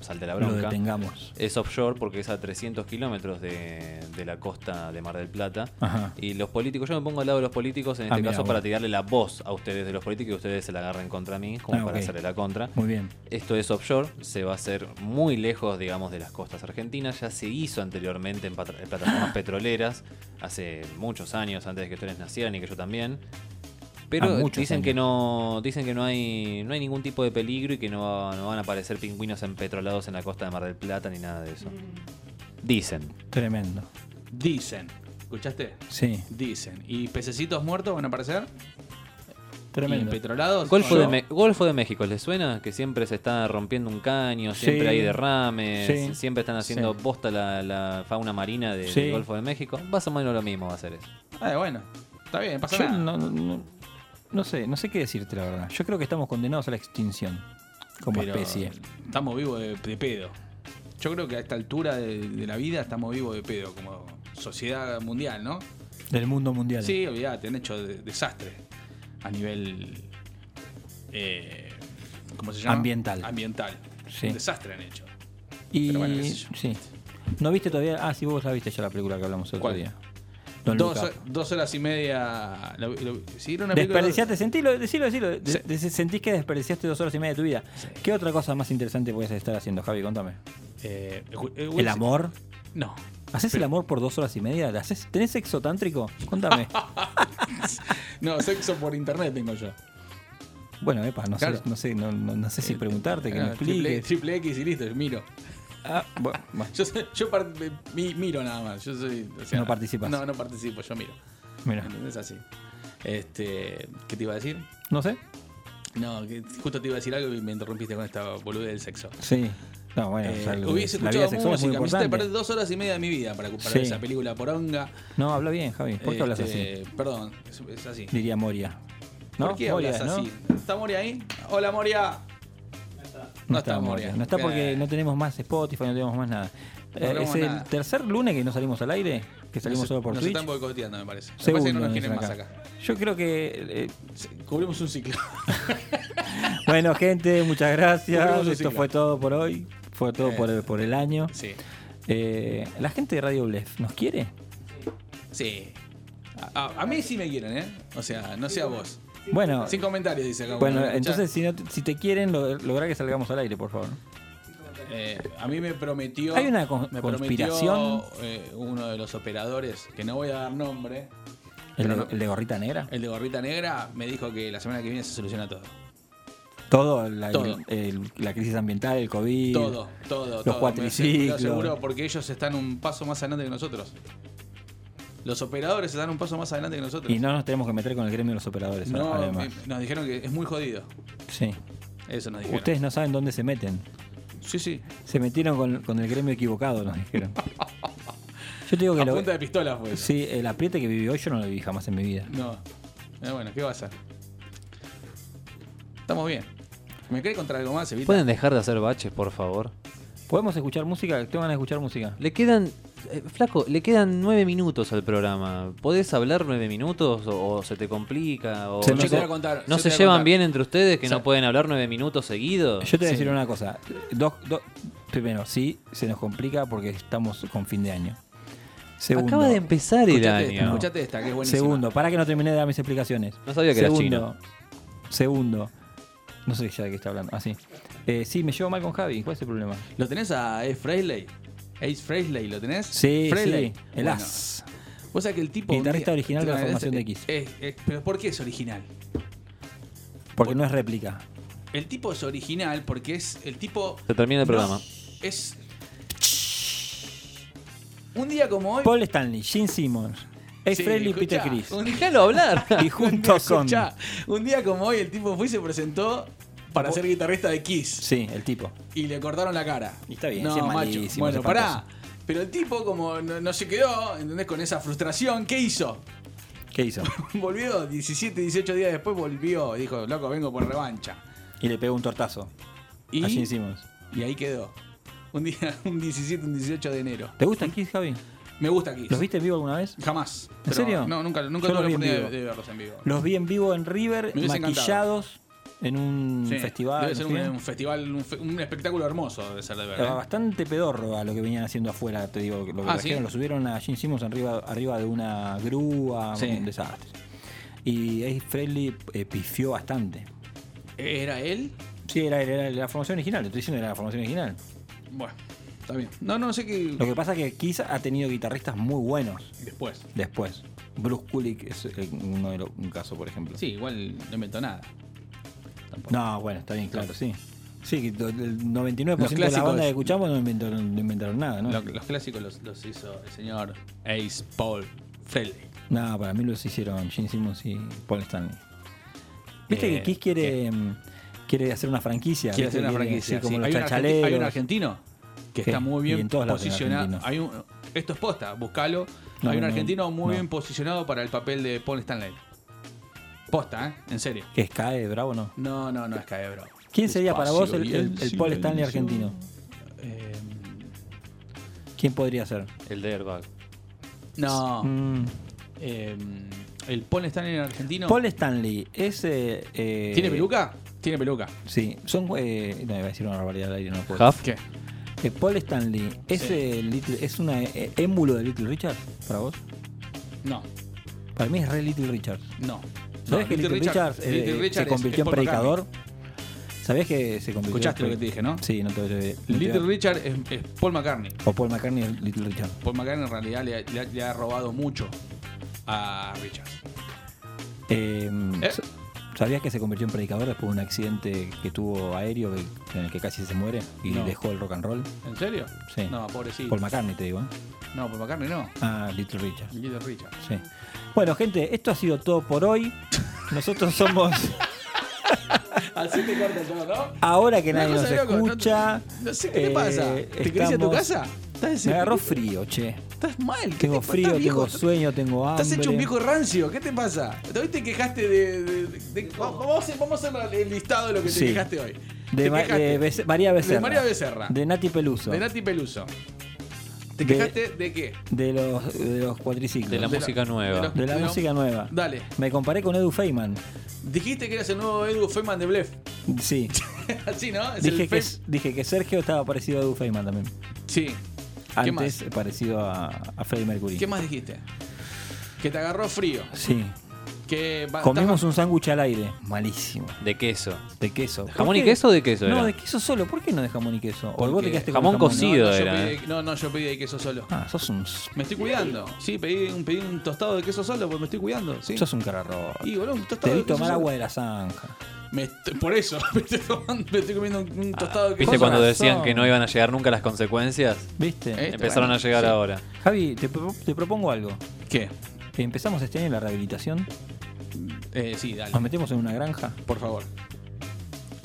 salte la Lo bronca. detengamos. Es offshore porque es a 300 kilómetros de, de la costa de Mar del Plata. Ajá. Y los políticos, yo me pongo al lado de los políticos en Ah, este mira, caso bueno. para tirarle la voz a ustedes de los políticos y ustedes se la agarren contra mí, como Ah, para hacerle la contra. Muy bien. Esto es offshore, se va a hacer muy lejos, digamos, de las costas argentinas. Ya se hizo anteriormente en, en plataformas [GASPS] petroleras, hace muchos años, antes de que ustedes nacieran y que yo también. Pero Ah, dicen años. que no dicen que no hay no hay ningún tipo de peligro y que no, va- no van a aparecer pingüinos empetrolados en la costa de Mar del Plata ni nada de eso. Dicen. Tremendo. Dicen. ¿Escuchaste? Sí. Dicen. ¿Y pececitos muertos van a aparecer? Tremendo. ¿Y petrolados? Golfo ¿O de? Me- Golfo de México, ¿les suena? Que siempre se está rompiendo un caño, siempre Sí. hay derrames, Sí. siempre están haciendo Sí. bosta la, la fauna marina de- Sí. del Golfo de México. Más o menos lo mismo va a ser eso. Ah, bueno. Está bien, pasa Yo nada. no, no- no- sé, no sé qué decirte la verdad. Yo creo que estamos condenados a la extinción como Pero especie. Estamos vivos de, de pedo. Yo creo que a esta altura de, de la vida estamos vivos de pedo, como sociedad mundial, ¿no? Del mundo mundial. Sí, olvídate, han hecho de- desastre a nivel. eh, ¿Cómo se llama? Ambiental. Ambiental. Sí. Un desastre han hecho. Y Pero bueno, qué sé yo. sí. ¿No viste todavía? Ah, sí, vos la viste ya la película que hablamos el otro día. Don't Dos, Look Up. dos horas y media. lo- lo- sí, una Desperdiciaste, sentilo, decilo, decilo. De- Sí. de- sentís que desperdiciaste dos horas y media de tu vida. ¿Qué otra cosa más interesante puedes estar haciendo, Javi? Contame. Eh, eh, ¿El amor? No. ¿Haces el amor por dos horas y media? ¿Le haces- ¿Tenés sexo tántrico? Contame. [LAUGHS] No, sexo por internet tengo yo. bueno, epa, no Claro. sé, no sé, no, no- no sé si preguntarte, que me Ah, triple, expliques. triple X y listo, miro. Ah, bueno, bueno. Yo, soy- yo par- mi- miro nada más. Yo soy, o sea, No participas. No, no participo, yo miro. Mira. ¿Entendés? Así. Este, ¿Qué te iba a decir? No sé. No, que justo te iba a decir algo y me interrumpiste con esta boludez del sexo. Sí. No, bueno, Eh, o sea, hubiese la vida escuchado sexual es muy música, me hiciste importante. perder dos horas y media de mi vida para, para Sí. esa película poronga. No, habla bien, Javi. ¿Por qué hablas Este, así? Perdón, es, es así. Diría Moria. ¿No? ¿Por qué Moria, hablas ¿no? así? ¿Está Moria ahí? Hola Moria. No, está Moria. No está porque no tenemos más Spotify, no tenemos más nada. No es el nada. tercer lunes que no salimos al aire, que salimos nos, solo por nos Twitch. están boicoteando, me parece. Me Segundo parece que no nos nos quieren más acá. Yo creo que. eh, Cubrimos un ciclo. [LAUGHS] bueno, gente, muchas gracias. Esto fue todo por hoy. Fue todo Eh, por, el, por el año. Sí. Eh, la gente de Radio Blef, ¿nos quiere? Sí. A, a- mí sí me quieren, ¿eh? O sea, no sé a vos. Bueno, Sin comentarios, dice acá. bueno entonces si, no, si te quieren, lo- lograr que salgamos al aire, por favor. Eh, a mí me prometió. Hay una me conspiración. prometió, eh, uno de los operadores, que no voy a dar nombre. ¿El de, no- el de gorrita negra? el de gorrita negra me dijo que la semana que viene se soluciona todo. Todo, la, Todo. el- la crisis ambiental, el COVID. Todo, todo, Los todo. Cuatriciclos. lo aseguro porque ellos están un paso más adelante que nosotros. Los operadores están un paso más adelante que nosotros. Y no nos tenemos que meter con el gremio de los operadores, No, además. nos dijeron que es muy jodido. Sí. Eso nos dijeron. Ustedes no saben dónde se meten. Sí, sí. Se metieron con, con el gremio equivocado, nos dijeron. [LAUGHS] Yo te digo que A lo- punta de pistola fue eso. Sí, el apriete que viví hoy yo no lo viví jamás en mi vida. No. Eh, bueno, ¿qué va a hacer? Estamos bien. ¿Me querés contar algo más, Evita? ¿Pueden dejar de hacer baches, por favor? ¿Podemos escuchar música? Tengo ganas de escuchar música. Le quedan. Eh, flaco, le quedan nueve minutos al programa. ¿Podés hablar nueve minutos o, o se te complica? O Se no se, Yo te voy a contar, ¿no yo se te voy a llevan contar. bien entre ustedes que O sea- no pueden hablar nueve minutos seguidos? Yo te voy a decir una cosa. Dos, dos- primero, sí, se nos complica porque estamos con fin de año. Segundo, Acaba de empezar el Escuchate año. esta, escuchate esta, que es buenísima. Segundo, para que no termine de dar mis explicaciones. No sabía que segundo, Segundo, no sé ya de qué está hablando. Así. Eh, sí, me llevo mal con Javi. ¿Cuál es el problema? ¿Lo tenés a Ace Frehley? Ace Frehley, ¿lo tenés? Sí, Frehley. sí, el Bueno, as. Vos sabés que el tipo. Guitarrista original de la formación es- de Kiss. es- es- pero ¿por qué es original? Porque no es réplica. El tipo es original porque es. El tipo. Se termina el no, programa. es. Un día como hoy. Paul Stanley, Gene Simmons, Ace Sí, Frehley y escuchá, Peter Chris. un día- Déjalo hablar. Y juntos [LAUGHS] son. Un día como hoy el tipo fue y se presentó para ser guitarrista de Kiss. Sí, el tipo. Y le cortaron la cara. Y está bien, no, es macho. Bueno, pará. Pero el tipo, como no, no se quedó, ¿entendés? Con esa frustración, ¿qué hizo? ¿Qué hizo? [LAUGHS] volvió 17, 18 días después, volvió. y Dijo, loco, vengo por revancha. Y le pegó un tortazo Y, a Gene Simmons. y ahí quedó. Un día, [LAUGHS] un 17, un 18 de enero. ¿Te gustan Kiss, Javi? Me gusta Kiss. ¿Los viste en vivo alguna vez? Jamás. ¿En serio? No, nunca, nunca tuve la los vi en oportunidad de, verlos en vivo. Los vi en vivo en River, encantado. En un Sí, festival. Debe ser un, festival, un, fe- un espectáculo hermoso, debe ser de ver. Era ¿eh? bastante pedorro a lo que venían haciendo afuera, te digo, lo que Ah, trajeron, ¿sí? lo subieron a Gene Simmons arriba, arriba de una grúa, Sí. un desastre. Y Ace Frehley eh, pifió bastante. ¿Era él? Sí, era, era la formación original, te estoy diciendo era la formación original. Bueno, está bien. No, no sé qué. Lo que pasa es que Kiss ha tenido guitarristas muy buenos Después. después. Bruce Kulick es eh, uno de los, un caso, por ejemplo. Sí, igual no inventó nada. No, bueno, está bien, claro, sí. Sí, to- el 99% Los de la clásicos- banda que escuchamos no inventaron, no inventaron nada, ¿no? Lo- Los, clásicos los, los hizo el señor Ace Paul Frehley. No, para mí los hicieron Gene Simmons y Paul Stanley. Viste Eh, que Kiss quiere, mm, quiere hacer una franquicia. Quiere hacer una franquicia. sí, como sí. los hay, un hay un argentino que está muy bien posicionado. Hay un, esto es posta, buscalo. No, hay un no, argentino muy bien posicionado para el papel de Paul Stanley. Posta, ¿eh? En serio. ¿Que es Cae Bravo no? No, no, no es cae, bro. ¿Quién sería para vos el, Paul Stanley argentino? Eh, ¿Quién podría ser? El de Airbag. no. Mm, eh, el Paul Stanley argentino. Paul Stanley es. eh, ¿Tiene peluca? Tiene peluca. Sí, son. Eh, no, iba a decir una barbaridad al aire, no puedo. Huff. ¿Qué? Eh, Paul Stanley es, Sí. Little- es una eh, émulo de Little Richard para vos. No, Para mí es re Little Richard. no. ¿Sabés que Little, Richard, eh, Little Richard se convirtió es- en es predicador? ¿Sabés que se convirtió Escuchaste en lo que te dije, ¿no? Sí, no te no te- Little Richard es, es Paul McCartney. O Paul McCartney es Little Richard. Paul McCartney en realidad le, ha- le le ha robado mucho a Richard. Eh, ¿Eh? ¿Sabías que se convirtió en predicador después de un accidente que tuvo aéreo en el que casi se muere y No. dejó el rock and roll? ¿En serio? Sí. No, pobrecito. Paul McCartney te digo, ¿eh? No, Paul McCartney no. Ah, Little Richard. Little Richard. Sí. Bueno, gente, esto ha sido todo por hoy. Nosotros somos. [LAUGHS] Así te corta todo, ¿no? Ahora que nadie nos loco, escucha. No sé qué te eh, pasa. ¿Te querés ir a tu estamos- casa? ¿Estás Me agarró frío, che. Estás mal. ¿qué Tengo te- frío, viejo? tengo sueño, tengo hambre. Estás hecho un viejo rancio. ¿Qué te pasa? Hoy te quejaste de. de- de- de- vamos, a hacer, vamos a hacer el listado de lo que te Sí. quejaste hoy. De, Te Ma- quejaste de Bece- María Becerra. De María Becerra. De Nati Peluso. De Nati Peluso. ¿Te De- quejaste de qué? De los, de los cuatriciclos. De la De la- música nueva. de los- De la música nueva. Dale. Me comparé con Edu Feynman. Dijiste que eras el nuevo Edu Feynman de Blef. Sí. [LAUGHS] Así, ¿no? Es dije, el que, dije que Sergio estaba parecido a Edu Feynman también. Sí. ¿Qué Antes parecido a, a Freddie Mercury. ¿Qué más dijiste? Que te agarró frío. Sí. Que va- Comimos un sándwich al aire. Malísimo. De queso. De queso. ¿Jamón ¿Por y qué? queso o de queso No, era? de queso solo. ¿Por qué no de jamón y queso? O Porque- vos te quedaste con Jamón cocido. no, no, yo era, pedí- no, no, yo pedí de queso solo. Ah, sos un. Me estoy cuidando. Sí, pedí un, pedí un tostado de queso solo porque me estoy cuidando. ¿sí? Sos un cararro. Y, boludo, un tostado Te de queso tomar solo. agua de la zanja. Me est- por eso, [LAUGHS] me estoy, tomando- me estoy comiendo un, un tostado de queso ¿Viste cuando razón. decían que no iban a llegar nunca las consecuencias? ¿Viste? Eh, Empezaron bueno, a llegar sí. ahora. Javi, te, pro- te propongo algo. ¿Qué? Que empezamos este año la rehabilitación. Eh, sí, dale. Nos metemos en una granja. Por favor.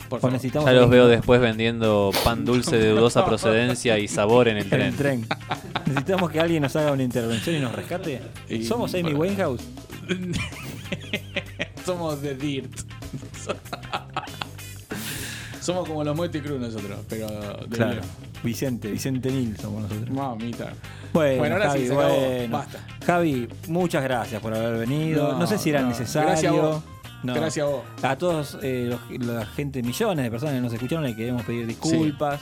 Por favor. necesitamos Ya los veo después vendiendo pan dulce de dudosa procedencia y sabor en el en tren. el tren. Necesitamos que alguien nos haga una intervención y nos rescate. Y- Somos Amy bueno. Winehouse. [LAUGHS] Somos de Dirt. [LAUGHS] Somos como los Motley Crue nosotros, pero de Claro. Vicente, Vicente Nil somos nosotros. Mamita. Bueno, Bueno, ahora Javi, sí, se acabó. bueno. Basta. Javi, muchas gracias por haber venido. No, No, sé si era no. necesario. Gracias a vos. No. Gracias a vos. A todos, eh, los- la gente, millones de personas que nos escucharon, le queremos pedir disculpas.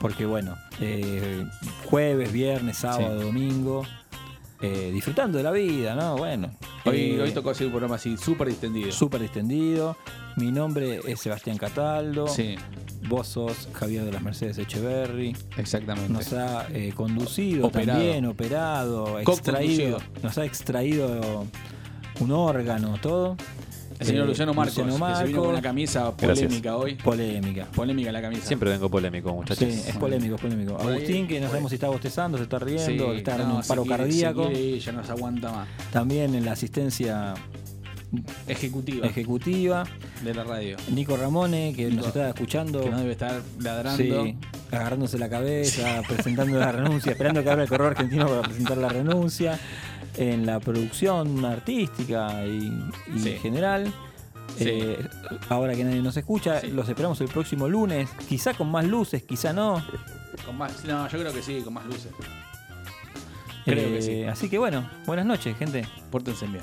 Porque, bueno, eh, jueves, viernes, sábado, domingo, eh, disfrutando de la vida, ¿no? Bueno. Hoy, eh, hoy tocó hacer un programa así, súper distendido. Súper distendido. Mi nombre es Sebastián Cataldo. Sí. Vos sos Javier de las Mercedes Echeverry. Exactamente. Nos ha eh, conducido Operado. también, operado, extraído. Nos ha extraído un órgano, todo. El señor Eh, Luciano Marcos, Luciano que se vino con una Marcos. camisa Gracias. polémica hoy. Polémica. Polémica la camisa. Siempre vengo polémico, muchachos. Sí, es polémico, es polémico. Agustín, que no sabemos si está bostezando, se está riendo, Sí, está no, un paro quiere- cardíaco. quiere ir, ya no se aguanta más. También en la asistencia Ejecutiva ejecutiva. de la radio. Nico Ramone, que nos está escuchando. Que no debe estar ladrando. Sí, agarrándose la cabeza, [LAUGHS] presentando la renuncia, esperando que abra el correo argentino para presentar la renuncia. En la producción artística y, y Sí. general. Eh, ahora que nadie nos escucha, los esperamos el próximo lunes. Quizá con más luces, quizá no. Con más, no, yo creo que sí, con más luces. Creo que sí. Eh, Así que bueno, buenas noches, gente. Pórtense bien.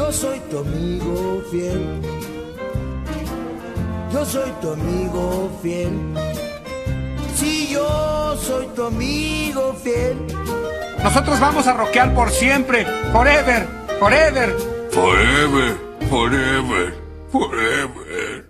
Yo soy tu amigo fiel. Yo soy tu amigo fiel. Si yo soy tu amigo fiel. Nosotros vamos a rockear por siempre, forever, forever. Forever, forever, forever.